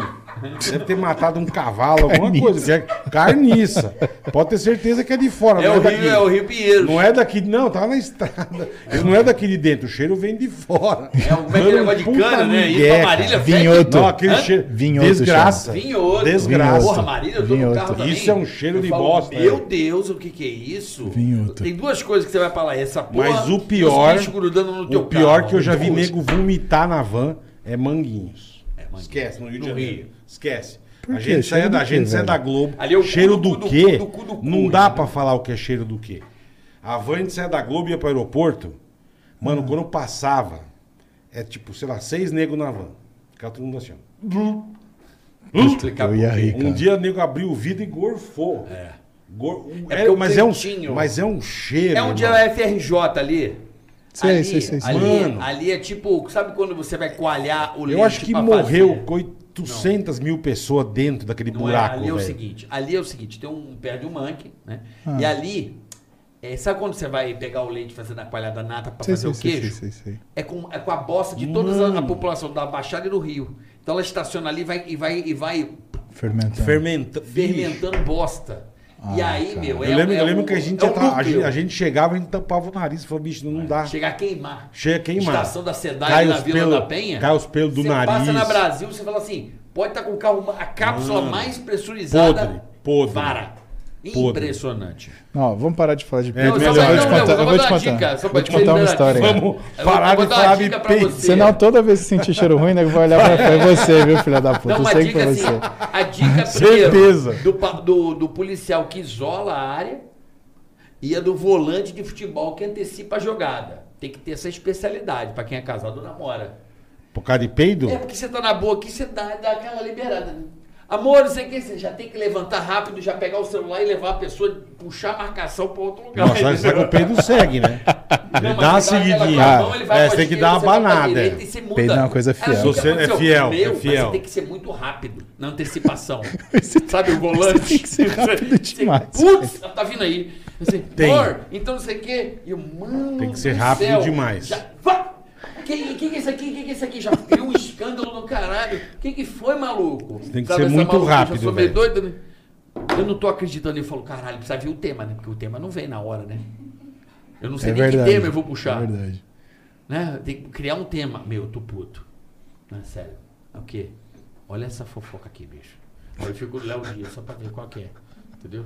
deve ter matado um cavalo, alguma coisa. que é carniça. Pode ter certeza que é de fora, É não o, é daqui. Rio, é o Rio Pinheiro. Não é daqui, não, tava na estrada. Não é daqui de dentro, o cheiro vem de fora. É o como é que é negócio de cana, né? Isso pra Marília. Vinhoto. Não, aquele Hã? cheiro. Vinhoto desgraça. Vinhoto. Desgraça. Porra, Marília, eu tô no Vinhoto. carro também. Isso é um cheiro Eu de falo, bosta, Meu é. Deus, o que que é isso? Vinhoto. Tem duas coisas que você vai falar. Essa porra Mas o pior, os bichos grudando no teu o pior carro. que eu já vi nego vomitar na van é Manguinhos. Manguinhos. Esquece, no Rio de No Janeiro. Rio. Esquece. Por A quê? gente Cheiro do da quê, gente saia velho? da Globo. Ali é o cu cheiro do do, cu do quê? cu do cu do cu, Não dá né? pra falar o que é cheiro do quê. A van a gente saia da Globo e ia pro aeroporto. Mano, quando passava, é tipo, sei lá, seis negros na van. Ficava todo mundo assim, ó. Explicar Eu ia rir, Um cara. dia o nego abriu o vidro e gorfou. É. É é, mas, é um, mas é um cheiro. É onde é a FRJ ali. Sei, ali, sei, sei, sei. Ali, Mano. ali é tipo, sabe quando você vai coalhar o leite Eu acho que morreu fazer? 800 mil pessoas dentro daquele Não buraco, é, ali é o seguinte, ali é o seguinte, tem um pé de um manque, né? Ah. E ali, é, sabe quando você vai pegar o leite fazer na coalhada nata pra Sei, fazer sei, o queijo? sei, sei. É com, é com a bosta de toda a, a Mano. população da Baixada e do Rio. Então ela estaciona ali e vai, e vai, e vai Fermentando. Fermenta... fermentando bosta. E Ah, aí, cara. meu, Eu é, lembro, é eu lembro o- que a gente, é tra- a, gente, a gente chegava e a gente tampava o nariz e falou, bicho, não dá. Chega a queimar. Chega a queimar. Estação da Cidade Cai na Vila pelo- da Penha. cai os pelos do você nariz. passa na Brasil, você fala assim, pode estar com o carro, a cápsula Mano. mais pressurizada. Podre, podre. Vara. Podre. Impressionante. Não, vamos parar de falar de É, peito. não, eu vou te contar, vou eu vou te contar. dica, Vou te contar uma história. Vamos parar de falar de dica pra peito. Senão, toda vez que sentir cheiro ruim, nego vai olhar pra foi você, viu, filha da puta? Não, Eu sei que dica foi assim, você. a dica Certeza. primeiro do, do, do policial que isola a área e a do volante de futebol que antecipa a jogada. tem que ter essa especialidade pra quem é casado ou namora. Por causa de peido? É porque você tá na boa aqui, você dá, dá aquela liberada. Amor, não sei o que, você já tem que levantar rápido, já pegar o celular e levar a pessoa, puxar a marcação pra outro lugar. Não, só, só que o peido segue, né? Ele Não, dá uma você seguidinha. mão, ele vai É, você tem que dar uma você banada. é. você. Peido é uma coisa fiel. Ah, o que Você é fiel, meu, é fiel. Você tem que ser muito rápido na antecipação. Sabe o volante? tem que ser rápido Você- demais. Putz, tá vindo aí. Assim, Tem. amor, então não sei o quê. E eu, mano. Tem que ser do rápido céu, demais. Já, vá! Que, que que é isso aqui? Que que é isso aqui? Já viu um escândalo do caralho. Que que foi, maluco? Tem que Sabe ser essa muito rápido, Eu sou meio velho. doido, né? Eu não tô acreditando. Ele falou, caralho, precisa ver o tema, né? Porque o tema não vem na hora, né? Eu não sei É nem verdade. que tema eu vou puxar. É verdade. Né? Tem que criar um tema. Meu, eu tô puto. Não, sério. É O quê? Olha essa fofoca aqui, bicho. Aí eu fico Léo Dias só pra ver qual que é. Entendeu?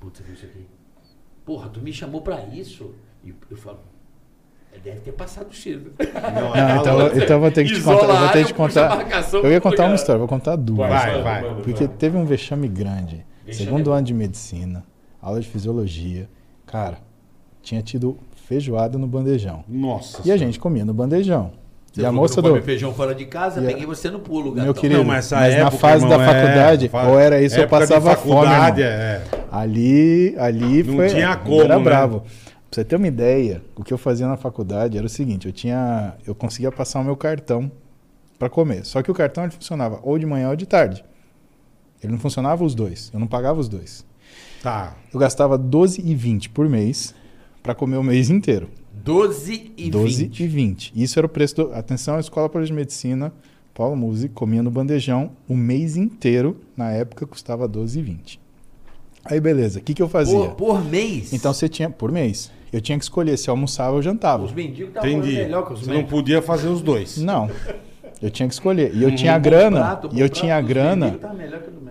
Você viu isso aqui? Porra, tu me chamou pra isso? E eu, falo, "É, deve ter passado o cheiro. Não, Não, então, então eu vou ter que te Isola contar. Eu vou a ter que te a contar. Eu ia contar uma história, vou contar duas. Vai, vai. Porque teve um vexame grande. Vexame Segundo é ano de medicina, aula de fisiologia. Cara, tinha tido feijoada no bandejão. Nossa. E a senhora. gente comia no bandejão. Você e a moça não do. feijão fora de casa, E a- peguei você no pulo, gatão. Meu querido, Não, mas essa mas na época, fase irmão, da é, faculdade, fa- ou era isso ou eu passava fome. é. Ali, ali Não foi. tinha como, era né? bravo. Pra você ter uma ideia, o que eu fazia na faculdade era o seguinte: eu tinha. Eu conseguia passar o meu cartão pra comer. Só que o cartão ele funcionava ou de manhã ou de tarde. Ele não funcionava os dois. Eu não pagava os dois. Tá. Eu gastava 12,20 por mês pra comer o mês inteiro. 12 e 12 20. e 20. Isso era o preço do. Atenção, a Escola Paulista de Medicina, Paulo Musi, comia no bandejão o mês inteiro. Na época custava 12 e 20. Aí beleza, o que, que eu fazia? Por, por mês. Então você tinha, por mês, eu tinha que escolher se eu almoçava ou jantava. os mendigos estavam Entendi. melhor que os Você não podia fazer os dois. Não. Eu tinha que escolher. E eu Uhum. tinha grana, prato, e eu prato tinha grana, tá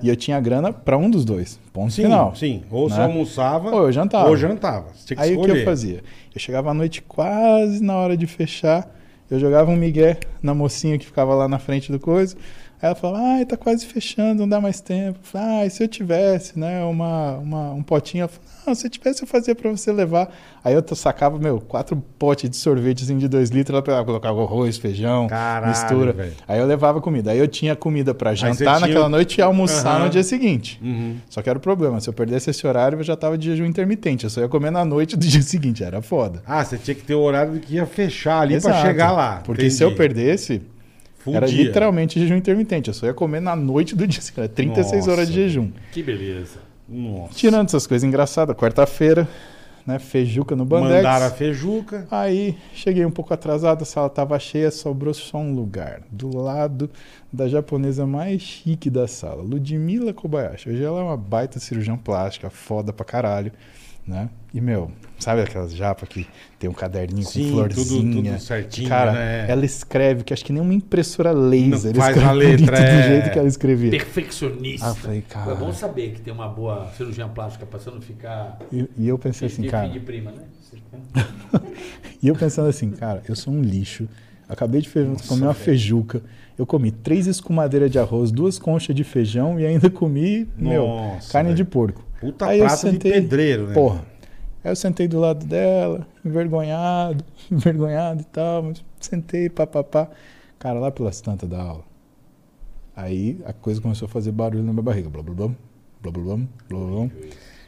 e eu tinha grana pra um dos dois. Ponto Sim, final. sim. Ou você Né? almoçava. Ou eu jantava. Ou jantava. Você tinha que Aí o que escolher. eu fazia? Eu chegava à noite quase na hora de fechar, eu jogava um migué na mocinha que ficava lá na frente do coisa. Ela falava, ai, tá quase fechando, não dá mais tempo. Eu falava, ai, se eu tivesse, né, uma, uma, um potinho. Ela falava, não, se eu tivesse, eu fazia pra você levar. Aí eu sacava, meu, quatro potes de sorvete assim, de dois litros, ela colocava arroz, feijão, Caralho, mistura. velho. Aí eu levava comida. Aí eu tinha comida pra você jantar tinha- naquela noite e almoçar Aham. no dia seguinte. Uhum. Só que era o problema, se eu perdesse esse horário, eu já tava de jejum intermitente. Eu só ia comer na noite do dia seguinte, era foda. Ah, você tinha que ter o horário que ia fechar ali pra Exato. chegar lá. Porque se eu Entendi. perdesse, Fudia. era literalmente jejum intermitente. Eu só ia comer na noite do dia. Era 36 horas de Nossa, jejum. Que beleza. Nossa. Tirando essas coisas engraçadas, quarta-feira, né? Feijuca no Bandex. Mandaram a feijuca. Aí cheguei um pouco atrasado, a sala tava cheia, sobrou só um lugar. Do lado da japonesa mais chique da sala, Ludmila Kobayashi. Hoje ela é uma baita cirurgião plástica, foda pra caralho, né? E, meu, sabe aquelas japas que tem um caderninho Sim, com florzinha? tudo- tudo certinho, Cara, né? ela escreve, que acho que nem uma impressora laser. Não faz escreve a letra, é. do jeito que ela escrevia. Perfeccionista. Ah, falei, cara. É bom saber que tem uma boa cirurgia plástica pra você não ficar. E, e eu pensei assim, de cara... de prima, né? E eu pensando assim, cara, eu sou um lixo. Acabei de fe- comer uma feijuca. Eu comi três escumadeiras de arroz, duas conchas de feijão e ainda comi, meu, Nossa, carne velho. de porco. Puta Aí eu de pedreiro, né? Porra. Aí eu sentei do lado dela, envergonhado, envergonhado e tal, mas sentei, papapá. Cara, lá pelas tantas da aula. Aí a coisa começou a fazer barulho na minha barriga. Blá, blá, blá, blá, blá, blá, blá, blá.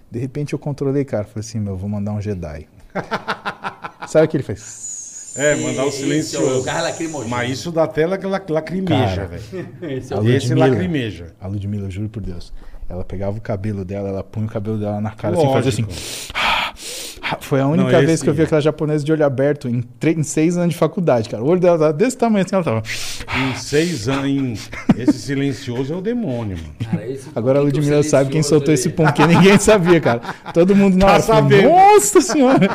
De repente eu controlei, cara. Falei assim, meu, eu vou mandar um Jedi. Sabe o que ele fez? É, mandar o é o silencioso. lacrimogêneo. Mas isso da tela que lac- lacrimeja, velho. Esse é. Esse Ludmilla. lacrimeja. A Ludmilla, eu juro por Deus. Ela pegava o cabelo dela, ela punha o cabelo dela na cara assim, fazia Lógico. assim. Foi a única Não, vez que eu vi aquela japonesa de olho aberto em, em seis anos de faculdade, cara. O olho dela tava desse tamanho assim, ela tava. Em seis anos, esse silencioso é o demônio, mano. Cara, esse- Agora a o Ludmilla sabe quem soltou esse pum, que ninguém sabia, cara. Todo mundo na Tá hora falou, sabendo. Nossa senhora!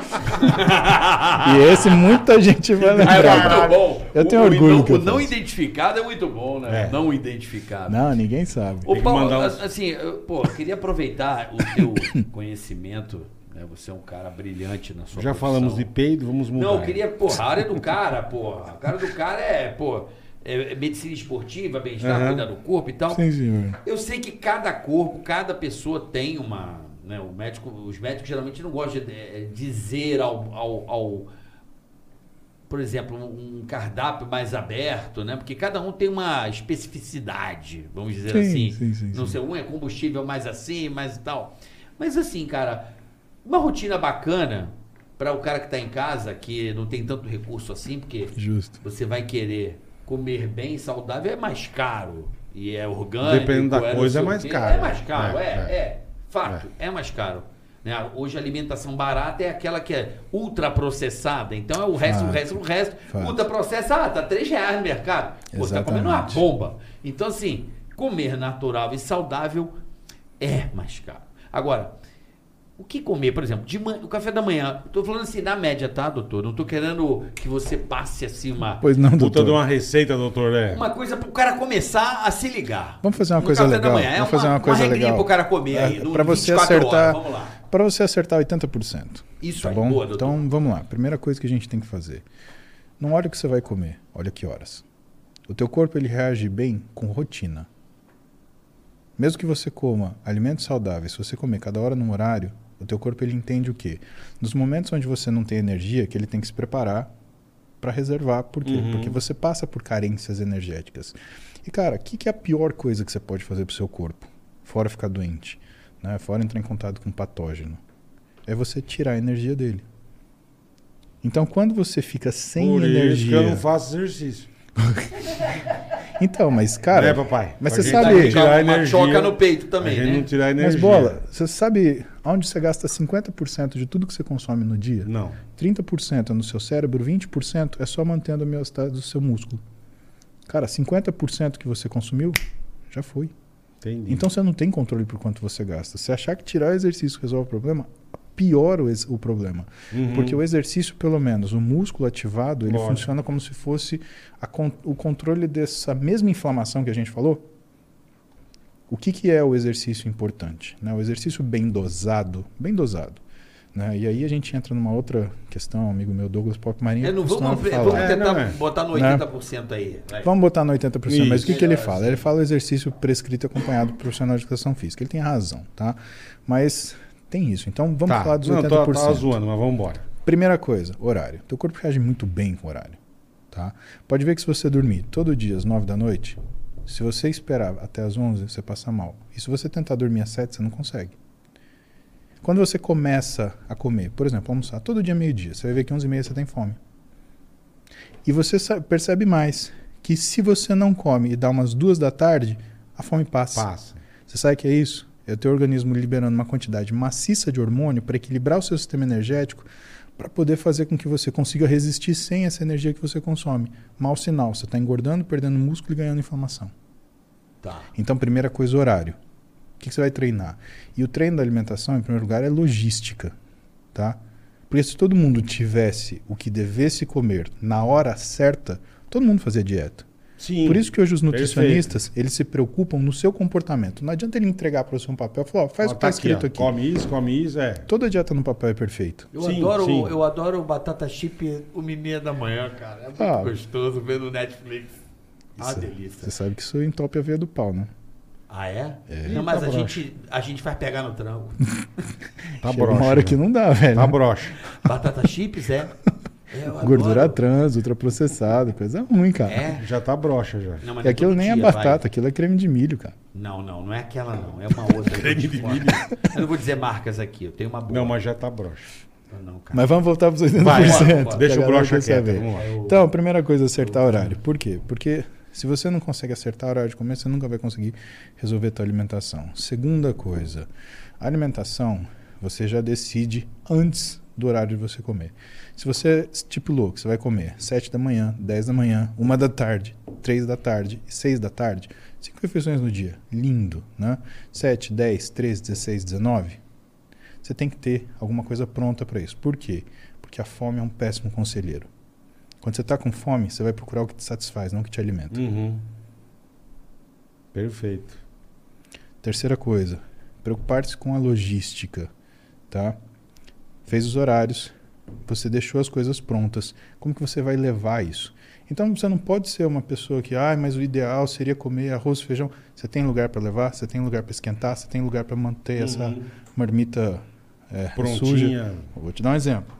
e esse muita gente vai Ah, é lembrar. muito bom. Eu tenho O- o orgulho eu O não faço. identificado é muito bom, né? É. Não identificado. Não, ninguém sabe. Ô, Paulo, mandar um- assim, eu, pô, eu queria aproveitar o teu conhecimento, né? Você é um cara brilhante na sua Já profissão. falamos de peido, vamos mudar. Não, eu queria, porra, a área do cara, porra. A cara do cara é, pô, é, é medicina esportiva, bem-estar, Aham. cuidar do corpo e tal. Sim, senhor. Eu sei que cada corpo, cada pessoa tem uma. Né, o médico, os médicos geralmente não gostam de eh, dizer ao, ao, ao, por exemplo, um cardápio mais aberto, né? Porque cada um tem uma especificidade, vamos dizer Sim, assim. sim, sim, Não sim. sei, um é combustível mais assim, mais tal. Mas assim, cara, uma rotina bacana para o cara que está em casa, que não tem tanto recurso assim, porque Justo. você vai querer comer bem, saudável, é mais caro. E é orgânico. Dependendo da não coisa, é o mais caro. É mais caro, é, É, é. é. Fato, é, mais caro. Né? Hoje a alimentação barata é aquela que é ultraprocessada. Então é o resto, o Fato. resto, o resto. Ultraprocessada, ah, tá 3 reais no mercado. Pô, tá comendo uma Exatamente. bomba. Então, assim, comer natural e saudável é mais caro. Agora, o que comer, por exemplo, de manhã, o café da manhã, tô falando assim, na média, tá, doutor? Não tô querendo que você passe assim uma, Pois não, Puta doutor. de uma receita, doutor, é. uma coisa pro cara começar a se ligar. Vamos fazer uma No coisa café legal. Da manhã. É Vamos fazer uma coisa regrinha legal. pro cara comer aí, É, no pra você 24 acertar, horas. Vamos lá. para você acertar 80%. Isso tá aí, bom? boa, doutor. então vamos lá. Primeira coisa que a gente tem que fazer. Não olha o que você vai comer, olha que horas. O teu corpo ele reage bem com rotina. Mesmo que você coma alimentos saudáveis, se você comer cada hora num horário, o teu corpo ele entende o quê? Nos momentos onde você não tem energia, que ele tem que se preparar para reservar. Por quê? Uhum. Porque você passa por carências energéticas. E cara, o que, que é a pior coisa que você pode fazer pro seu corpo? Fora ficar doente, né? fora entrar em contato com um patógeno. É você tirar a energia dele. Então, quando você fica sem Por isso energia. que eu não faço exercício. Então, mas cara, né, papai? mas você sabe- não tirar uma energia, choca no peito também, né? não tirar energia. mas bola, você sabe onde você gasta 50% de tudo que você consome no dia? Não. 30% é no seu cérebro, 20% é só mantendo a homeostase do seu músculo. Cara, 50% que você consumiu já foi. Entendi. Então você não tem controle por quanto você gasta. Se achar que tirar o exercício resolve o problema, piora o, o problema. Uhum. Porque o exercício, pelo menos, o músculo ativado, ele Lógico. funciona como se fosse a con- o controle dessa mesma inflamação que a gente falou. O que, que é o exercício importante? né? O exercício bem dosado, bem dosado. né? E aí a gente entra numa outra questão, amigo meu, Douglas Pop Marinho, É, não vamos, falar. vamos É, tentar não é. botar no Né? 80% aí. vai. Vamos botar no 80%, mas o que, Isso. que ele fala? Ele fala exercício prescrito e acompanhado por profissional de educação física. Ele tem razão, tá? Mas tem isso. Então vamos tá. falar dos não, 80%. tô, tava zoando, mas vamos embora. Primeira coisa, horário. Teu corpo reage muito bem com horário, tá? Pode ver que se você dormir todo dia às 9 da noite, se você esperar até às 11, você passa mal. E se você tentar dormir às 7, você não consegue. Quando você começa a comer, por exemplo, almoçar todo dia meio-dia, você vai ver que 11 e meia você tem fome. E você percebe mais que se você não come e dá umas duas da tarde, a fome passa. Passa. Você sabe que é isso? É o teu organismo liberando uma quantidade maciça de hormônio para equilibrar o seu sistema energético para poder fazer com que você consiga resistir sem essa energia que você consome. Mau sinal, você está engordando, perdendo músculo e ganhando inflamação. Tá. Então, primeira coisa, horário. O que que você vai treinar? E o treino da alimentação, em primeiro lugar, é logística, tá? Porque se todo mundo tivesse o que devesse comer na hora certa, todo mundo fazia dieta. Sim. Por isso que hoje os Perfeito. nutricionistas, eles se preocupam no seu comportamento. Não adianta ele entregar para você um papel e falar, ó, faz o que está escrito ó. aqui. Come isso, come isso, é. Toda dieta no papel é perfeita. Eu, Sim, adoro, sim. eu adoro o batata chip o meia da manhã, cara. É muito Ah. gostoso ver no Netflix. Ah, Isso- delícia. Você sabe que isso entope a veia do pau, né? Ah, é? É. Não, mas Eita, a broxa. gente, a gente vai pegar no tranco. Tá Chega broxa. uma hora já. que não dá, velho. Tá broxa. Batata chips, é? É, Gordura adoro. trans, ultraprocessada, coisa ruim, cara. É? Já tá broxa já. Não, E não aquilo nem é dia, batata, vai. aquilo é creme de milho, cara. Não, não, não é aquela não. É uma outra. creme de milho. Eu não vou dizer marcas aqui, eu tenho uma boa. Não, mas já tá broxa. Não, cara. Mas vamos voltar para os 80%. Vai, bora, que a Deixa o broxa quieto. saber. Vamos lá. Então, a primeira coisa é acertar horário. Por quê? Porque se você não consegue acertar o horário de comer, você nunca vai conseguir resolver a tua alimentação. Segunda coisa, a alimentação você já decide antes do horário de você comer. Se você estipulou que você vai comer 7 da manhã, 10 da manhã, 1 da tarde, 3 da tarde e 6 da tarde, cinco refeições no dia. Lindo, né? 7, 10, 13, 16, 19. Você tem que ter alguma coisa pronta para isso. Por quê? Porque a fome é um péssimo conselheiro. Quando você está com fome, você vai procurar o que te satisfaz, não o que te alimenta. Uhum. Perfeito. Terceira coisa, preocupar-se com a logística, tá? Fez os horários, você deixou as coisas prontas. Como que você vai levar isso? Então você não pode ser uma pessoa que, ah, mas o ideal seria comer arroz e feijão. Você tem lugar para levar, você tem lugar para esquentar, você tem lugar para manter essa Uhum. marmita é, suja. Vou te dar um exemplo.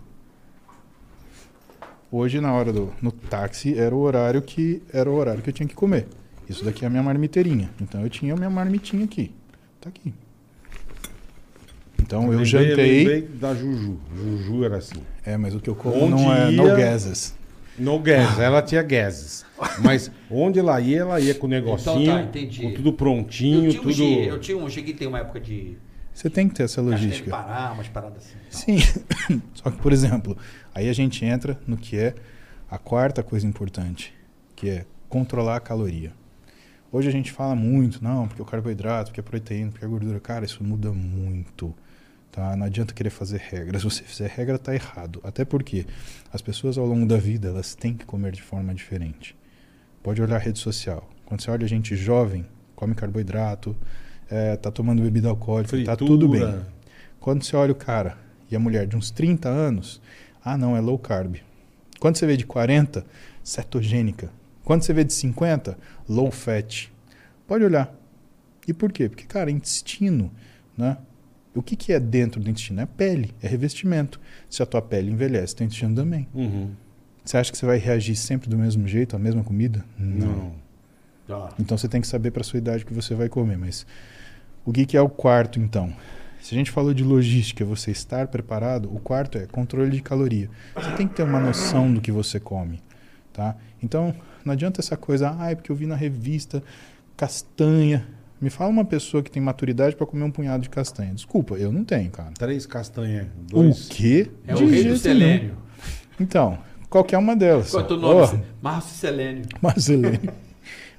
Hoje, na hora do no táxi, era o horário que era o horário que eu tinha que comer. Isso daqui é a minha marmiteirinha. Então eu tinha a minha marmitinha aqui. Tá aqui. Então eu Lembrei- jantei. lembrei da Juju. Juju era assim. É, mas o que eu como Onde não é ia- no gases. No gas, ela tinha gases. Mas onde ela ia, ela ia com o negocinho, Então tá, entendi. com tudo prontinho, Eu tinha, um tudo. G, eu tinha um, cheguei a ter uma época de Você tem que ter essa logística. Pará, umas paradas assim. Sim. Só que, por exemplo, aí a gente entra no que é a quarta coisa importante, que é controlar a caloria. Hoje a gente fala muito, não, porque o carboidrato, porque a proteína, porque a gordura. Cara, isso muda muito. Tá? Não adianta querer fazer regras. Se você fizer regra, tá errado. Até porque as pessoas ao longo da vida, elas têm que comer de forma diferente. Pode olhar a rede social. Quando você olha gente jovem, come carboidrato, é, tá tomando bebida alcoólica, Fritura. tá tudo bem. Quando você olha o cara e a mulher de uns 30 anos, ah não, é low carb. Quando você vê de 40, cetogênica. Quando você vê de 50, low fat. Pode olhar. E por quê? Porque, cara, intestino, né? O que, que é dentro do intestino? É pele, é revestimento. Se a tua pele envelhece, teu intestino também. Uhum. Você acha que você vai reagir sempre do mesmo jeito, a mesma comida? Não. Então você tem que saber para sua idade o que você vai comer. Mas o que, que é o quarto, então? Se a gente falou de logística, você estar preparado, o quarto é controle de caloria. Você tem que ter uma noção do que você come, tá? Então, não adianta essa coisa, ah, é porque eu vi na revista castanha. Me fala uma pessoa que tem maturidade para comer um punhado de castanha. Desculpa, eu não tenho, cara. Três castanhas. O quê? É De o rei do selênio. Então, qualquer uma delas. Qual é o teu nome? Oh, Márcio Selênio. Marcelene.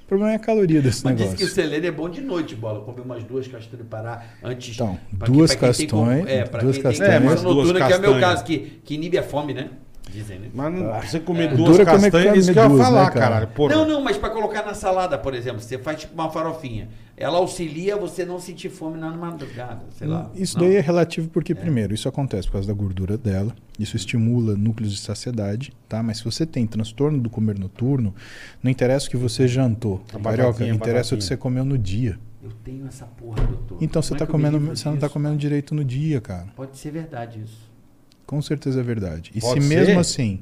o problema é a caloria desse Mas negócio. disse que o selênio é bom de noite, bola. Come umas duas castanhas de Pará antes. Então, pra duas pra quem tem com- castanhas- É, pra duas quem tem castanhas. É, mas noturna, que é o meu castanhas. caso, que, que inibe a fome, né? Dizem, né? Mas não, Ah, pra você comer é. duas Dura comer castanhas, isso que eu ia duas, né, falar, cara? caralho. Porra. Não, não, mas pra colocar na salada, por exemplo, você faz tipo uma farofinha. Ela auxilia você não sentir fome na madrugada, sei lá. Isso Não? daí é relativo porque, primeiro, isso acontece por causa da gordura dela, isso estimula núcleos de saciedade, tá? Mas se você tem transtorno do comer noturno, não interessa o que você jantou, A carioca, interessa o que você comeu no dia. Eu tenho essa porra, doutor. Então você é tá me comendo, você não tá disso? comendo direito no dia, cara. Pode ser verdade isso. Com certeza é verdade. E Pode se ser? mesmo assim,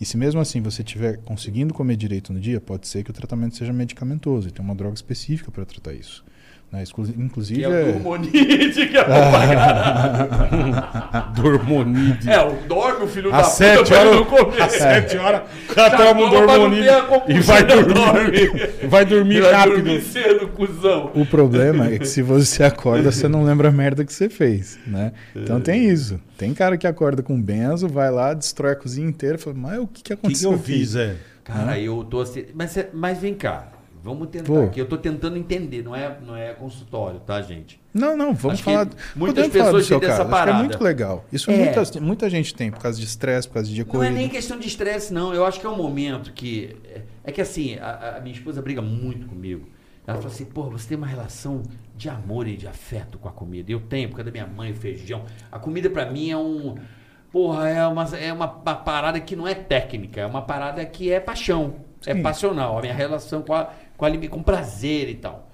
e se mesmo assim você estiver conseguindo comer direito no dia, pode ser que o tratamento seja medicamentoso e tem uma droga específica para tratar isso. Né? Inclusive Que é o é- Dormonide, que é bom pra caralho. Dormonide. É, o dorme o filho da Às puta sete pra ele horas, não comer. às sete horas, o cara Já toma um toma não dormonide a e vai dormir. dorme. Vai dormir Vai rápido. dormir cedo, cuzão. O problema é que se você acorda, você não lembra a merda que você fez, né? Então tem isso. Tem cara que acorda com benzo, vai lá, destrói a cozinha inteira e fala, mas o que, que O que, que aconteceu eu aqui?" fiz, é? Cara, eu tô assim. Mas, é- mas vem cá. Vamos tentar Pô. aqui. Eu tô tentando entender, não é, não é consultório, tá, gente? Não, não, vamos Acho falar. muitas pessoas seu têm dessa é parada. muito legal. Isso É. muita, muita gente tem, por causa de estresse, por causa de dia Não é nem questão de estresse, não. Eu acho que é um momento que. É, é que assim, a, a minha esposa briga muito comigo. Ela fala assim, porra, você tem uma relação de amor e de afeto com a comida. Eu tenho, por causa da minha mãe, o feijão. A comida pra mim é um. Porra, é uma, é uma, parada que não é técnica, é uma parada que é paixão. É Sim. passional. A minha relação com, a, com, alime- com prazer e tal.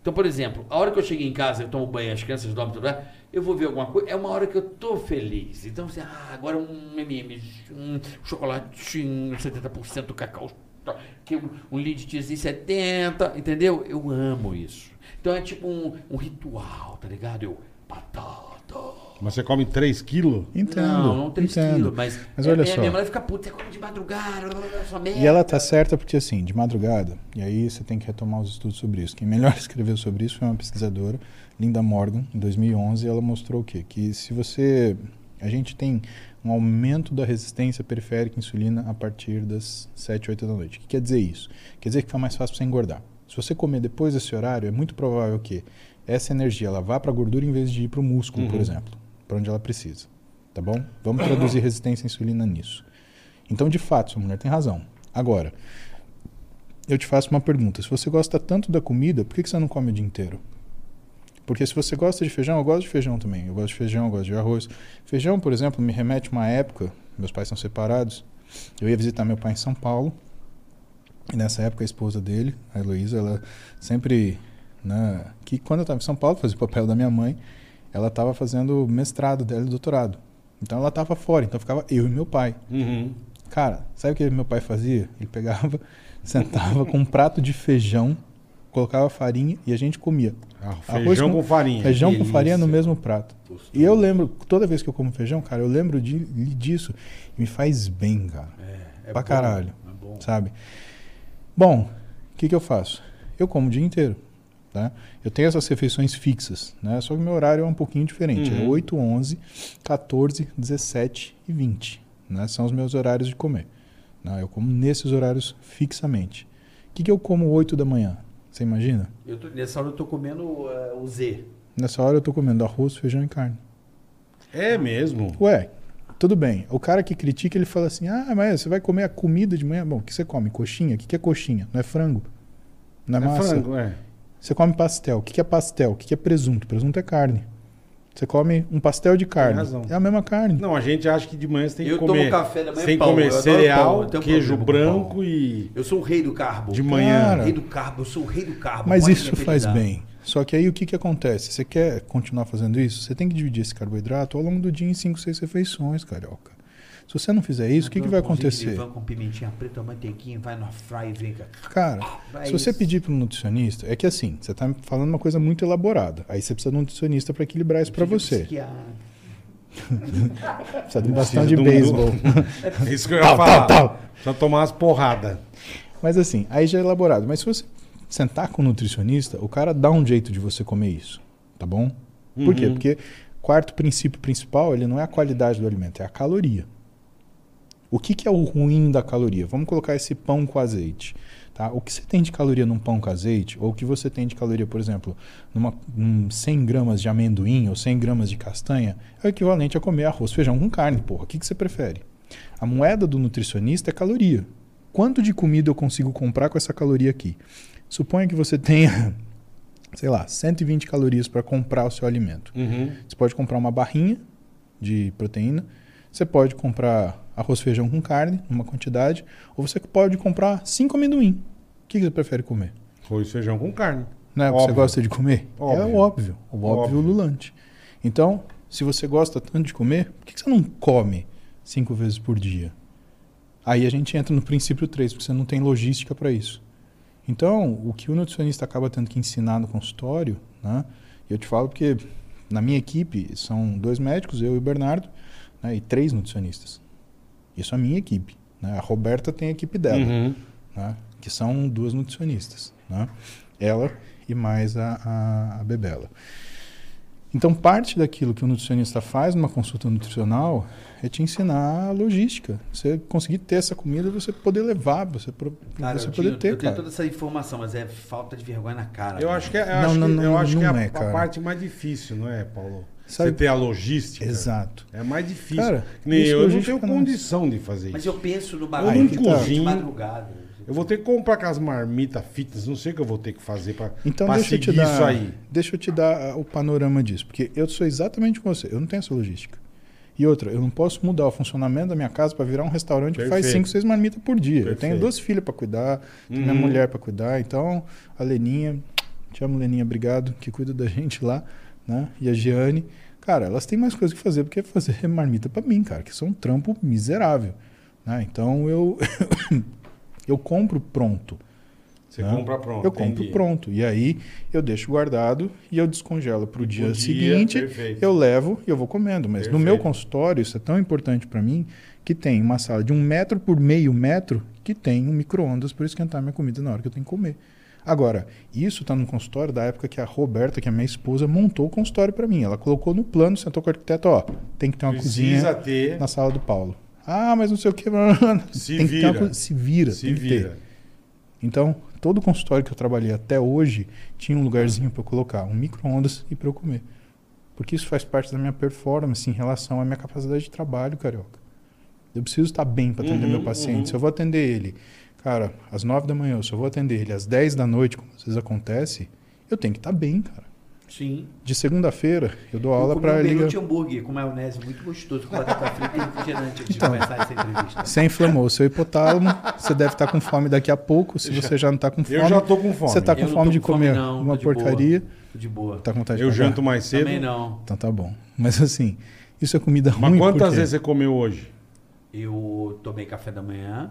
Então, por exemplo, a hora que eu cheguei em casa, eu tomo banho, as crianças dormem, tudo, eu vou ver alguma coisa, é uma hora que eu tô feliz. Então, assim, ah, agora um M&M, um chocolate, um 70% cacau, que um, um Lidtzinho 70, entendeu? Eu amo isso. Então é tipo um, um ritual, tá ligado? Eu, batata. Mas você come 3 quilos? Entendo. não, não 3 entendo. quilos, mas, Mas é, olha minha, só. minha mãe fica puta, você come de madrugada, essa merda. E ela tá certa porque, assim, de madrugada, e aí você tem que retomar os estudos sobre isso. Quem melhor escreveu sobre isso foi uma pesquisadora, Linda Morgan, em 2011, e ela mostrou o quê? Que se você... A gente tem um aumento da resistência periférica à insulina a partir das 7, 8 da noite. O que quer dizer isso? Quer dizer que fica mais fácil você engordar. Se você comer depois desse horário, é muito provável que essa energia ela vá para a gordura em vez de ir para o músculo, por Uhum. exemplo, para onde ela precisa. Tá bom? Vamos traduzir resistência à insulina nisso. Então, de fato, sua mulher tem razão. Agora, eu te faço uma pergunta. Se você gosta tanto da comida, por que você não come o dia inteiro? Porque se você gosta de feijão, eu gosto de feijão também. Eu gosto de feijão, eu gosto de arroz. Feijão, por exemplo, me remete a uma época, meus pais são separados, eu ia visitar meu pai em São Paulo, e nessa época a esposa dele, a Heloísa, ela sempre, né, que quando eu estava em São Paulo, fazia o papel da minha mãe, ela estava fazendo mestrado dela e doutorado. Então ela estava fora, então ficava eu e meu pai. Uhum. Cara, sabe o que meu pai fazia? Ele pegava, sentava com um prato de feijão, colocava farinha e a gente comia. Ah, feijão com- com, farinha. Feijão com delícia. farinha no mesmo prato. E eu lembro, toda vez que eu como feijão, cara, eu lembro de, disso. E me faz bem, cara. É pra bom, caralho. É bom. Sabe? Bom, o que, que eu faço? Eu como o dia inteiro. Tá? Eu tenho essas refeições fixas, né? Só que meu horário é um pouquinho diferente. É Uhum. 8, 11, 14, 17 e 20. Né? São os meus horários de comer. né? Eu como nesses horários fixamente. O que, que eu como 8 da manhã? Você imagina? Eu tô- nessa hora eu tô comendo eh, o Z. Nessa hora eu tô comendo arroz, feijão e carne. É mesmo. Ué, tudo bem. O cara que critica, ele fala assim: ah, mas você vai comer a comida de manhã? Bom, o que você come? Coxinha? O que que é coxinha? Não é frango? Não é, É massa? frango, é. Você come pastel. O que que é pastel? O que que é presunto? Presunto é carne. Você come um pastel de carne. É a mesma carne. Não, a gente acha que de manhã você tem que Eu comer. tomo café da manhã que pão, comer eu cereal, pão, eu queijo branco pão. e. Eu sou o rei do carbo. De manhã. Cara. Rei do carbo, eu sou o rei do carbo. Mas pode isso faz bem. Só que aí o que, que acontece? Você quer continuar fazendo isso? Você tem que dividir esse carboidrato ao longo do dia em 5, 6 refeições, carioca. Se você não fizer isso, o que, que vai pãozinho de acontecer? com pimentinha preta, manteiguinha, vai no fry e vem cá. Cara, Vai se você isso. pedir para um nutricionista, é que assim, você está falando uma coisa muito elaborada. Aí você precisa de um nutricionista para equilibrar isso para você. Precisa de um Precisa bastão de um- beisebol. É isso que eu ia Tal, falar. tal, tal. Só tomar umas porradas. Mas assim, aí já é elaborado. Mas se você sentar com o nutricionista, o cara dá um jeito de você comer isso, tá bom? Por quê? Uhum. Porque quarto princípio principal, ele não é a qualidade do alimento, é a caloria. O que, que é o ruim da caloria? Vamos colocar esse pão com azeite. Tá? O que você tem de caloria num pão com azeite, ou o que você tem de caloria, por exemplo, numa, num 100 gramas de amendoim ou 100 gramas de castanha, é o equivalente a comer arroz, feijão com carne, porra. O que, que você prefere? A moeda do nutricionista é caloria. Quanto de comida eu consigo comprar com essa caloria aqui? Suponha que você tenha, sei lá, 120 calorias para comprar o seu alimento. Uhum. Você pode comprar uma barrinha de proteína, você pode comprar arroz feijão com carne, numa quantidade, ou você pode comprar cinco amendoim. O que que você prefere comer? Arroz feijão com carne. Não é o que você gosta de comer? É Óbvio. o óbvio, o óbvio, Óbvio. lulante. Então, se você gosta tanto de comer, por que que você não come cinco vezes por dia? Aí a gente entra no princípio 3, porque você não tem logística para isso. Então, o que o nutricionista acaba tendo que ensinar no consultório, né? Eu te falo porque na minha equipe são dois médicos, eu e o Bernardo, né? e três nutricionistas. Isso é a minha equipe. Né? A Roberta tem a equipe dela Uhum. né? que são duas nutricionistas, né? ela e mais a, a, a Bebela. Então, parte daquilo que o nutricionista faz numa consulta nutricional é te ensinar a logística. Você conseguir ter essa comida, você poder levar, você, pro- Cara, você poder ter, eu tenho toda essa informação, mas é falta de vergonha na cara. Eu né? acho que é, eu Não, acho não, que, não, eu acho que é a, é, a parte mais difícil, não é, Paulo? Sabe- Você ter a logística. Exato. É mais difícil. Cara, Que Nem eu, eu não tenho não. condição de fazer Mas isso. eu penso no Eu bagulho não de cozinho. madrugada. Eu vou ter que comprar com as marmitas fitness, não sei o que eu vou ter que fazer pra, Então, pra deixa eu, te seguir dar, isso aí. deixa eu te dar ah, o panorama disso. Porque eu sou exatamente como você. Eu não tenho essa logística. E outra, eu não posso mudar o funcionamento da minha casa para virar um restaurante que faz Perfeito. 5, 6 marmitas por dia. Eu tenho Perfeito. duas filhas para cuidar, tenho minha Uhum. mulher para cuidar. Então, a Leninha, te amo, Leninha, obrigado, que cuida da gente lá. Né? E a Giane. Cara, elas têm mais coisa que fazer do que fazer marmita para mim, cara, que são um trampo miserável. né? Então, eu, eu compro pronto. Você né? compra pronto. Eu compro entendi. pronto. E aí eu deixo guardado e eu descongelo para o dia, seguinte. perfeito. Eu levo e eu vou comendo. Mas no Perfeito. meu consultório, isso é tão importante para mim que tem uma sala de um metro por meio metro que tem um micro-ondas para esquentar minha comida na hora que eu tenho que comer. Agora, isso está no consultório da época que a Roberta, que é minha esposa, montou o consultório para mim. Ela colocou no plano, sentou com o arquiteto, ó, tem que ter uma Precisa cozinha ter. na sala do Paulo. Ah, mas não sei o que. Se tem que ter uma vira. se vira. Se que vira. Então, todo consultório que eu trabalhei até hoje tinha um lugarzinho para eu colocar um micro-ondas e para eu comer. Porque isso faz parte da minha performance em relação à minha capacidade de trabalho, carioca. Eu preciso estar bem para atender Uhum, meu paciente. uhum. Se eu vou atender ele, cara, às nove da manhã, eu vou atender ele às 10 da noite, como às vezes acontece, eu tenho que estar bem, cara. Sim. De segunda-feira, eu dou aula eu comi para um ligar. Beirute hambúrguer com maionese muito gostoso, com batata frita e refrigerante antes Então. de começar essa entrevista. Você inflamou o seu hipotálamo, você deve estar com fome daqui a pouco. Se você já não está com fome, Eu já tô com fome. você tá com Eu fome de com fome, comer não, uma tô de boa. porcaria, Tô de boa. tá com vontade de Eu pagar? janto mais cedo. Também não. Então tá bom. Mas assim, isso é comida Mas ruim quantas porque vezes você comeu hoje? Eu tomei café da manhã,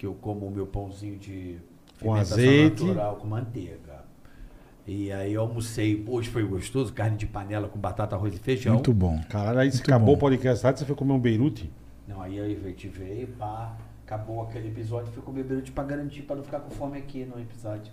que eu como o meu pãozinho de Com azeite. natural com manteiga. E aí eu almocei, hoje foi gostoso, carne de panela com batata, arroz e feijão. Muito bom. Caralho, aí Muito acabou bom. o podcast você foi comer um Beirute? Não, aí gente veio, pá, acabou aquele episódio, fui comer beirute pra garantir, pra não ficar com fome aqui no episódio.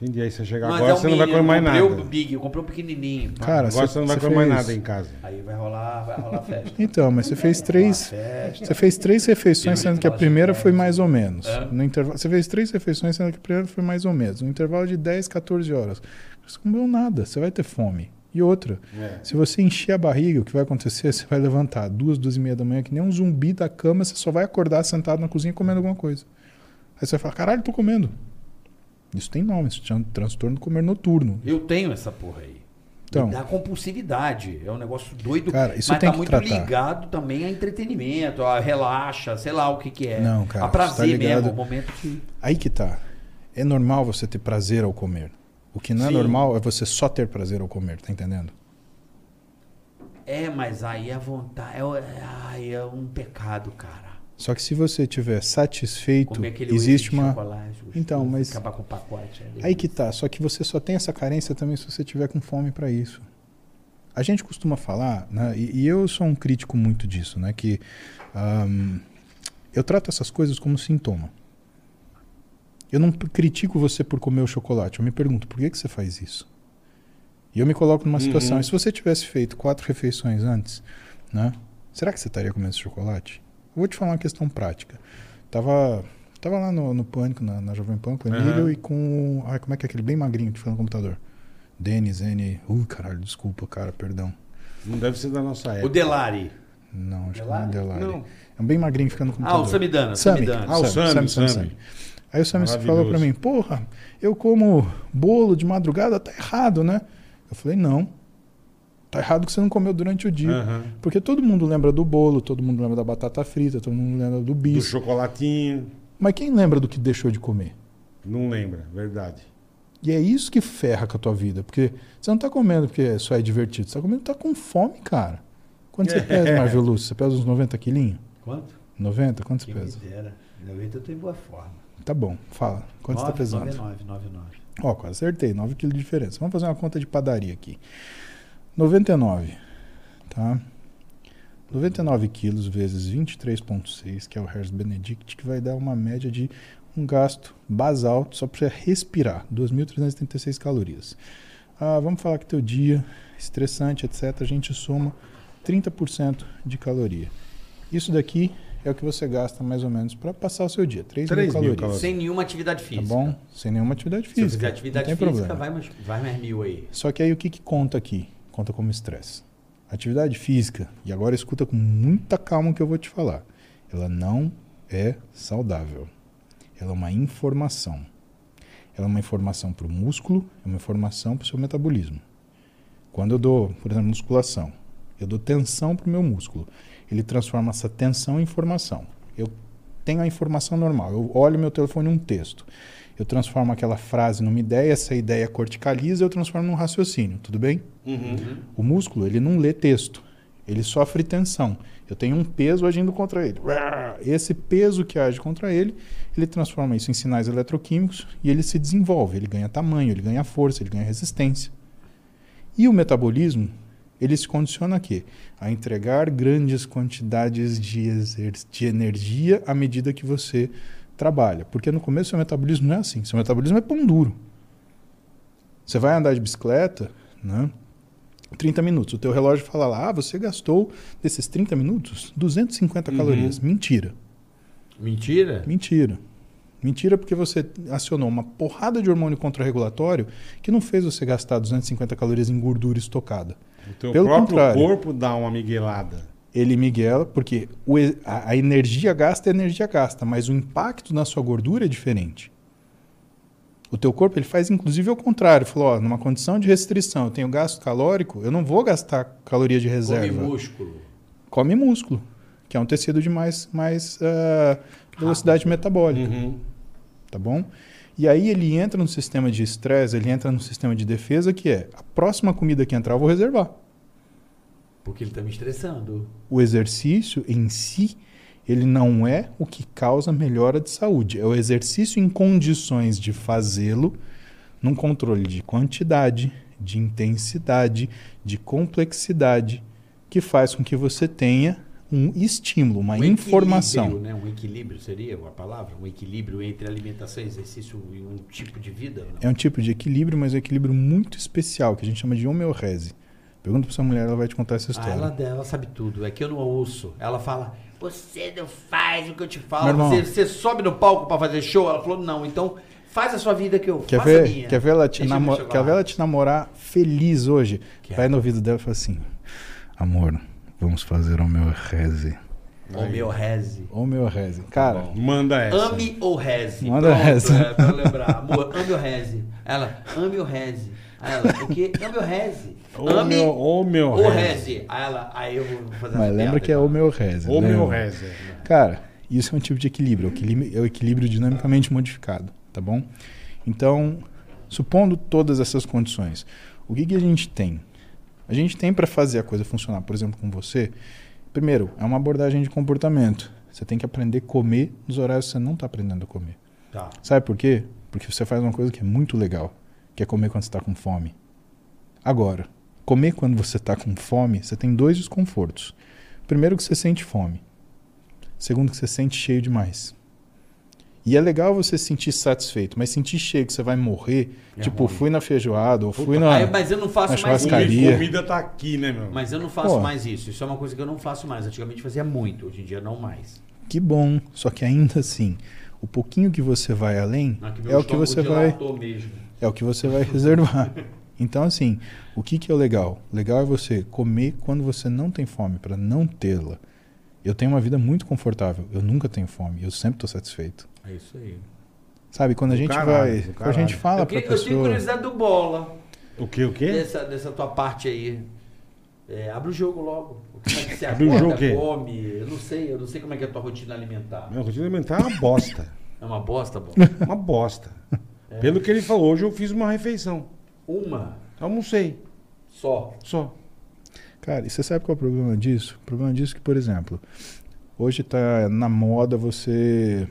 Entendi. Aí você chega Mas agora, é o você não vai comer mais eu comprei nada. o Big, eu comprei um pequenininho. Cara, Agora você- você não vai você comer mais nada em casa. Aí vai rolar, vai rolar festa. Então, mas você fez três. Você fez três refeições, sendo que a primeira foi mais ou menos. É. No intervalo, você fez três refeições, sendo que a primeira foi mais ou menos. No intervalo de 10, 14 horas. Você comeu nada, você vai ter fome. E outra, É. se você encher a barriga, o que vai acontecer? Você vai levantar duas, duas e meia da manhã, que nem um zumbi da cama, você só vai acordar sentado na cozinha comendo alguma coisa. Aí você vai falar, caralho, tô comendo. Isso tem nome, isso chama transtorno do comer noturno. Eu tenho essa porra aí. Então. Me dá compulsividade. É um negócio doido. Cara, isso mas tem tá que muito tratar. ligado também a entretenimento, a relaxa, sei lá o que que é. Não, cara, A prazer você tá mesmo, o momento de... Aí que tá. É normal você ter prazer ao comer. O que não é Sim. normal é você só ter prazer ao comer, tá entendendo? É, mas aí a vontade... É, é, é um pecado, cara. Só que se você tiver satisfeito, existe uma. gostoso, Então, mas- Acabar com o pacote. é Aí que tá. Só que você só tem essa carência também se você tiver com fome para isso. A gente costuma falar, né, e, e eu sou um crítico muito disso, né? Que ahm, eu trato essas coisas como sintoma. Eu não critico você por comer o chocolate. Eu me pergunto, por que, que você faz isso? E eu me coloco numa situação. Uhum. Se você tivesse feito quatro refeições antes, né? Será que você estaria comendo esse chocolate? Eu vou te falar uma questão prática. Tava, tava lá no, no Pânico, na, na Jovem Pan, com o Emílio Aham. e com. Ai, como é que é aquele bem magrinho que fica no computador? Denis, N. Ui, caralho, desculpa, cara, perdão. Não deve ser da nossa O época. Delari. Não, acho que não é Delari? Delari. Não. É um bem magrinho que fica no Ah, computador. o Samidana. Sami. Samidana. Ah, o Sami, Sami. Aí o Sami falou pra mim, porra, eu como bolo de madrugada, tá errado, né? Eu falei, não. Tá errado que você não comeu durante o dia. Aham. Porque todo mundo lembra do bolo, todo mundo lembra da batata frita, todo mundo lembra do Do bicho. chocolatinho. Mas quem lembra do que deixou de comer? Não lembra, verdade. E é isso que ferra com a tua vida. Porque você não tá comendo porque só é divertido. Você tá comendo tá com fome, cara. Quanto você pesa, Marvel Lúcio? Você pesa uns 90 quilinhos? Quanto? 90? Quanto você me pesa? dera. 90 eu tô em boa forma. Tá bom, fala. Quanto você tá pesando? 99, 99. Ó, quase acertei, 9 quilos de diferença. Vamos fazer uma conta de padaria aqui. 99, tá? 99 quilos vezes 23,6, que é o Hers Benedict, que vai dar uma média de um gasto basal só para respirar, 2.336 calorias. Ah, vamos falar que teu dia, estressante, etc., a gente soma 30% de caloria. Isso daqui é o que você gasta mais ou menos para passar o seu dia, 3 3 mil calorias. calorias. Sem nenhuma atividade Tá física. bom? Sem nenhuma atividade Se física. fizer atividade física, problema. vai mais, vai mais mil aí. Só que aí o que, que conta aqui? Conta como estresse. Atividade física, e agora escuta com muita calma o que eu vou te falar. Ela não é saudável. Ela é uma informação. Ela é uma informação para o músculo, é uma informação para o seu metabolismo. Quando eu dou, por exemplo, musculação, eu dou tensão para o meu músculo. Ele transforma essa tensão em informação. Eu tenho a informação normal. Eu olho meu telefone um texto. Eu transformo aquela frase numa ideia, essa ideia corticaliza, eu transformo num raciocínio. Tudo bem? O músculo, ele não lê texto. Ele sofre tensão. Eu tenho um peso agindo contra ele. Esse peso que age contra ele, ele transforma isso em sinais eletroquímicos e ele se desenvolve. Ele ganha tamanho, ele ganha força, ele ganha resistência. E o metabolismo, ele se condiciona a quê? A entregar grandes quantidades de, de energia à medida que você trabalha. Porque no começo seu metabolismo não é assim. Seu metabolismo é pão duro. Você vai andar de bicicleta, né? 30 minutos. O teu relógio fala lá, ah, você gastou desses 30 minutos 250 Uhum. calorias. Mentira. Mentira? Mentira. Mentira porque você acionou uma porrada de hormônio contrarregulatório que não fez você gastar 250 calorias em gordura estocada. O teu Pelo próprio contrário. corpo dá uma miguelada. Ele miguela porque o a, a energia gasta é energia gasta, mas o impacto na sua gordura é diferente. O teu corpo ele faz inclusive ao contrário. Falou, ó, numa condição de restrição, eu tenho gasto calórico, eu não vou gastar caloria de Come reserva. músculo. Come músculo, que é um tecido de mais, mais ah, velocidade metabólica Uhum. tá bom? E aí ele entra no sistema de estresse, ele entra no sistema de defesa que é a próxima comida que entrar eu vou reservar. Porque ele tá me estressando. O exercício em si, ele não é o que causa melhora de saúde. É o exercício em condições de fazê-lo num controle de quantidade, de intensidade, de complexidade, que faz com que você tenha um estímulo, uma Um informação. Né? Um equilíbrio seria a palavra? Um equilíbrio entre alimentação, exercício e um tipo de vida? É um tipo de equilíbrio, mas é um equilíbrio muito especial, que a gente chama de homeorese. Pergunta pra sua mulher, ela vai te contar essa Ah, história. ela, ela sabe tudo. É que eu não ouço. Ela fala, você não faz o que eu te Meu falo. irmão. Você, você sobe no palco pra fazer show? Ela falou, não. Então faz a sua vida que eu Quer faço a ver, minha. quer ver ela te namo- quer a ver ela te namorar feliz hoje? Quero. Vai no ouvido dela e fala assim: Amor, vamos fazer. Ou meu reze. Homeorese. Cara, Manda essa. Ame ou reze. Manda Pronto, essa. É, pra eu lembrar. Amor, ame ou reze. Ela, ame ou reze. Aí ela, o quê? Ame ou reze. Ame meu, ô, meu reze. reze. Aí ela, aí eu vou fazer mas lembra piada que é igual. homeorese. Ô, né? meu reze. Cara, isso é um tipo de equilíbrio. É o equilíbrio, é o equilíbrio dinamicamente modificado, tá bom? Então, supondo todas essas condições, o que, que a gente tem? A gente tem para fazer a coisa funcionar, por exemplo, com você. Primeiro, é uma abordagem de comportamento. Você tem que aprender a comer nos horários que você não está aprendendo a comer. Tá. Sabe por quê? Porque você faz uma coisa que é muito legal, que é comer quando você está com fome. Agora, comer quando você está com fome, você tem dois desconfortos. Primeiro que você sente fome. Segundo que você sente cheio demais. E é legal você se sentir satisfeito, mas sentir cheio que você vai morrer, É tipo, ruim. fui na feijoada, ou fui na... Aí, mas eu não faço mais isso. Comida, comida tá aqui, né, meu? Mas eu não faço Pô. mais isso. Isso é uma coisa que eu não faço mais. Antigamente fazia muito, hoje em dia não mais. Que bom, só que ainda assim, o pouquinho que você vai além Não, é o que você vai... Mesmo. É o que você vai reservar. Então, assim, o que, que é o legal? Legal é você comer quando você não tem fome, para não tê-la. Eu tenho uma vida muito confortável. Eu nunca tenho fome. Eu sempre estou satisfeito. É isso aí. Sabe, quando a gente caralho, vai. do Quando a gente fala pra que- eu tenho pessoa. curiosidade do bola. O quê, o quê? Dessa, dessa tua parte aí. É, abre o jogo logo. É que você Abre o acorda, jogo o quê? come? Eu não sei, eu não sei como é que é a tua rotina alimentar. Minha rotina alimentar é uma bosta. É uma bosta, bom. Uma bosta. Pelo que ele falou, hoje eu fiz uma refeição. Uma Almocei. só. Só. Cara, e você sabe qual é o problema disso? O problema disso é que, por exemplo, hoje tá na moda você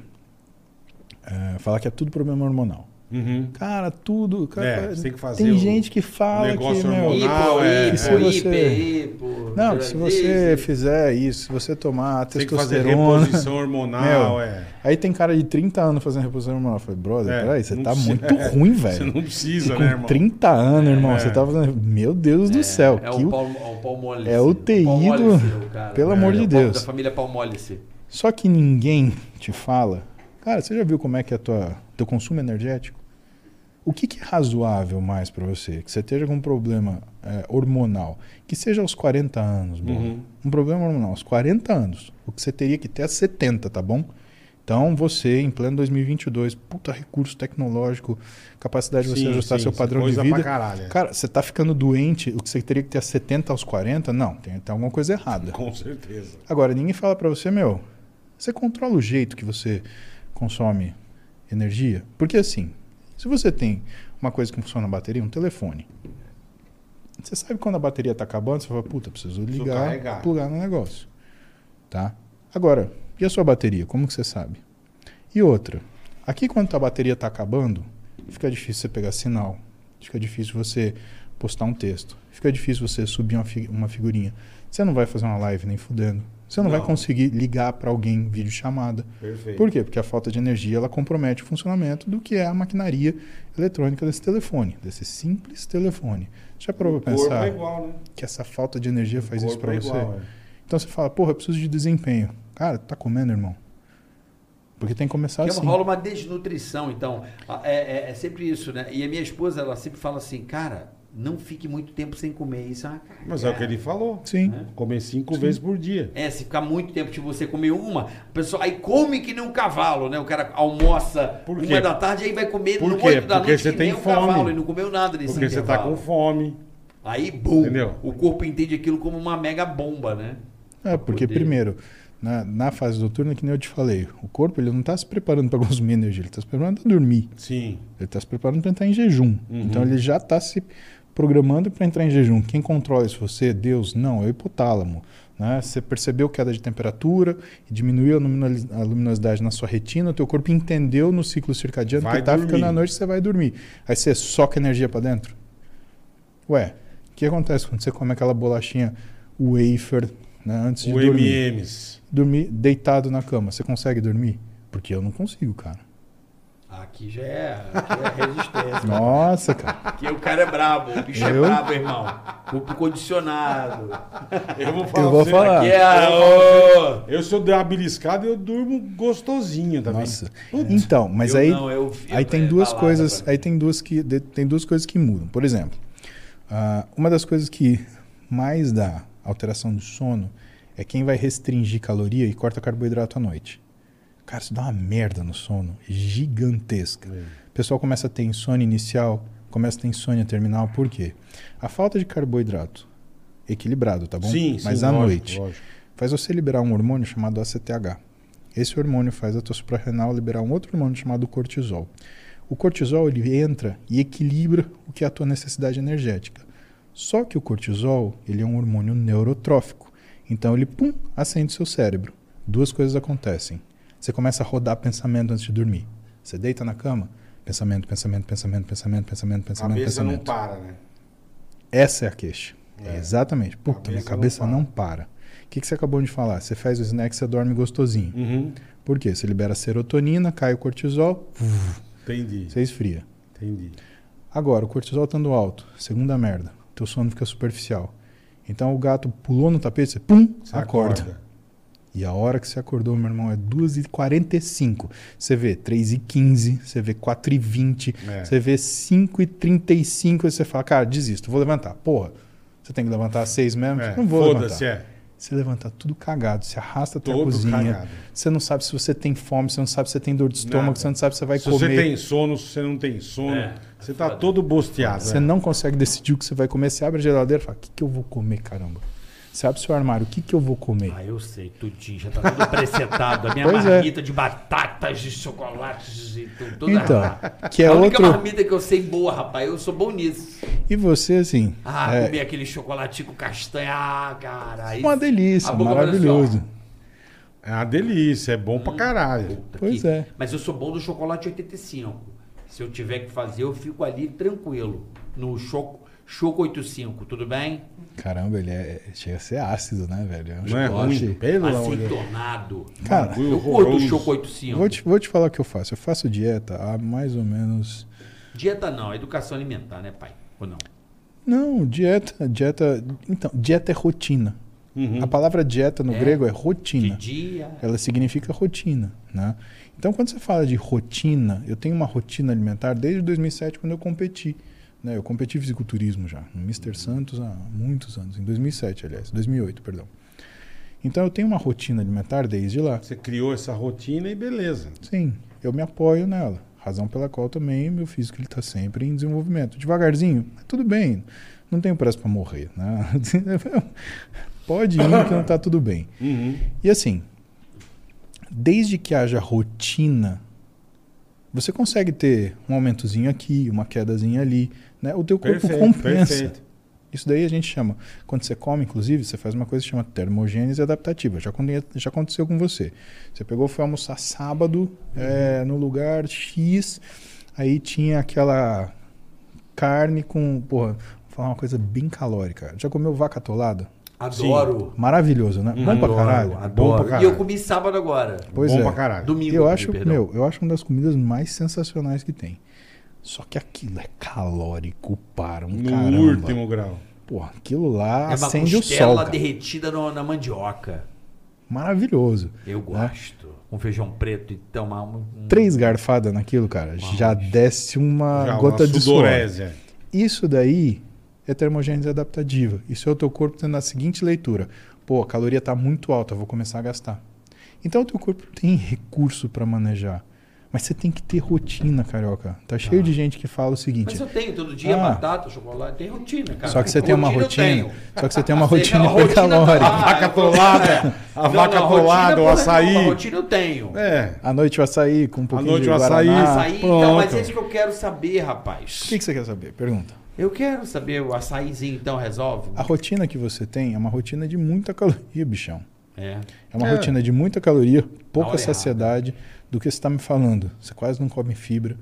é, falar que é tudo problema hormonal. Uhum. Cara, tudo. Cara, É, você tem que fazer tem o gente que fala que, negócio meu, hormonal. Hipo, é, se você- hiper, hipo. Não, que se você fizer isso, se você tomar Tem que fazer testosterona. reposição hormonal, Meu, é. Aí tem cara de 30 anos fazendo reposição hormonal. Eu falei, brother, É, peraí, você tá precisa- muito é, ruim, Você velho. não precisa, com né, irmão? 30 anos, irmão, É. você tá fazendo. Meu Deus do céu. É que o o- o Palmolice. É o TI do- o. Pelo É, amor de é o Deus. Da família Palmolice. Só que ninguém te fala. Cara, você já viu como é que é tua, teu consumo energético? O que, que é razoável mais pra você? Que você esteja com um problema é, hormonal, que seja aos 40 anos, bom. Uhum. Um problema hormonal aos 40 anos. O que você teria que ter aos 70, tá bom? Então você, em pleno 2022, puta recurso tecnológico, capacidade de você ajustar sim, seu padrão de vida. pra caralho, é. Cara, você tá ficando doente, o que você teria que ter aos 70 aos 40? Não, tem, tem alguma coisa errada. Com certeza. Agora, ninguém fala pra você, meu, você controla o jeito que você consome energia? Porque assim, se você tem uma coisa que funciona na bateria, um telefone, você sabe quando a bateria tá acabando, você fala, puta, preciso ligar, carregar. plugar no negócio. Tá? Agora, e a sua bateria? Como que você sabe? E outra, aqui quando a bateria tá acabando, fica difícil você pegar sinal, fica difícil você postar um texto, fica difícil você subir uma figurinha. Você não vai fazer uma live nem fudendo. Você não, vai Não. conseguir ligar para alguém vídeo chamada. Perfeito. Por quê? Porque a falta de energia ela compromete o funcionamento do que é a maquinaria eletrônica desse telefone, desse simples telefone. Já parou para pensar é igual, né? que essa falta de energia faz isso para é você? igual, é. Então você fala, porra, eu preciso de desempenho. Cara, tá comendo, irmão? Porque tem que começar Que assim. rola uma desnutrição, então. É, é- é sempre isso, né? E a minha esposa, ela sempre fala assim, cara, não fique muito tempo sem comer. Isso é uma Mas é o que ele falou. Sim. Comer cinco Sim. vezes por dia. É, se ficar muito tempo de você comer uma, a pessoa aí come que nem um cavalo, né? O cara almoça Por quê? uma da tarde, aí vai comer Por no quê? oito da Porque noite você que tem nem um fome. cavalo e não comeu nada nesse Porque você tá intervalo. com fome. Aí, bum, Entendeu? o corpo entende aquilo como uma mega bomba, né? É, porque poder. primeiro, na, na fase noturna, que nem eu te falei, o corpo ele não está se preparando para consumir energia, ele está se preparando para dormir. Sim. Ele está se preparando para entrar em jejum. Uhum. Então ele já está se programando para entrar em jejum. Quem controla isso? Você? Deus? Não, é o hipotálamo. Né? Você percebeu queda de temperatura, diminuiu a luminosi- a luminosidade na sua retina, o teu corpo entendeu no ciclo circadiano Vai que tá dormir. ficando à noite, você vai dormir. Aí você soca energia para dentro. Ué, o que acontece quando você come aquela bolachinha wafer né, antes de O dormir? MMs. Dormir deitado na cama, você consegue dormir? Porque eu não consigo, cara. Aqui já é, aqui é resistência. Nossa, cara. Aqui o cara é brabo, o bicho Eu? é brabo, irmão. Corpo condicionado. Eu vou falar. Eu vou falar. Aqui é. Eu, se eu der uma beliscada, eu durmo gostosinho também. Nossa. Então, mas eu aí não, aí tem é duas coisas, aí tem duas que tem duas coisas que mudam. Por exemplo, ah, uma das coisas que mais dá alteração do sono é quem vai restringir caloria e corta carboidrato à noite. Cara, isso dá uma merda no sono gigantesca. É. O pessoal começa a ter insônia inicial, começa a ter insônia terminal, por quê? A falta de carboidrato equilibrado, tá bom? Sim, sim, Mas à lógico, noite lógico. faz você liberar um hormônio chamado ACTH. Esse hormônio faz a tua suprarrenal liberar um outro hormônio chamado cortisol. O cortisol ele entra e equilibra o que é a tua necessidade energética. Só que o cortisol ele é um hormônio neurotrófico. Então ele pum, acende seu cérebro. Duas coisas acontecem. Você começa a rodar pensamento antes de dormir. Você deita na cama, pensamento, pensamento, pensamento, pensamento, pensamento, A pensamento, cabeça não pensamento. para, né? Essa é a queixa. É. Exatamente. Puta, minha Cabeça cabeça não não para. O que, que você acabou de falar? Você faz o snack, você dorme gostosinho. Uhum. Por quê? Você libera serotonina, cai o cortisol, Entendi, você esfria. entendi. Agora, o cortisol estando alto, segunda merda, teu sono fica superficial. Então o gato pulou no tapete, você pum, Você acorda. E a hora que você acordou, meu irmão, é 2h45. Você vê 3h15, você vê 4h20, É. você vê 5h35 e você fala, cara, desisto, vou levantar. Porra, você tem que levantar às 6 mesmo? É, não vou Foda-se, levantar. é. Você levanta tudo cagado, você arrasta até a Todo cozinha. cagado. Você não sabe se você tem fome, você não sabe se você tem dor de estômago, Nada. você não sabe se você vai Se comer. você tem sono, se você não tem sono, É, você tá foda. todo bosteado. Você é. não consegue decidir o que você vai comer. Você abre a geladeira e fala: o que, que eu vou comer, caramba? Você abre seu armário, o que, que eu vou comer? Ah, eu sei, tudinho, já tá tudo presetado. A minha Pois é. marmita de batatas, de chocolates e tudo. tudo Então, que é a única outro. marmita que eu sei boa, rapaz, eu sou bom nisso. E você, assim, Ah, é comer aquele chocolatinho com castanha, ah, cara. isso- uma delícia, maravilhoso. É uma delícia, é bom pra caralho. Pois que- é. Mas eu sou bom do chocolate 85. Se eu tiver que fazer, eu fico ali tranquilo. No choco, choco 85, tudo bem? Caramba, ele é, chega a ser ácido, né, velho? É um Não é chocolate- ruim? Pelo amor de Deus. Aceitonado. Cara, Eu curto o choco 85. vou te, vou te falar o que eu faço. Eu faço dieta há mais ou menos. Dieta não, educação alimentar, né, pai? Ou não? Não, dieta. Dieta. Então, dieta é rotina. Uhum. A palavra dieta no É? grego é De rotina. dia. ela significa rotina, né? Então, quando você fala de rotina, eu tenho uma rotina alimentar desde 2007, quando eu competi. Né? Eu competi em fisiculturismo já, no Mr. Santos há muitos anos, em 2007, aliás, 2008, perdão. Então, eu tenho uma rotina alimentar desde lá. Você criou essa rotina e beleza. Sim, eu me apoio nela. Razão pela qual também meu físico está sempre em desenvolvimento. Devagarzinho, tudo bem. Não tenho pressa para morrer. Né? Pode ir que não está tudo bem. Uhum. E assim, desde que haja rotina, você consegue ter um aumentozinho aqui, uma quedazinha ali, né? O teu corpo Perfeito, compensa. perfeito. Isso daí a gente chama, quando você come, inclusive, você faz uma coisa que chama termogênese adaptativa. Já, já aconteceu com você. Você pegou, foi almoçar sábado é, no lugar X, aí tinha aquela carne com, porra, vou falar uma coisa bem calórica. Já comeu vaca atolada? Adoro. Maravilhoso, né? Bom pra Adoro, caralho. Adoro. Bom pra E caralho. eu comi sábado agora. Pois bom é. pra caralho. Domingo. Eu acho, meu, eu acho uma das comidas mais sensacionais que tem. Só que aquilo é calórico para um No caramba. último grau. Porra, aquilo lá É uma acende o sol, costela cara. derretida no- na mandioca. Maravilhoso. Eu gosto. Com feijão preto e tomar um... um- Três garfadas naquilo, cara, já desce uma Já, gota uma de suor. é. Isso daí é termogênese adaptativa. Isso é o teu corpo tendo a seguinte leitura. Pô, a caloria está muito alta, vou começar a gastar. Então o teu corpo tem recurso para manejar. Mas você tem que ter rotina, carioca. Tá cheio de gente que fala o seguinte. Mas eu tenho todo dia Ah. batata, chocolate, tem rotina, cara. Só que você tem uma rotina. Só que você tem uma rotina a tá lá, Vaca atolada, a Não, vaca rotina, o açaí. nenhuma, rotina eu tenho. É. À noite o açaí com um pouquinho noite de o açaí. Açaí, então, mas pronto. é isso que eu quero saber, O rapaz. que, que você quer saber? Pergunta. Eu quero saber, o açaizinho então resolve? A rotina que você tem é uma rotina de muita caloria, bichão. É. É uma É. rotina de muita caloria, pouca saciedade do que você está me falando. Você quase não come fibra.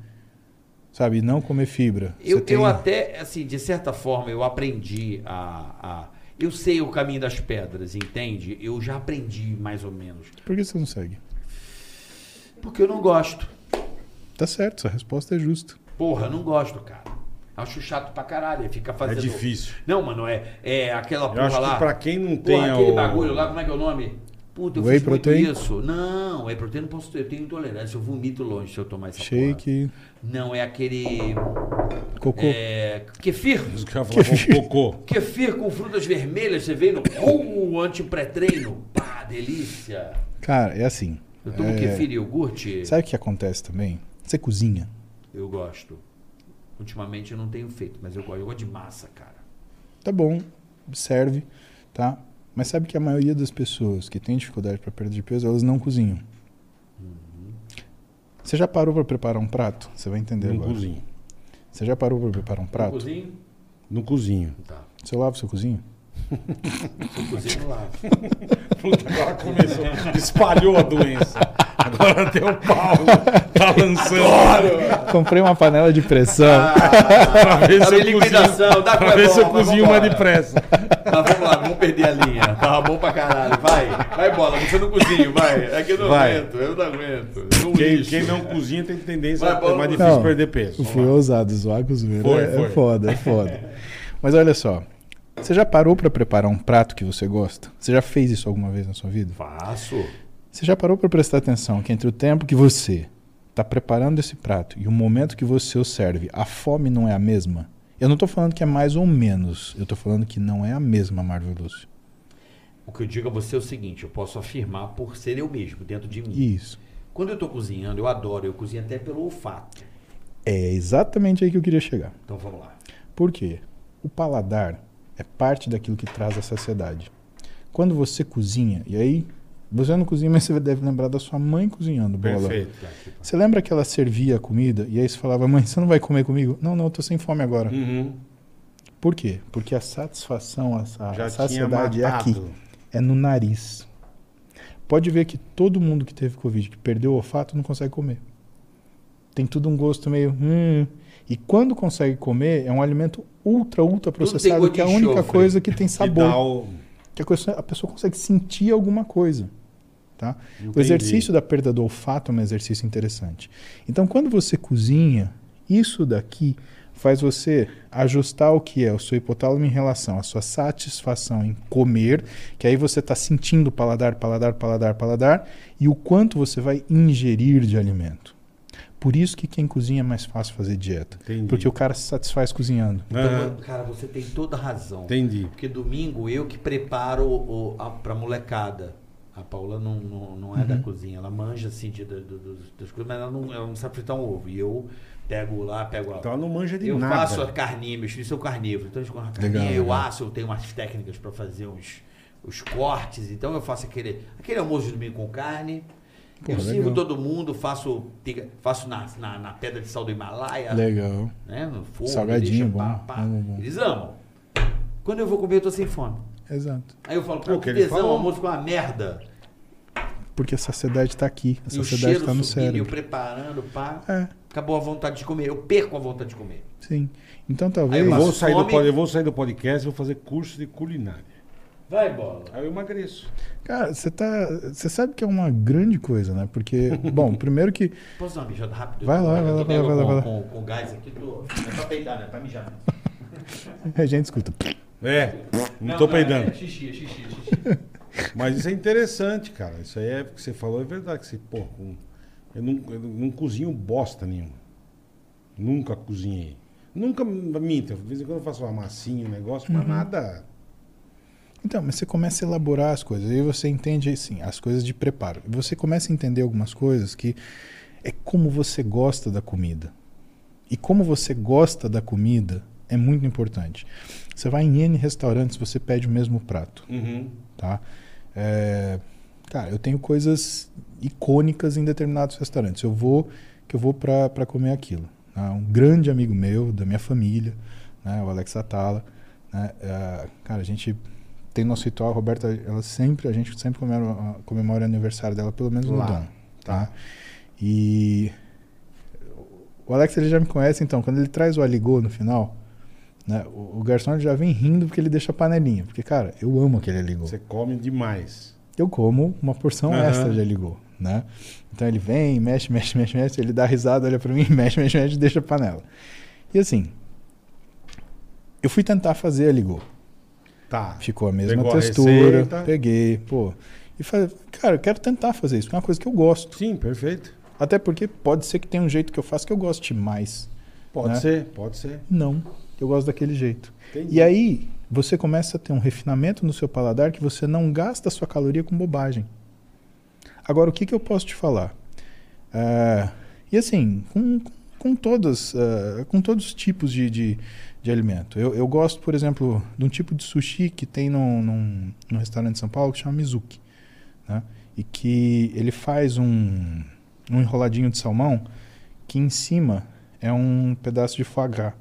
Sabe? Não comer fibra. Eu, tem- eu até, assim, de certa forma, eu aprendi a, a. Eu sei o caminho das pedras, entende? Eu já aprendi mais ou menos. Por que você não segue? Porque eu não gosto. Tá certo, sua resposta é justa. Porra, eu não gosto, cara. Acho chato pra caralho. é Ficar É fazendo. difícil. Não, mano, é, é aquela Eu porra acho lá. que pra quem não tem Porra, aquele o... bagulho lá, como é que é o nome? Puta, eu Whey fiz muito protein? isso. Não, whey protein não posso ter. Eu tenho intolerância, eu vomito longe se eu tomar essa porra. Shake, Não, é aquele. cocô. É. Kefir. Falavam cocô. Kefir com frutas vermelhas, você vê no uh, anti-pré-treino. Pá, delícia. Cara, é assim. Eu tomo é, kefir e iogurte. Sabe o que acontece também? Você cozinha. Eu gosto. Ultimamente eu não tenho feito, mas eu gosto. Eu gosto de massa, cara. Tá bom, serve, tá? Mas sabe que a maioria das pessoas que tem dificuldade para perda de peso, elas não cozinham. Você já parou para preparar um prato? Você vai entender Não agora. cozinho. Você já parou para preparar um prato? Cozinho? Não cozinho. Tá. Você lava o seu cozinho? Cozinho lá. Puta, agora começou. Espalhou a doença. Agora tem o pau. Tá lançando. Comprei uma panela de pressão. pra ver Tá se eu cozinho. dá Pra ver se eu cozinho vambora. depressa. Mas vamos lá, vamos perder a linha. Tava bom pra caralho. Vai, vai bola, você não cozinha, vai. É que eu não Vai. aguento, eu não aguento. Eu não Quem, lixo. quem não cozinha tem tendência Vai, a é mais difícil Não, perder peso. Fui ousado, zoar com zoeira. Foi, é, foi. é foda, é foda. Mas olha só. Você já parou para preparar um prato que você gosta? Você já fez isso alguma vez na sua vida? Faço. Você já parou para prestar atenção que entre o tempo que você está preparando esse prato e o momento que você o serve, a fome não é a mesma? Eu não estou falando que é mais ou menos. Eu estou falando que não é a mesma, Marvel Lúcio. O que eu digo a você é o seguinte, eu posso afirmar por ser eu mesmo, dentro de mim. Isso. Quando eu tô cozinhando, eu adoro, eu cozinho até pelo olfato. É exatamente aí que eu queria chegar. Então vamos lá. Por quê? O paladar é parte daquilo que traz a saciedade. Quando você cozinha, e aí você não cozinha, mas você deve lembrar da sua mãe cozinhando, bola. Perfeito. Você lembra que ela servia a comida e aí você falava, mãe, você não vai comer comigo? Não, não, eu tô sem fome agora. Uhum. Por quê? Porque a satisfação, a, a saciedade é aqui, é no nariz. Pode ver que todo mundo que teve Covid, que perdeu o olfato, não consegue comer. Tem tudo um gosto meio. Hum. E quando consegue comer, é um alimento ultra, ultra processado, que é a única enxofre. coisa que tem sabor. o... Que a, coisa- a pessoa consegue sentir alguma coisa. Tá? O exercício da perda do olfato é um exercício interessante. Então, quando você cozinha, isso daqui faz você ajustar o que é o seu hipotálamo em relação à sua satisfação em comer, que aí você está sentindo paladar, paladar, paladar, paladar, e o quanto você vai ingerir de alimento. Por isso que quem cozinha é mais fácil fazer dieta. Entendi. Porque o cara se satisfaz cozinhando. Então, Aham. cara, você tem toda a razão. Entendi. Porque domingo eu que preparo o, a, pra molecada. A Paula não, não, não é da cozinha, ela manja assim de, do- dos- das coisas, mas ela não, ela não sabe fritar um ovo. E eu pego lá, pego a. Então ela não manja de eu nada. faço a carninha, meus filhos são carnívoros. Então, eles comem a carninha, Legal, eu legal. asso, eu tenho umas técnicas para fazer os, os cortes. Então eu faço aquele, aquele almoço de domingo com carne. Pô, eu sirvo legal. todo mundo, faço, faço na, na, na pedra de sal do Himalaia. Legal. Né, no forno, Salgadinho, deixa, pá, bom. pá. Bom, bom. Eles amam. Quando eu vou comer, eu tô sem fome. Exato. Aí eu falo, É pô, o que tesão, o almoço com uma merda. Porque a saciedade está aqui. A o saciedade está no subindo, e eu cérebro. preparando, pá. É, Acabou a vontade de comer. Eu perco a vontade de comer. sim. Então talvez. eu Eu vou, sair do eu vou sair do podcast e vou fazer curso de culinária. Vai, bola. Aí eu emagreço. Cara, você tá. Você sabe que é uma grande coisa, né? Porque, bom, primeiro que. Posso dar uma mijada rápido? Vai lá, vai lá, vai lá, vai lá, com, vai lá. Com, com gás aqui, tô... é pra peidar, né? Pra mijar. A gente escuta. É, não, tô peidando. É xixi, é xixi, é xixi. Mas isso é interessante, cara. Isso aí é o que você falou, é verdade. Que você, pô, eu, não, eu não cozinho bosta nenhuma. Nunca cozinhei. Nunca minta. De vez em quando eu faço uma massinha, um negócio, Uhum. mas nada. Então, mas você começa a elaborar as coisas. Aí você entende, assim, as coisas de preparo. Você começa a entender algumas coisas que. é como você gosta da comida. E como você gosta da comida é muito importante. Você vai em N restaurantes, você pede o mesmo prato, Uhum. tá? É, cara, eu tenho coisas icônicas em determinados restaurantes. Eu vou que eu vou para comer aquilo. né? Um grande amigo meu, da minha família, né? o Alex Atala. Né? É, cara, a gente tem nosso ritual, a Roberta, ela sempre, a gente sempre comemora, comemora o aniversário dela, pelo menos no Dom. tá. Tá? E o Alex ele já me conhece, então, quando ele traz o aligô no final, né, o, o garçom já vem rindo porque ele deixa a panelinha. Porque, cara, eu amo aquele aligô. Você come demais. Eu como uma porção Aham. extra de aligô, né? Então ele vem, mexe, mexe, mexe, mexe, ele dá risada, olha pra mim, mexe, mexe, mexe deixa a panela. E assim, eu fui tentar fazer aligô. Tá. Ficou a mesma Pegou a textura, receita. peguei, pô. E falei, cara, eu quero tentar fazer isso, porque é uma coisa que eu gosto. Sim, perfeito. Até porque pode ser que tenha um jeito que eu faço que eu goste mais. Pode Né? ser, pode ser. Não, eu gosto daquele jeito. Entendi. E aí, você começa a ter um refinamento no seu paladar que você não gasta a sua caloria com bobagem. Agora, o que, que eu posso te falar? É, e assim, com, com, todas, é, com todos os tipos de, de, de alimento. Eu, eu gosto, por exemplo, de um tipo de sushi que tem num, num, num restaurante em São Paulo que chama Mizuki. Né? E que ele faz um, um enroladinho de salmão que em cima é um pedaço de foie gras.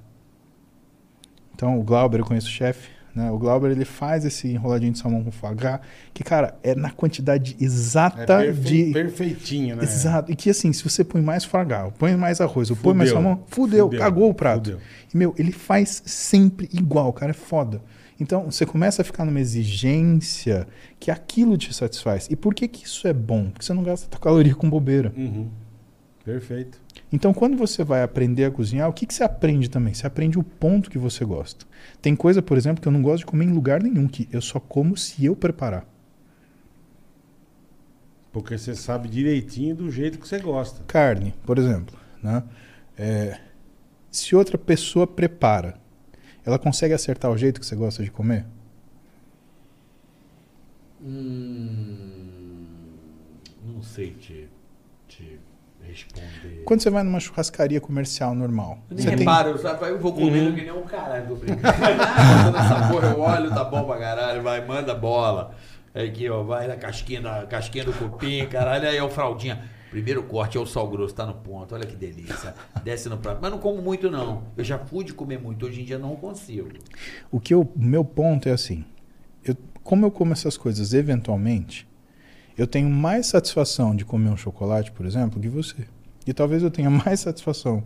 Então, o Glauber, eu conheço o chefe, né? O Glauber, ele faz esse enroladinho de salmão com foie gras, que, cara, é na quantidade É exata perfe- de... perfeitinho, né? Exato. E que, assim, se você põe mais foie gras, põe mais arroz, ou põe mais salmão, fudeu, Fudeu. cagou o prato. Fudeu. E, meu, ele faz sempre igual, cara, é foda. Então, você começa a ficar numa exigência que aquilo te satisfaz. E por que que isso é bom? Porque você não gasta caloria com bobeira. Uhum. Perfeito. Então, quando você vai aprender a cozinhar, o que, que você aprende também? Você aprende o ponto que você gosta. Tem coisa, por exemplo, que eu não gosto de comer em lugar nenhum, que eu só como se eu preparar. Porque você sabe direitinho do jeito que você gosta. Carne, por exemplo. Né? É, se outra pessoa prepara, ela consegue acertar o jeito que você gosta de comer? Hum, não sei te responder. Quando você vai numa churrascaria comercial normal, Eu nem você tem, eu, só- eu vou comendo que nem um caralho, brincando. Toda essa porra eu olho, tá bom pra caralho, vai, manda bola. Aqui, ó, vai na casquinha, na casquinha do cupim, caralho, aí é o fraldinha. Primeiro corte é o sal grosso, tá no ponto, olha que delícia. Desce no prato. Mas não como muito, não. Eu já fui de comer muito, hoje em dia não consigo. o que eu, o meu ponto é assim, eu, como eu como essas coisas eventualmente, eu tenho mais satisfação de comer um chocolate, por exemplo, que você. E talvez eu tenha mais satisfação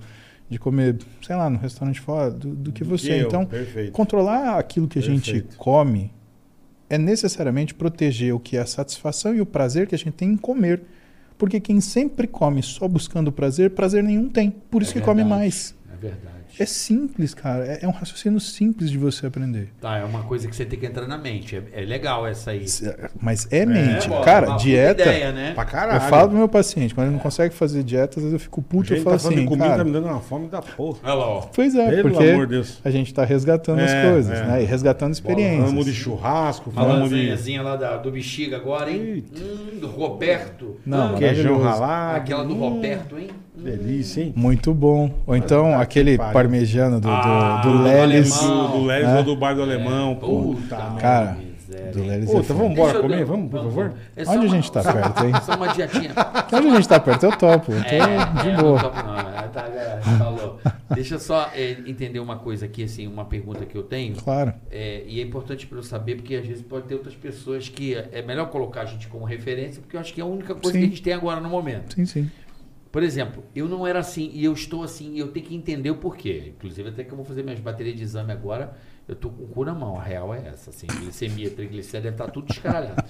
de comer, sei lá, no restaurante fora do, do que Do você. que então, perfeito. controlar aquilo que a gente Perfeito. come é necessariamente proteger o que é a satisfação e o prazer que a gente tem em comer. Porque quem sempre come só buscando prazer, prazer nenhum tem. Por isso É que come verdade. mais. É verdade. É simples, cara. É, é um raciocínio simples de você aprender. Tá, é uma coisa que você tem que entrar na mente. É, é legal essa aí. Mas é mente. bola, cara, dieta. Ideia, né? Pra caralho. Eu falo pro meu paciente, quando ele não consegue fazer dieta, às vezes eu fico puto, eu falo tá assim, comida tá cara, me dando uma fome da porra. Olha lá, ó. pois é, Pelo porque amor de Deus. a gente tá resgatando É, as coisas, é. né? E resgatando experiências. Falamos de churrasco, falamos de lá da- do bexiga agora, hein? Hum, do Roberto. Não, Hum, queijão maravilhoso. ralado. Aquela do Hum, Roberto, hein? Hum. Delícia, hein? Muito bom. Ou então aquele pariu. Parmegiano do, do, Ah, do do Lelis. Do, do Lelis É. ou do bar do alemão. Puta, Puta. Cara, miséria. do Lelis é Puta, vamos embora comer? Vamos, por favor? É Onde a gente tá perto, hein? Só uma dietinha. Onde a gente tá perto? Eu topo. Eu tô É, de é, boa. Não, topo não. Tá, é, falou. Deixa eu só é, entender uma coisa aqui, assim, uma pergunta que eu tenho. Claro. É, e é importante para eu saber, porque às vezes pode ter outras pessoas que é é melhor colocar a gente como referência, porque eu acho que é a única coisa Sim. que a gente tem agora no momento. Sim, sim. Por exemplo, eu não era assim e eu estou assim, e eu tenho que entender o porquê. Inclusive, até que eu vou fazer minhas baterias de exame agora, eu tô com o cu na mão. A real é essa, assim, glicemia, triglicéridos, deve estar tudo descaralhado.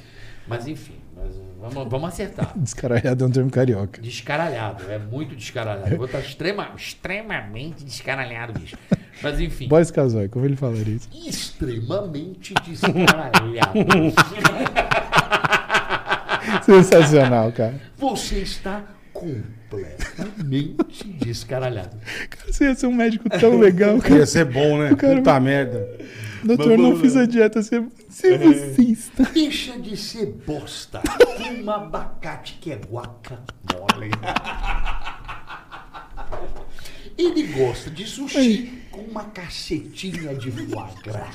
Mas enfim, mas vamos, vamos acertar. Descaralhado é um termo carioca. Descaralhado, é muito descaralhado. Eu vou estar extrema, extremamente descaralhado, bicho. Mas enfim, Boris Casoy, como ele falaria isso? extremamente descaralhado. Sensacional, cara. Você está completamente descaralhado. Cara, você ia ser um médico tão legal, cara. Ia ser bom, né? Cara, Puta merda. Doutor, não fiz a dieta. Você, você você está. Deixa de ser bosta. Um abacate que é guacamole. Ele gosta de sushi com uma cacetinha de foie gras.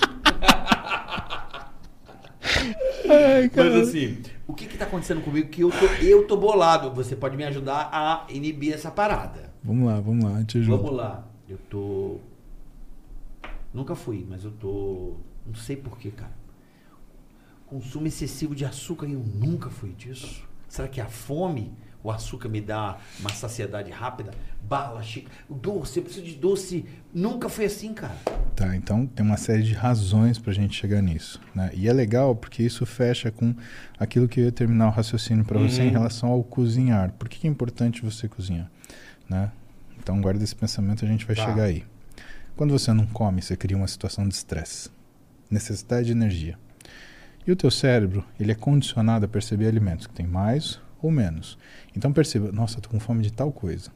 Ai, cara. Mas assim, o que que tá acontecendo comigo que eu tô, eu tô bolado? Você pode me ajudar a inibir essa parada. Vamos lá, vamos lá, te ajudo. Vamos lá. Eu tô. Nunca fui, mas eu tô. Não sei porquê, cara. Consumo excessivo de açúcar e eu nunca fui disso. Será que a fome, o açúcar me dá uma saciedade rápida? Bala, chica. O doce, eu preciso de doce. Nunca foi assim, cara. Tá, então tem uma série de razões pra gente chegar nisso. Né? E é legal porque isso fecha com aquilo que eu ia terminar o raciocínio para você em relação ao cozinhar. Por que, é importante você cozinhar? Né? Então guarda esse pensamento, a gente vai Tá. chegar aí. Quando você não come, você cria uma situação de estresse, necessidade de energia. E o teu cérebro, ele é condicionado a perceber alimentos que tem mais ou menos. Então perceba, nossa, tô com fome de tal coisa.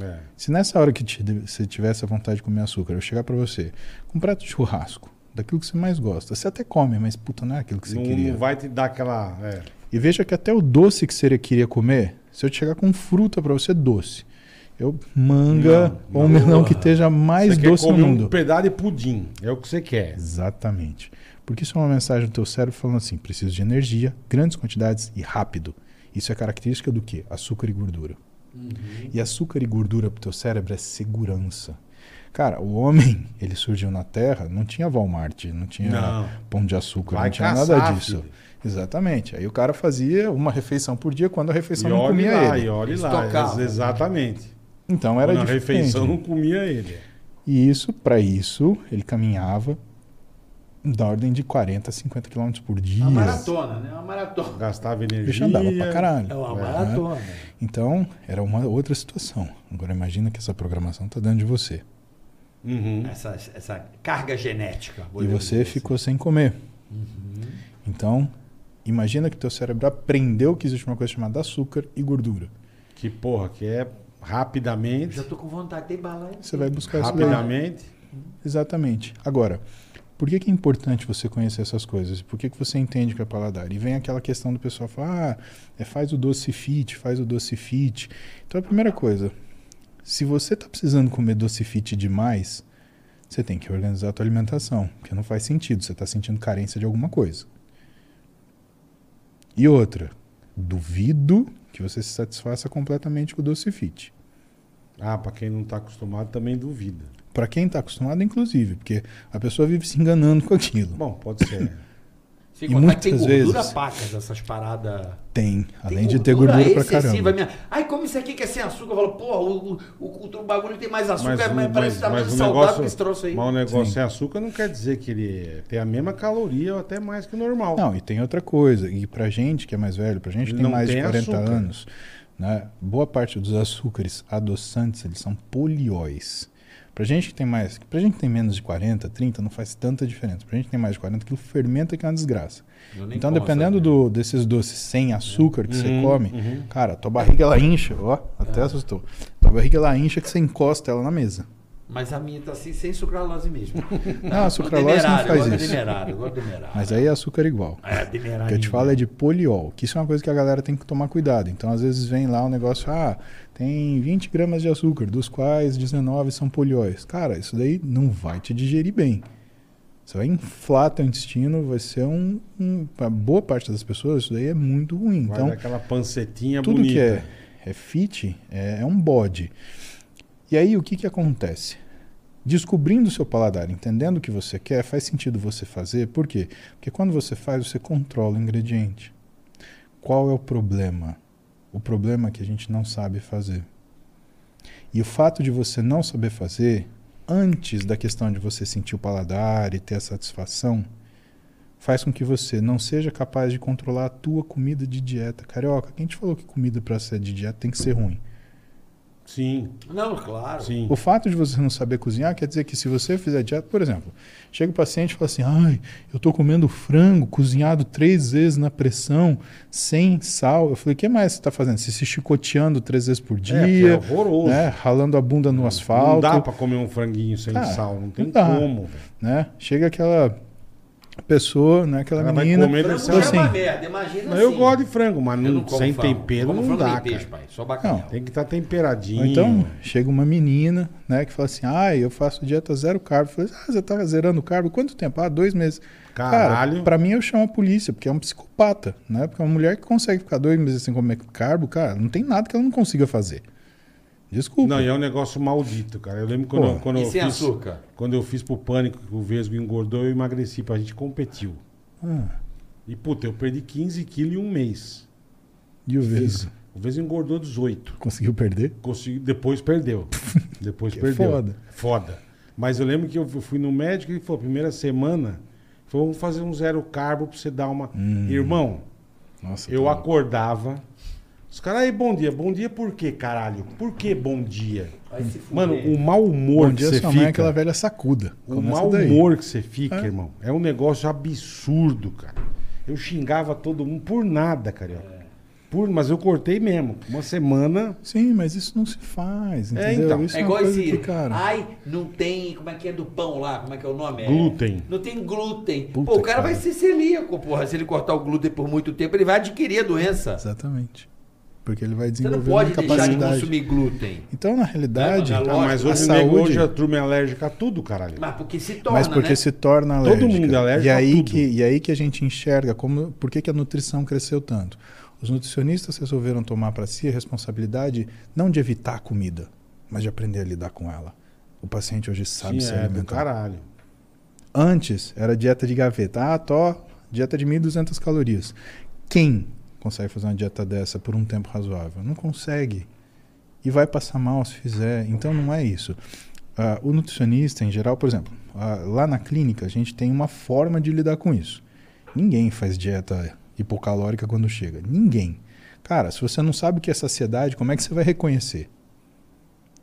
É. Se nessa hora que te- você tivesse a vontade de comer açúcar, eu chegar pra você com um prato de churrasco, daquilo que você mais gosta, você até come, mas puta, não é aquilo que você Não, queria. não vai te dar aquela. É. E veja que até o doce que você queria comer, se eu te chegar com fruta pra você doce, eu manga Não, ou não. melão que esteja mais você doce quer no comer mundo. um pedaço de pudim. É o que você quer. Exatamente. Porque isso é uma mensagem do teu cérebro falando assim: preciso de energia, grandes quantidades e rápido. Isso é característica do quê? Açúcar e gordura. E açúcar e gordura pro teu cérebro é segurança. Cara, o homem, ele surgiu na Terra, não tinha Walmart, não tinha Não. pão de açúcar, Vai não tinha caçar, nada disso. filho. Exatamente. Aí o cara fazia uma refeição por dia quando a refeição E não comia lá, ele. e olhe lá. Exatamente. Então era Quando a diferente. refeição não comia ele. E isso, para isso, ele caminhava da ordem de 40 a 50 km por dia. Uma maratona, né? Uma maratona. Gastava energia. Bicho andava pra caralho. É uma né? maratona. Então, era uma outra situação. Agora imagina que essa programação tá dentro de você. Uhum. Essa, essa carga genética. E você dizer ficou sem comer. Uhum. Então, imagina que teu cérebro aprendeu que existe uma coisa chamada açúcar e gordura. Que porra, que é assim. rapidamente. Já tô com vontade de bala. Você vai buscar isso daí. Rapidamente. Exatamente. Agora, por que, que é importante você conhecer essas coisas? Por que, que você entende que é paladar? E vem aquela questão do pessoal falar, ah, é, faz o doce fit, faz o doce fit. Então, a primeira coisa, se você está precisando comer doce fit demais, você tem que organizar a tua alimentação, porque não faz sentido, você está sentindo carência de alguma coisa. E outra, duvido que você se satisfaça completamente com o doce fit. Ah, pra quem não tá acostumado também duvida. Para quem está acostumado, inclusive, porque a pessoa vive se enganando com aquilo. Bom, pode ser. Sem E que tem muitas gordura vezes- pacas, essas paradas. Tem, Tem além de ter gordura pra excessiva caramba. Minha... Ai, como isso aqui que é sem açúcar? Eu falo, porra, o, o, o, o bagulho tem mais açúcar, Mas, mas, o- parece que tá mas mais saudável negócio, que esse troço aí. mas o negócio Sim. sem açúcar não quer dizer que ele tem a mesma caloria ou até mais que o normal. Não, e tem outra coisa. E pra gente que é mais velho, pra gente que tem Não mais tem de 40 açúcar. anos, né, boa parte dos açúcares adoçantes, eles são polióis. Pra gente que tem mais, pra gente que tem menos de 40, 30, não faz tanta diferença. Pra gente que tem mais de 40, aquilo fermenta que é uma desgraça. Então, dependendo do, desses doces sem açúcar que você Uhum, come, uhum. cara, tua barriga ela incha, ó, até assustou. Tua barriga ela incha que você encosta ela na mesa. Mas a minha tá assim, sem sucralose mesmo. Não, a sucralose não faz isso. de demerara, demerara. Mas aí é açúcar igual. É, O demerara. que eu te falo é de poliol, que isso é uma coisa que a galera tem que tomar cuidado. Então, às vezes vem lá um negócio, ah, tem 20 gramas de açúcar, dos quais 19 são polióis. Cara, isso daí não vai te digerir bem. Você vai inflar teu intestino, vai ser um, um... Pra boa parte das pessoas, isso daí é muito ruim. Vai Então, aquela pancetinha tudo bonita. que é, é fit é, é um bode. E aí, o que que acontece? Descobrindo o seu paladar, entendendo o que você quer, faz sentido você fazer. Por quê? Porque quando você faz, você controla o ingrediente. Qual é o problema? O problema é que a gente não sabe fazer. E o fato de você não saber fazer, antes da questão de você sentir o paladar e ter a satisfação, faz com que você não seja capaz de controlar a tua comida de dieta. Carioca, quem te falou que comida para ser de dieta tem que ser ruim? Sim, Não, claro. sim. O fato de você não saber cozinhar quer dizer que se você fizer dieta, por exemplo, chega o paciente e fala assim: ai, eu tô comendo frango cozinhado três vezes na pressão, sem sal. Eu falei: o que mais você está fazendo? Você se chicoteando três vezes por É, dia, é horroroso. né? ralando a bunda no Não asfalto. dá pra comer um franguinho sem Ah, sal, não tem não dá. como. né? Chega aquela pessoa, né, aquela Ela vai menina. comer, Frango deve já ser é assim, uma merda, imagina Mas eu assim. gosto de frango, mas Eu não, como sem frango. tempero como não frango dá, nem cara. peixe, pai. Só bacalhau. Tem que estar temperadinho. Então, chega uma menina, né, que fala assim: ah, eu faço dieta zero carbo. Eu falei, ah, você tá zerando carbo? Quanto tempo? Ah, dois meses. Caralho. Cara, pra mim eu chamo a polícia, porque é um psicopata, né? Porque uma mulher que consegue ficar dois meses sem comer carbo, cara, não tem nada que ela não consiga fazer. Desculpa. Não, e é um negócio maldito, cara. Eu lembro quando, Pô, eu- quando eu sem fiz. açúcar? Quando eu fiz pro pânico que o Vesgo engordou, eu emagreci, pra gente competiu. Ah, E, puta, eu perdi 15 quilos em um mês. e o Vesgo? O Vesgo engordou 18. Conseguiu perder? Consegui, depois perdeu. Depois Que perdeu. foda. Foda. Mas eu lembro que eu fui no médico e ele falou: primeira semana, falou, vamos fazer um zero carbo pra você dar uma. Hum. Irmão, Nossa, eu tá- acordava. Os caras aí, bom dia. Bom dia por quê, caralho? Por que bom dia? Mano, o mau humor Bom que dia, você sua mãe é fica. aquela velha sacuda. O Começa mau daí. humor que você fica, É. irmão, é um negócio absurdo, cara. Eu xingava todo mundo por nada, carioca. Por, mas eu cortei mesmo. Uma semana. Sim, mas isso não se faz, É, entendeu? então. Isso É é, igual coisa esse. que, cara... Ai, não tem. Como é que é do pão lá? Como é que é o nome? É- Glúten. não tem glúten. Puta, Pô, o cara cara. vai ser celíaco, porra. Se ele cortar o glúten por muito tempo, ele vai adquirir a doença. Exatamente. Porque ele vai Você não desenvolver pode uma deixar de capacidade. consumir glúten. Então, na realidade, É, Ah, Lógico, mas a hoje, o saúde- hoje a turma é alérgica a tudo, caralho. Mas porque se torna, mas porque né? se torna Todo alérgica. mundo é alérgico e a aí tudo. que E aí que a gente enxerga como, por que, que a nutrição cresceu tanto. Os nutricionistas resolveram tomar para si a responsabilidade não de evitar a comida, mas de aprender a lidar com ela. O paciente hoje sabe Sim, se é alimentar. caralho. Antes era dieta de gaveta. Ah, tô, dieta de 1.200 calorias. Quem consegue fazer uma dieta dessa por um tempo razoável? Não consegue. E vai passar mal se fizer. Então não é isso. Ah, o nutricionista, em geral, por exemplo, ah, lá na clínica a gente tem uma forma de lidar com isso. Ninguém faz dieta hipocalórica quando chega. Ninguém. Cara, se você não sabe o que é saciedade, como é que você vai reconhecer?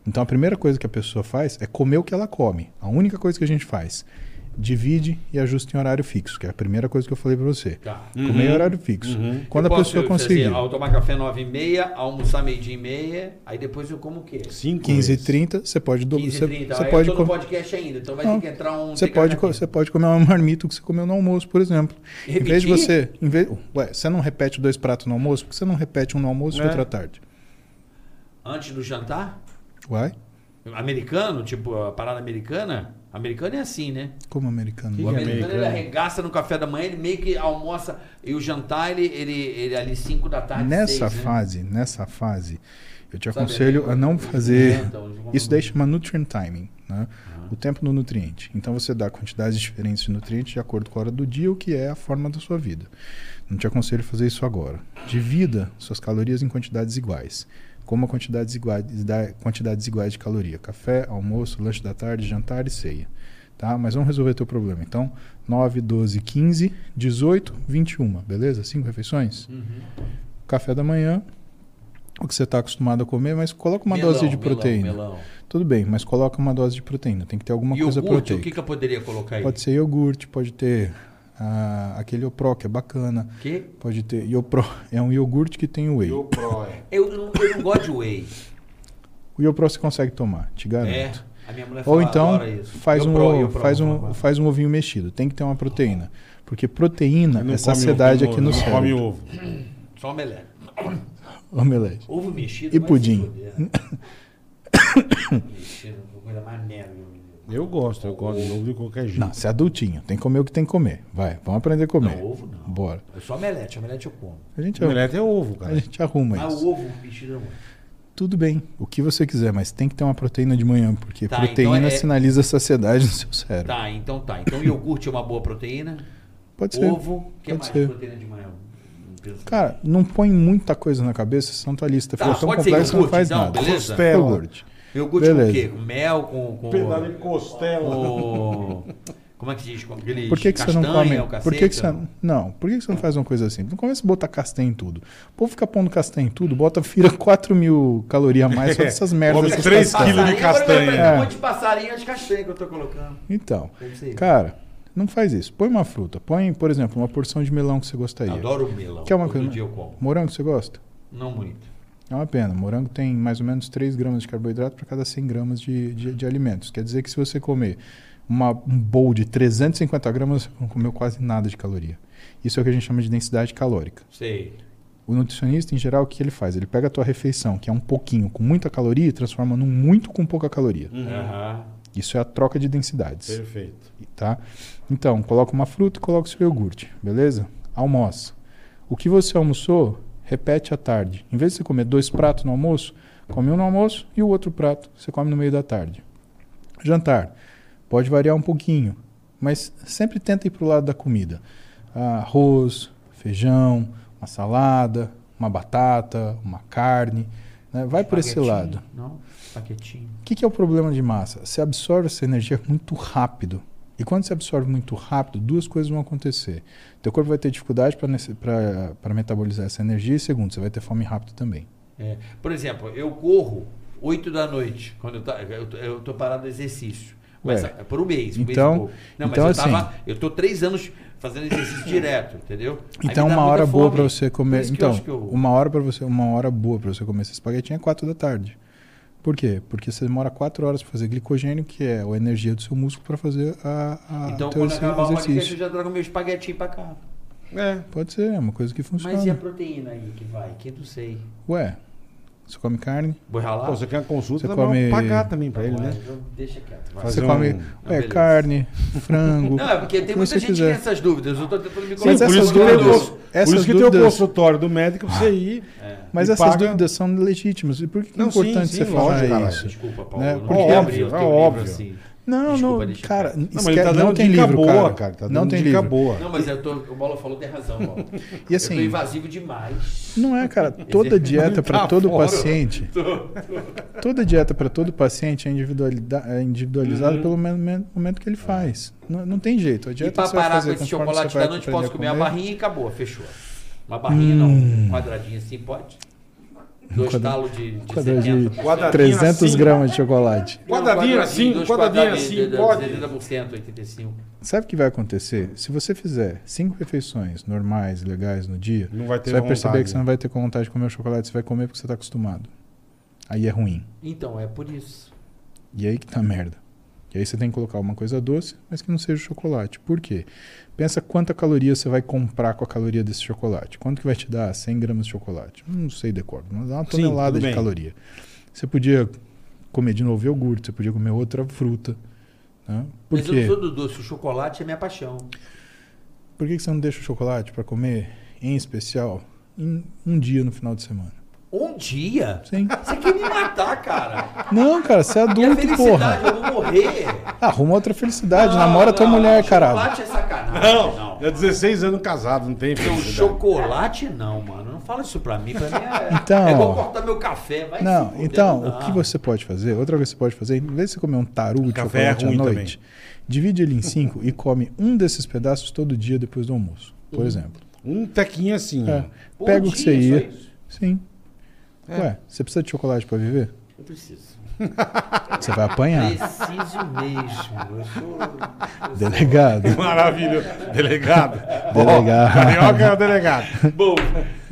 Então a primeira coisa que a pessoa faz é comer o que ela come. A única coisa que a gente faz. Divide e ajusta em horário fixo, que é a primeira coisa que eu falei pra você. Tá. Comer em horário fixo. Uhum. Quando Eu a posso pessoa conseguir. Ao tomar café 9 e meia, almoçar meio-dia e meia, aí depois eu como o quê? 5 15 e 30, você pode do... 15 você, e 30. você aí pode eu tô com- podcast ainda, então vai Não. ter que entrar um... Você pode, co- você pode comer uma marmita que você comeu no almoço, por exemplo. Em vez de Repetir? você. Em vez, ué, você não repete dois pratos no almoço? Por que você não repete um no almoço e É. outro à tarde? Antes do jantar? Uai? Americano, tipo a parada americana? Americano é assim, né? Como americano? O é americano, ele americano? arregaça no café da manhã, ele meio que almoça e o jantar ele, ele, ele ali 5 da tarde. Nessa seis, né? fase, nessa fase, eu te Sabe, aconselho né? a não fazer. Isso daí chama nutrient timing, né? O tempo do nutriente. Então você dá quantidades diferentes de nutrientes de acordo com a hora do dia, o que é a forma da sua vida. Não te aconselho a fazer isso agora. Divida suas calorias em quantidades iguais. Coma quantidades iguais, da- quantidades iguais de caloria. Café, almoço, lanche da tarde, jantar e ceia. Tá? Mas vamos resolver teu problema. Então, 9, 12, 15, 18, 21. Beleza? Cinco refeições? Uhum. Café da manhã, o que você está acostumado a comer, mas coloca uma Melão, dose de melão, proteína. melão. Tudo bem, mas coloca uma dose de proteína. Tem que ter alguma coisa Iogurte, o que, que eu poderia colocar aí? Pode ser iogurte, pode ter ah, aquele Iopro, que é bacana. Que? Pode ter Iopro, é um iogurte que tem whey. Eu pro, é. Eu, não- eu não gosto de whey. O Iopro você consegue tomar, te É. garanto. A minha mulher Ou então faz Eu um, pro, ovo- eu pro, faz, um, faz um ovinho mexido. Tem que ter uma proteína. Porque proteína é saciedade ovo, aqui no não come ovo. Só omelete. Omelete. Ovo mexido. E pudim. mexido. Eu gosto, eu gosto de ovo de qualquer jeito. Não, você é adultinho. Tem que comer o que tem que comer. Vai, vamos aprender a comer. Não, ovo não. Bora. É só omelete, omelete eu como. A gente, Omelete é ovo, a cara. gente arruma Mas isso. o ovo mexido eu amo. Tudo bem, o que você quiser, mas tem que ter uma proteína de manhã, porque Tá, proteína então é- sinaliza saciedade no seu cérebro. Tá, então tá. Então iogurte é uma boa proteína. Pode ser. Ovo, que Pode mais ser. proteína de manhã? Cara, não põe muita coisa na cabeça, senão tua lista Tá, fica tão complexa que não faz então, nada. beleza? Costela. Iogurte. Beleza. com o quê? Com mel, com... com Pedaço de costela. com- Como é que se diz? Com aquele Por que, que você não castanha, come? o Por que, que você não? Por que, que você não faz uma coisa assim? Não começa a botar castanha em tudo. O povo fica pondo castanha em tudo, bota vira 4 mil calorias a mais só dessas merdas. Come dessas três castanhas. quilos de castanha. É. Um monte de passarinho as castanhas que eu tô colocando. Então, ser. cara, não faz isso. Põe uma fruta. Põe, por exemplo, uma porção de melão que você gostaria. Adoro melão. Quer uma Todo coisa- dia eu como. Morango você gosta? Não muito. É uma pena. Morango tem mais ou menos 3 gramas de carboidrato para cada 100 gramas de, de, de alimentos. Quer dizer que se você comer uma, um bowl de 350 gramas, você não comeu quase nada de caloria. Isso é o que a gente chama de densidade calórica. Sei. O nutricionista, em geral, o que ele faz? Ele pega a tua refeição, que é um pouquinho com muita caloria, e transforma num muito com pouca caloria. Aham. Isso é a troca de densidades. Perfeito. Tá? Então, coloca uma fruta e coloca o seu iogurte, beleza? Almoça. O que você almoçou, repete à tarde. Em vez de você comer dois pratos no almoço, come um no almoço e o outro prato você come no meio da tarde. Jantar. Pode variar um pouquinho, mas sempre tenta ir para o lado da comida. Arroz, feijão, uma salada, uma batata, uma carne. né? Vai por esse lado. Não, paquetinho. O que, que é o problema de massa? Você absorve essa energia muito rápido. E quando você absorve muito rápido, duas coisas vão acontecer. Teu corpo vai ter dificuldade para metabolizar essa energia e segundo, você vai ter fome rápido também. É. Por exemplo, eu corro 8 da noite, quando eu, tô parado do exercício. Mas Ué. é por um mês. Um Então- mês. Não, então, mas eu, tava, assim- eu tô três anos fazendo exercício direto, entendeu? Então dá uma hora boa para você comer, eu então, eu- uma hora para você, uma hora boa para você comer esse espaguetinho é quatro da tarde. Por quê? Porque você demora quatro horas para fazer glicogênio, que é a energia do seu músculo para fazer a, a Então, teu quando acabar o podcast, eu exercício. já trago meu espaguetinho pra cá. É. Pode ser, é uma coisa que funciona. Mas e a proteína aí que vai? Que eu não sei. Ué, você come carne, Vou ralar? Pô, você quer uma consulta, Você come- pagar também pra ele, né? então Deixa quieto. Você um- come Não, beleza. carne, frango. Não, é porque tem muita você gente que tem essas dúvidas. Eu tô tentando me Mas Sim, por essas dúvidas- cons- por essas isso que tem o dúvidas- consultório do médico pra você ir. Mas E essas paga- dúvidas são legítimas. E por que, que é Não, sim, importante sim, você falar lógico, isso? Desculpa, Paulo. Né? Porque- Óbvio, abrir o é óbvio. Não, Desculpa, não, deixa cara. Não, mas tá não tem livro, boa, cara. cara. Tá não tem dica livro. boa. Não, mas eu tô, o Bola falou tem razão, Bola. E assim, eu tô invasivo demais. não é, cara, toda dieta para Tá todo fora. paciente, toda dieta para todo paciente é, é individualizada Uhum. pelo men- momento que ele faz. Não, não tem jeito. A E dieta pra você vai parar fazer com esse chocolate da noite, posso comer a barrinha e acabou, fechou. Uma barrinha não, um quadradinho assim, pode? Dois quadra- talos de, de quadradinho. 70%. Quadradinho 300 assim. gramas de chocolate. Quadradinho assim, quadradinho assim, de- de- pode? 70%, 85%. Sabe o que vai acontecer? Se você fizer cinco refeições normais, legais no dia, Não vai ter você vai perceber vontade. que você não vai ter com vontade de comer o chocolate, você vai comer porque você está acostumado. Aí é ruim. Então, é por isso. E aí que tá a merda. E aí você tem que colocar uma coisa doce, mas que não seja chocolate. Por quê? Pensa quanta caloria você vai comprar com a caloria desse chocolate. Quanto que vai te dar 100 gramas de chocolate? Não sei decor, mas dá uma Sim, tonelada tudo de bem. caloria. Você podia comer de novo iogurte, você podia comer outra fruta. Né? Por Mas eu quê? não sou do doce, o chocolate é minha paixão. Por que que você não deixa o chocolate para comer, em especial, em um dia no final de semana? Um dia? Sim. Você quer me matar, cara? Não, cara, você é adulto, felicidade, porra. eu vou morrer. Arruma outra felicidade, Não, namora tua não, mulher, caralho. Chocolate é sacanagem. Não, é 16 anos casado, não tem Não, felicidade. chocolate não, mano. Não fala isso pra mim. Pra mim é, Então, é igual cortar meu café. Vai Não, fuder, então, não o que você pode fazer, outra coisa que você pode fazer, em vez de você comer um taru de Café é chocolate à ruim noite, divide ele em cinco e come um desses pedaços todo dia depois do almoço, por exemplo. Um tequinho assim, É. Por Pega o que você ia. isso? Sim. É. Ué, você precisa de chocolate pra viver? Eu preciso. Você vai apanhar. Preciso mesmo. Eu sou. eu sou- Delegado. Maravilhoso. Delegado. Delegado. Ó, Carioca é o delegado. Bom,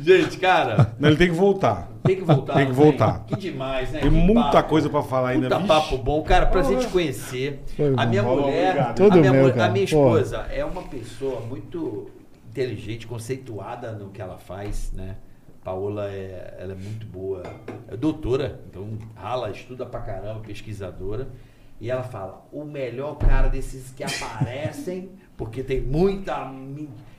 gente, cara, Não, ele tem que voltar. tem que voltar. Tem que não voltar. Que demais, né? Tem Que muita papo. coisa pra falar ainda. Vixe. papo bom. Cara, prazer te conhecer. Foi A bom. minha Falou, mulher, obrigado. a Tudo minha, meu, mulher- a minha esposa é uma pessoa muito inteligente, conceituada no que ela faz, né? Paola é, ela é muito boa, é doutora, então rala, estuda pra caramba, pesquisadora. E ela fala, o melhor cara desses que aparecem, porque tem muita.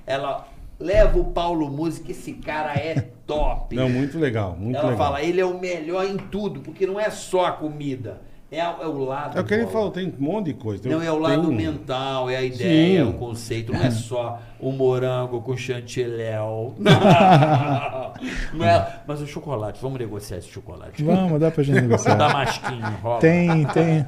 Ela leva o Paulo Música, esse cara é top. Não, muito legal, muito Ela legal. fala, ele é o melhor em tudo, porque não é só a comida, é, é o lado. É o que ele falou, tem um monte de coisa. Tem Não, é o lado tem um- mental, é a ideia, Sim. é o conceito, não é só o morango com chantilly. Não, não é, mas o chocolate, vamos negociar esse chocolate. Vamos, dá pra gente O negociar. damasquinho, rola. Tem, tem.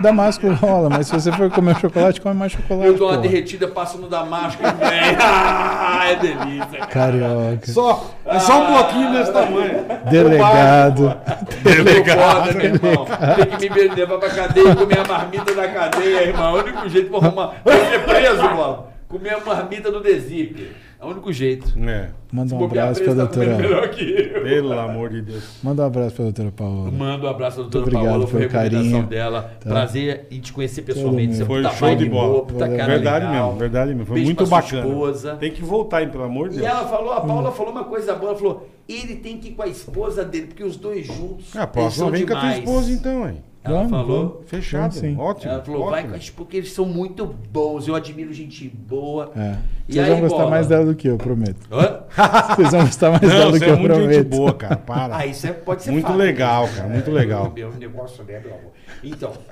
Damasco rola, mas se você for comer chocolate, come mais chocolate. Eu dou uma porra. derretida, passo no damasco e vem. Ah, é delícia. cara. Carioca. Só, é só um bloquinho desse tamanho. Delegado. Foda, meu irmão. Tem que me levar pra cadeia e comer a marmita da cadeia, irmão. É o único jeito pra arrumar. Pra ser preso, mano. Comer a marmita do Desip. É o único jeito. É. Manda um abraço a pra Presa tá doutora. melhor que eu. Pelo amor de Deus. Manda um abraço pra doutora Paola. Manda um abraço à doutora Muito obrigado Paola, a pelo recomendação carinho, dela. tá? Prazer em te conhecer pessoalmente. Você Foi puta show de bola. boa, cara verdade legal. mesmo, verdade mesmo. Foi Beijo muito bacana. esposa. Tem que voltar, hein, pelo amor de E Deus. ela falou, a Paula Hum. falou uma coisa boa, ela falou, ele tem que ir com a esposa dele, porque os dois juntos. Ah, A próxima são vem com a tua demais. esposa, então, hein? Ela Vamos, falou. Fechado. Sim. Ótimo. Ela falou, vai ótimo. com a porque eles são muito bons, eu admiro gente boa. É. E Vocês aí, vão gostar bola? mais dela do que eu, prometo. Hã? Vocês vão gostar mais dela do que é eu muito gente prometo. boa, cara. Para. Ah, isso é, pode ser Muito fato, legal, né? cara, muito legal. Meu negócio né, meu amor. Então.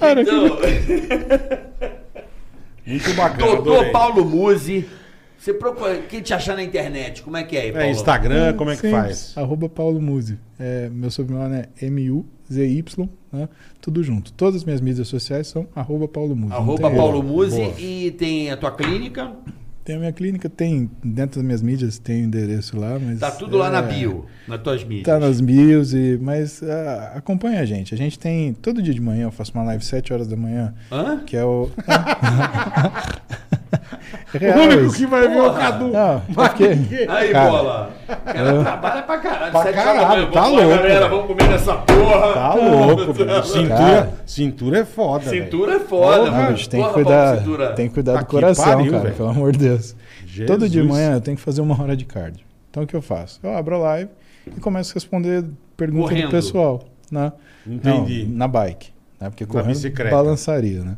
Cara, então, Muito bacana. doutor adorei. Paulo Musi. Você procura. Quem te achar na internet? Como é que é aí, Paulo? É, Instagram, como é que faz? Arroba Paulo Muzi. É, meu sobrenome é M-U-Z-Y, né? Tudo junto. Todas as minhas mídias sociais são arroba Paulo Muzi. não Arroba Paulo. Musi e tem a tua clínica. Tem a minha clínica, tem dentro das minhas mídias, tem o endereço lá, mas. Tá tudo lá na é, bio, nas tuas mídias. Tá nas bios, e, mas ah, acompanha a gente. A gente tem. Todo dia de manhã eu faço uma live 7 horas da manhã, Hã? que é o. é O real único que vai ver é o Porra. Cadu. Não, é porque. Aí, Cara, bola. O cara eu- trabalha pra caralho. Pra caralho, tá Vamos lá, louco, galera, velho. vamos comer nessa porra. Tá louco, velho. Cintura, Cara. cintura é foda, velho. Cintura é foda, Porra, mano. Tem que Porra, cuidar, tem que cuidar Tá do que coração, pariu, cara, velho. pelo amor de Deus. Todo dia de Jesus. manhã eu tenho que fazer uma hora de cardio. Então o que eu faço? Eu abro a live e começo a responder perguntas do pessoal, né? Entendi. Não, na bike, né? Porque Na correndo bicicleta. balançaria, né?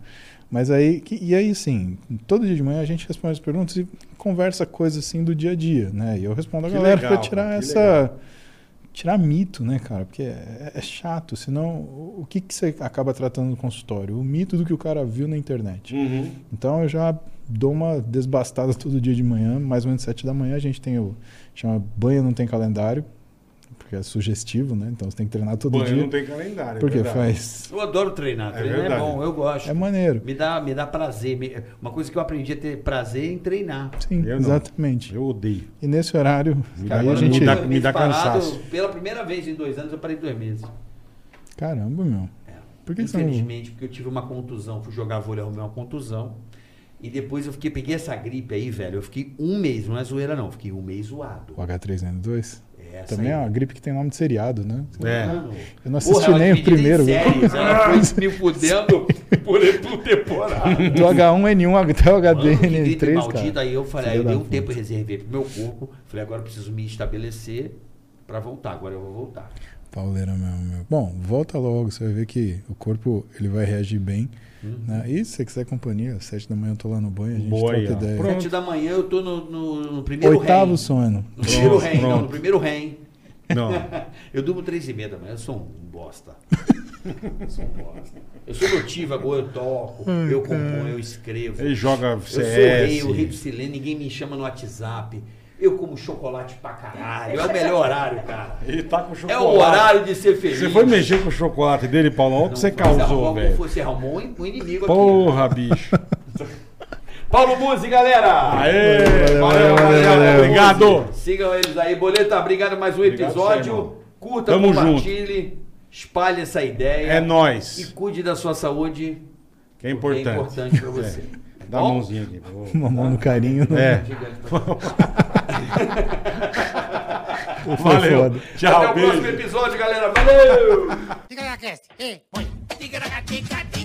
Mas aí, que- e aí sim, todo dia de manhã a gente responde as perguntas e conversa coisas assim do dia a dia, né? E eu respondo a Que galera pra tirar cara, essa legal. tirar mito, né, cara? Porque é, é chato, senão o que que você acaba tratando no consultório? O mito do que o cara viu na internet. Uhum. Então eu já dou uma desbastada todo dia de manhã, mais ou menos sete da manhã. A gente tem o. chama banho não tem calendário, porque é sugestivo, né? Então você tem que treinar todo Banho dia. não tem calendário. é porque verdade. faz. Eu adoro treinar. É Treinar é, verdade. bom, eu gosto. É maneiro. Me dá, me dá prazer. Me- Uma coisa que eu aprendi a ter prazer em treinar. Sim, Eu não. exatamente. Eu odeio. E nesse horário, Cara, aí a agora gente. me dá- eu me dá parado, cansaço. Pela primeira vez em dois anos, eu parei dois meses. Caramba, meu. É. Por que não. Infelizmente, porque eu tive uma contusão. Fui jogar vôlei, arrumei uma contusão. E depois eu fiquei, peguei essa gripe aí, velho. Eu fiquei um mês, não é zoeira não. Fiquei um mês zoado. O H3N2? Essa Também é aí. uma gripe que tem nome de seriado, né? É. Eu não assisti ela nem o primeiro. séries, ela foi me fudendo por, por temporada. Do H1N1 até o Mano, que gripe HDN3, maldita, cara. aí eu falei, aí eu dei um tempo e reservei pro meu corpo. Falei, agora eu preciso me estabelecer pra voltar. Agora eu vou voltar. Pauleira mesmo, meu. Bom, volta logo, você vai ver que o corpo ele vai reagir bem. Uhum. Né? E se você quiser companhia, às sete da manhã eu tô lá no banho, a gente Boa aí, troca ideia. Pronto. Sete da manhã eu tô no, no, no primeiro Oitavo REM. sono. No primeiro Pronto, REM, não, no primeiro REM. Não. Eu durmo três e meia da manhã, eu sou um bosta. eu sou um bosta. Eu sou notívago, eu toco, eu componho, eu escrevo. Ele joga Eu CS. sou o rei, o rei do silêncio, ninguém me chama no WhatsApp. Eu como chocolate pra caralho. É o melhor horário, cara. Ele tá com É chocolate. o horário de ser feliz. Você foi mexer com o chocolate dele, Paulão? Olha o que você causou, velho. Você arrumou um inimigo Porra, bicho. aqui. Paulo Muzi, galera! Aê! Valeu, Valeu, valeu, valeu. Obrigado. Sigam eles aí. Boleta, obrigado mais um Obrigado episódio. você. Curta, Tamo compartilhe, espalhe essa ideia. É E nóis. cuide da sua saúde, Que é importante. é importante pra você. É. Dá a Bom? mãozinha aqui. Uma mão no carinho. né? É. Valeu. foda. Até Tchau, o próximo beijo. episódio, galera. Valeu! Ticaracast, ei, põe. Ticaracatica-ticatá,